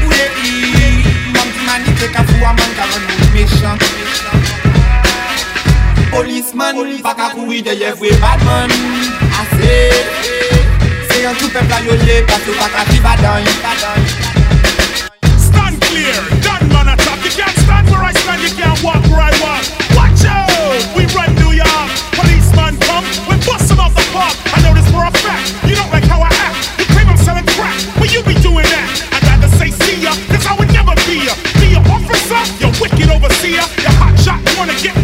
Who they eat? Monkey man, he take a fool, man can run with mission. Policeman, back a couille de yev we bad man. I say, say un tout peuple a yo ye, parce que back a qui va man, Stand clear, done man a top. You can't stand where I stand, you can't walk where I walk. Watch out, we run New York. Policeman come, we bust him off the park. wanna get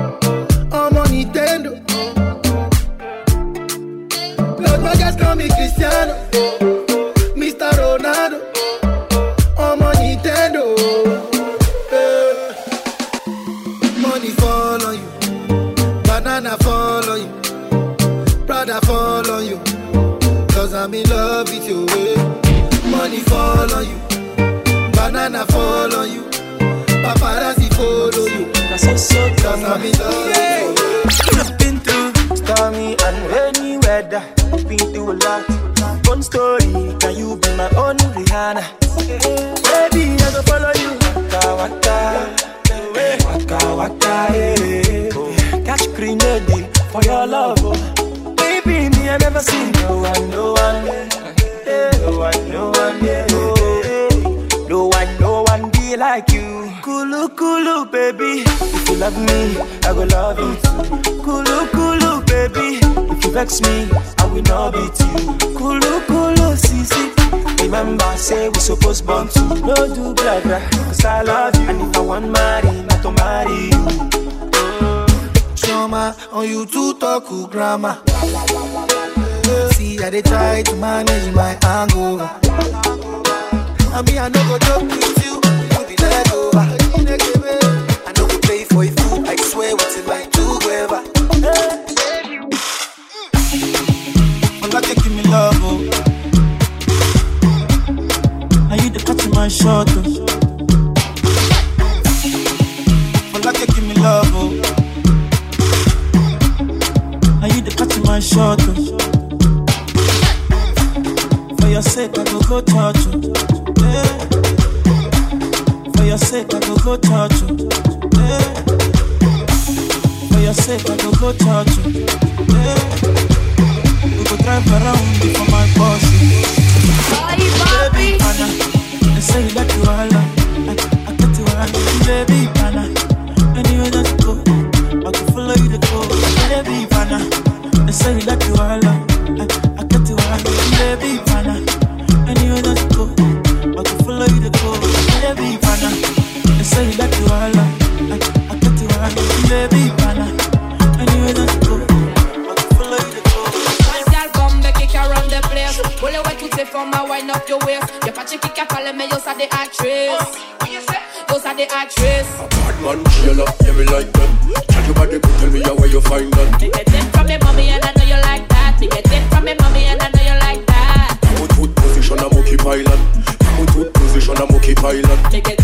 Me Cristiano, Mr. Ronaldo, I'm Nintendo. Eh. Money fall on you, banana fall on you, Prada fall on you. Cause I'm in love with you. eh. Money fall on you. Banana fall on you. Paparazzi follow you. Cause I'm in love with you. I've been through stormy and rainy weather. Been through a lot. One story, can you be my own Rihanna? Baby, I go follow you. Waka eh, waka, waka waka, yeah. Catch grenade for your love, oh. Baby, me I never seen eh. no one, no one, yeah. no one, no one, yeah. Be like you. Kulu kulu, baby. If you love me, I go love you too. Kulu kulu, baby. If you vex me, I will not beat you. Kulu kulu, sisi. Remember, say we supposed born to no do blah blah. Cause I love you, and if I want marry, not to marry you. Trauma on you to talk to grammar. See, I they try to manage my anger. I mean, I know go joke with you, you be let go. I know go pay for your sake, I go go touch you. Yeah. For your sake, I go go touch you. Yeah. We go drive around before my boss. Baby, Anna, they say you like you all I, I get you all baby, Anna. Anywhere that you go. I can follow you to go. Baby, Anna, they say you like you all I, I get you all baby. For my wine up your waist. Your patchy kick a follow me, you're the actress. Those are the actress. A bad man, chill up, yeah, me like them. Tell your body, tell me how where you find them. Me get them from me mommy and I know you like that. Me get them from me mommy and I know you like that. Put foot position, I'm okay pilot. Put foot position, I'm okay pilot. Me get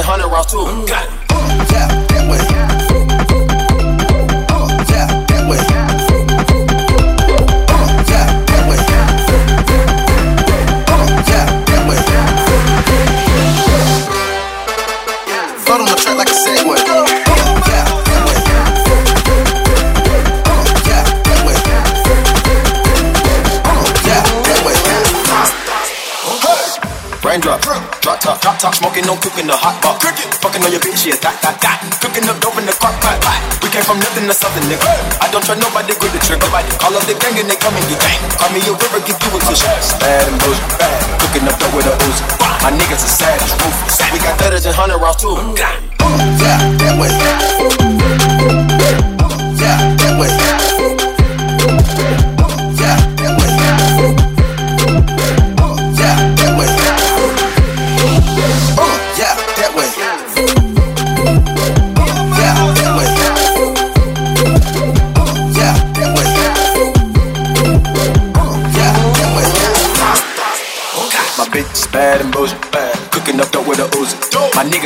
and hundred rounds too. Mm. Got it. Way top, drop top, smoking, no cooking the hot pot. Cooking, fucking on your bitch, yeah, that, that, that. Cooking up dope in the crock pot. We came from nothing to something, nigga. Hey. I don't try nobody, grip the trigger. Nobody. Call up the gang and they come and get gang. Call me a river, give you a tissue. Bad and bullshit, bad. Cooking up dope with a ooze. My niggas are savage, ruthless. We got thudders and hundred rounds too. Yeah, that way. Yeah, that way.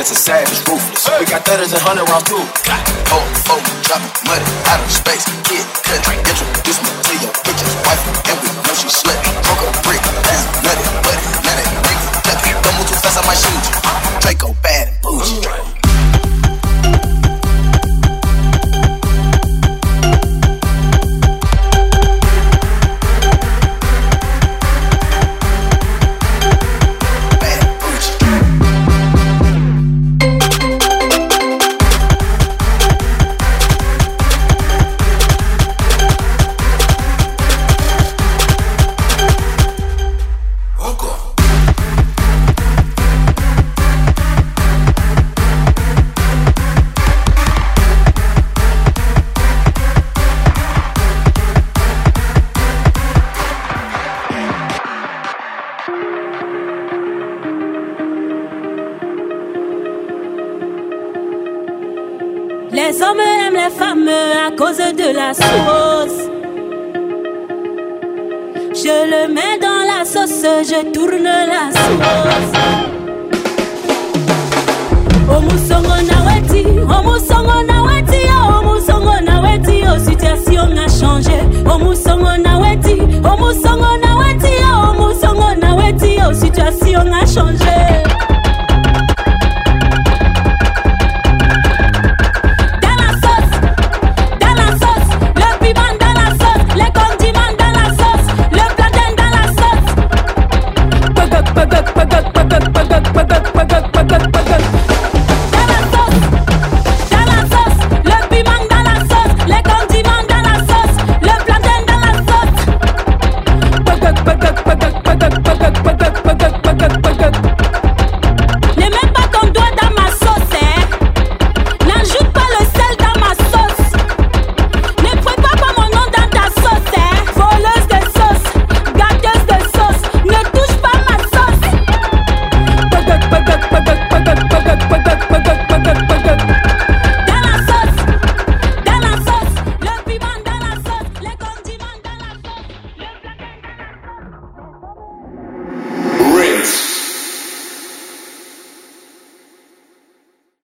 It's a savage, ruthless. We got thudders and hundred rounds too. Oh, oh, drop money out of space. Kid country, intro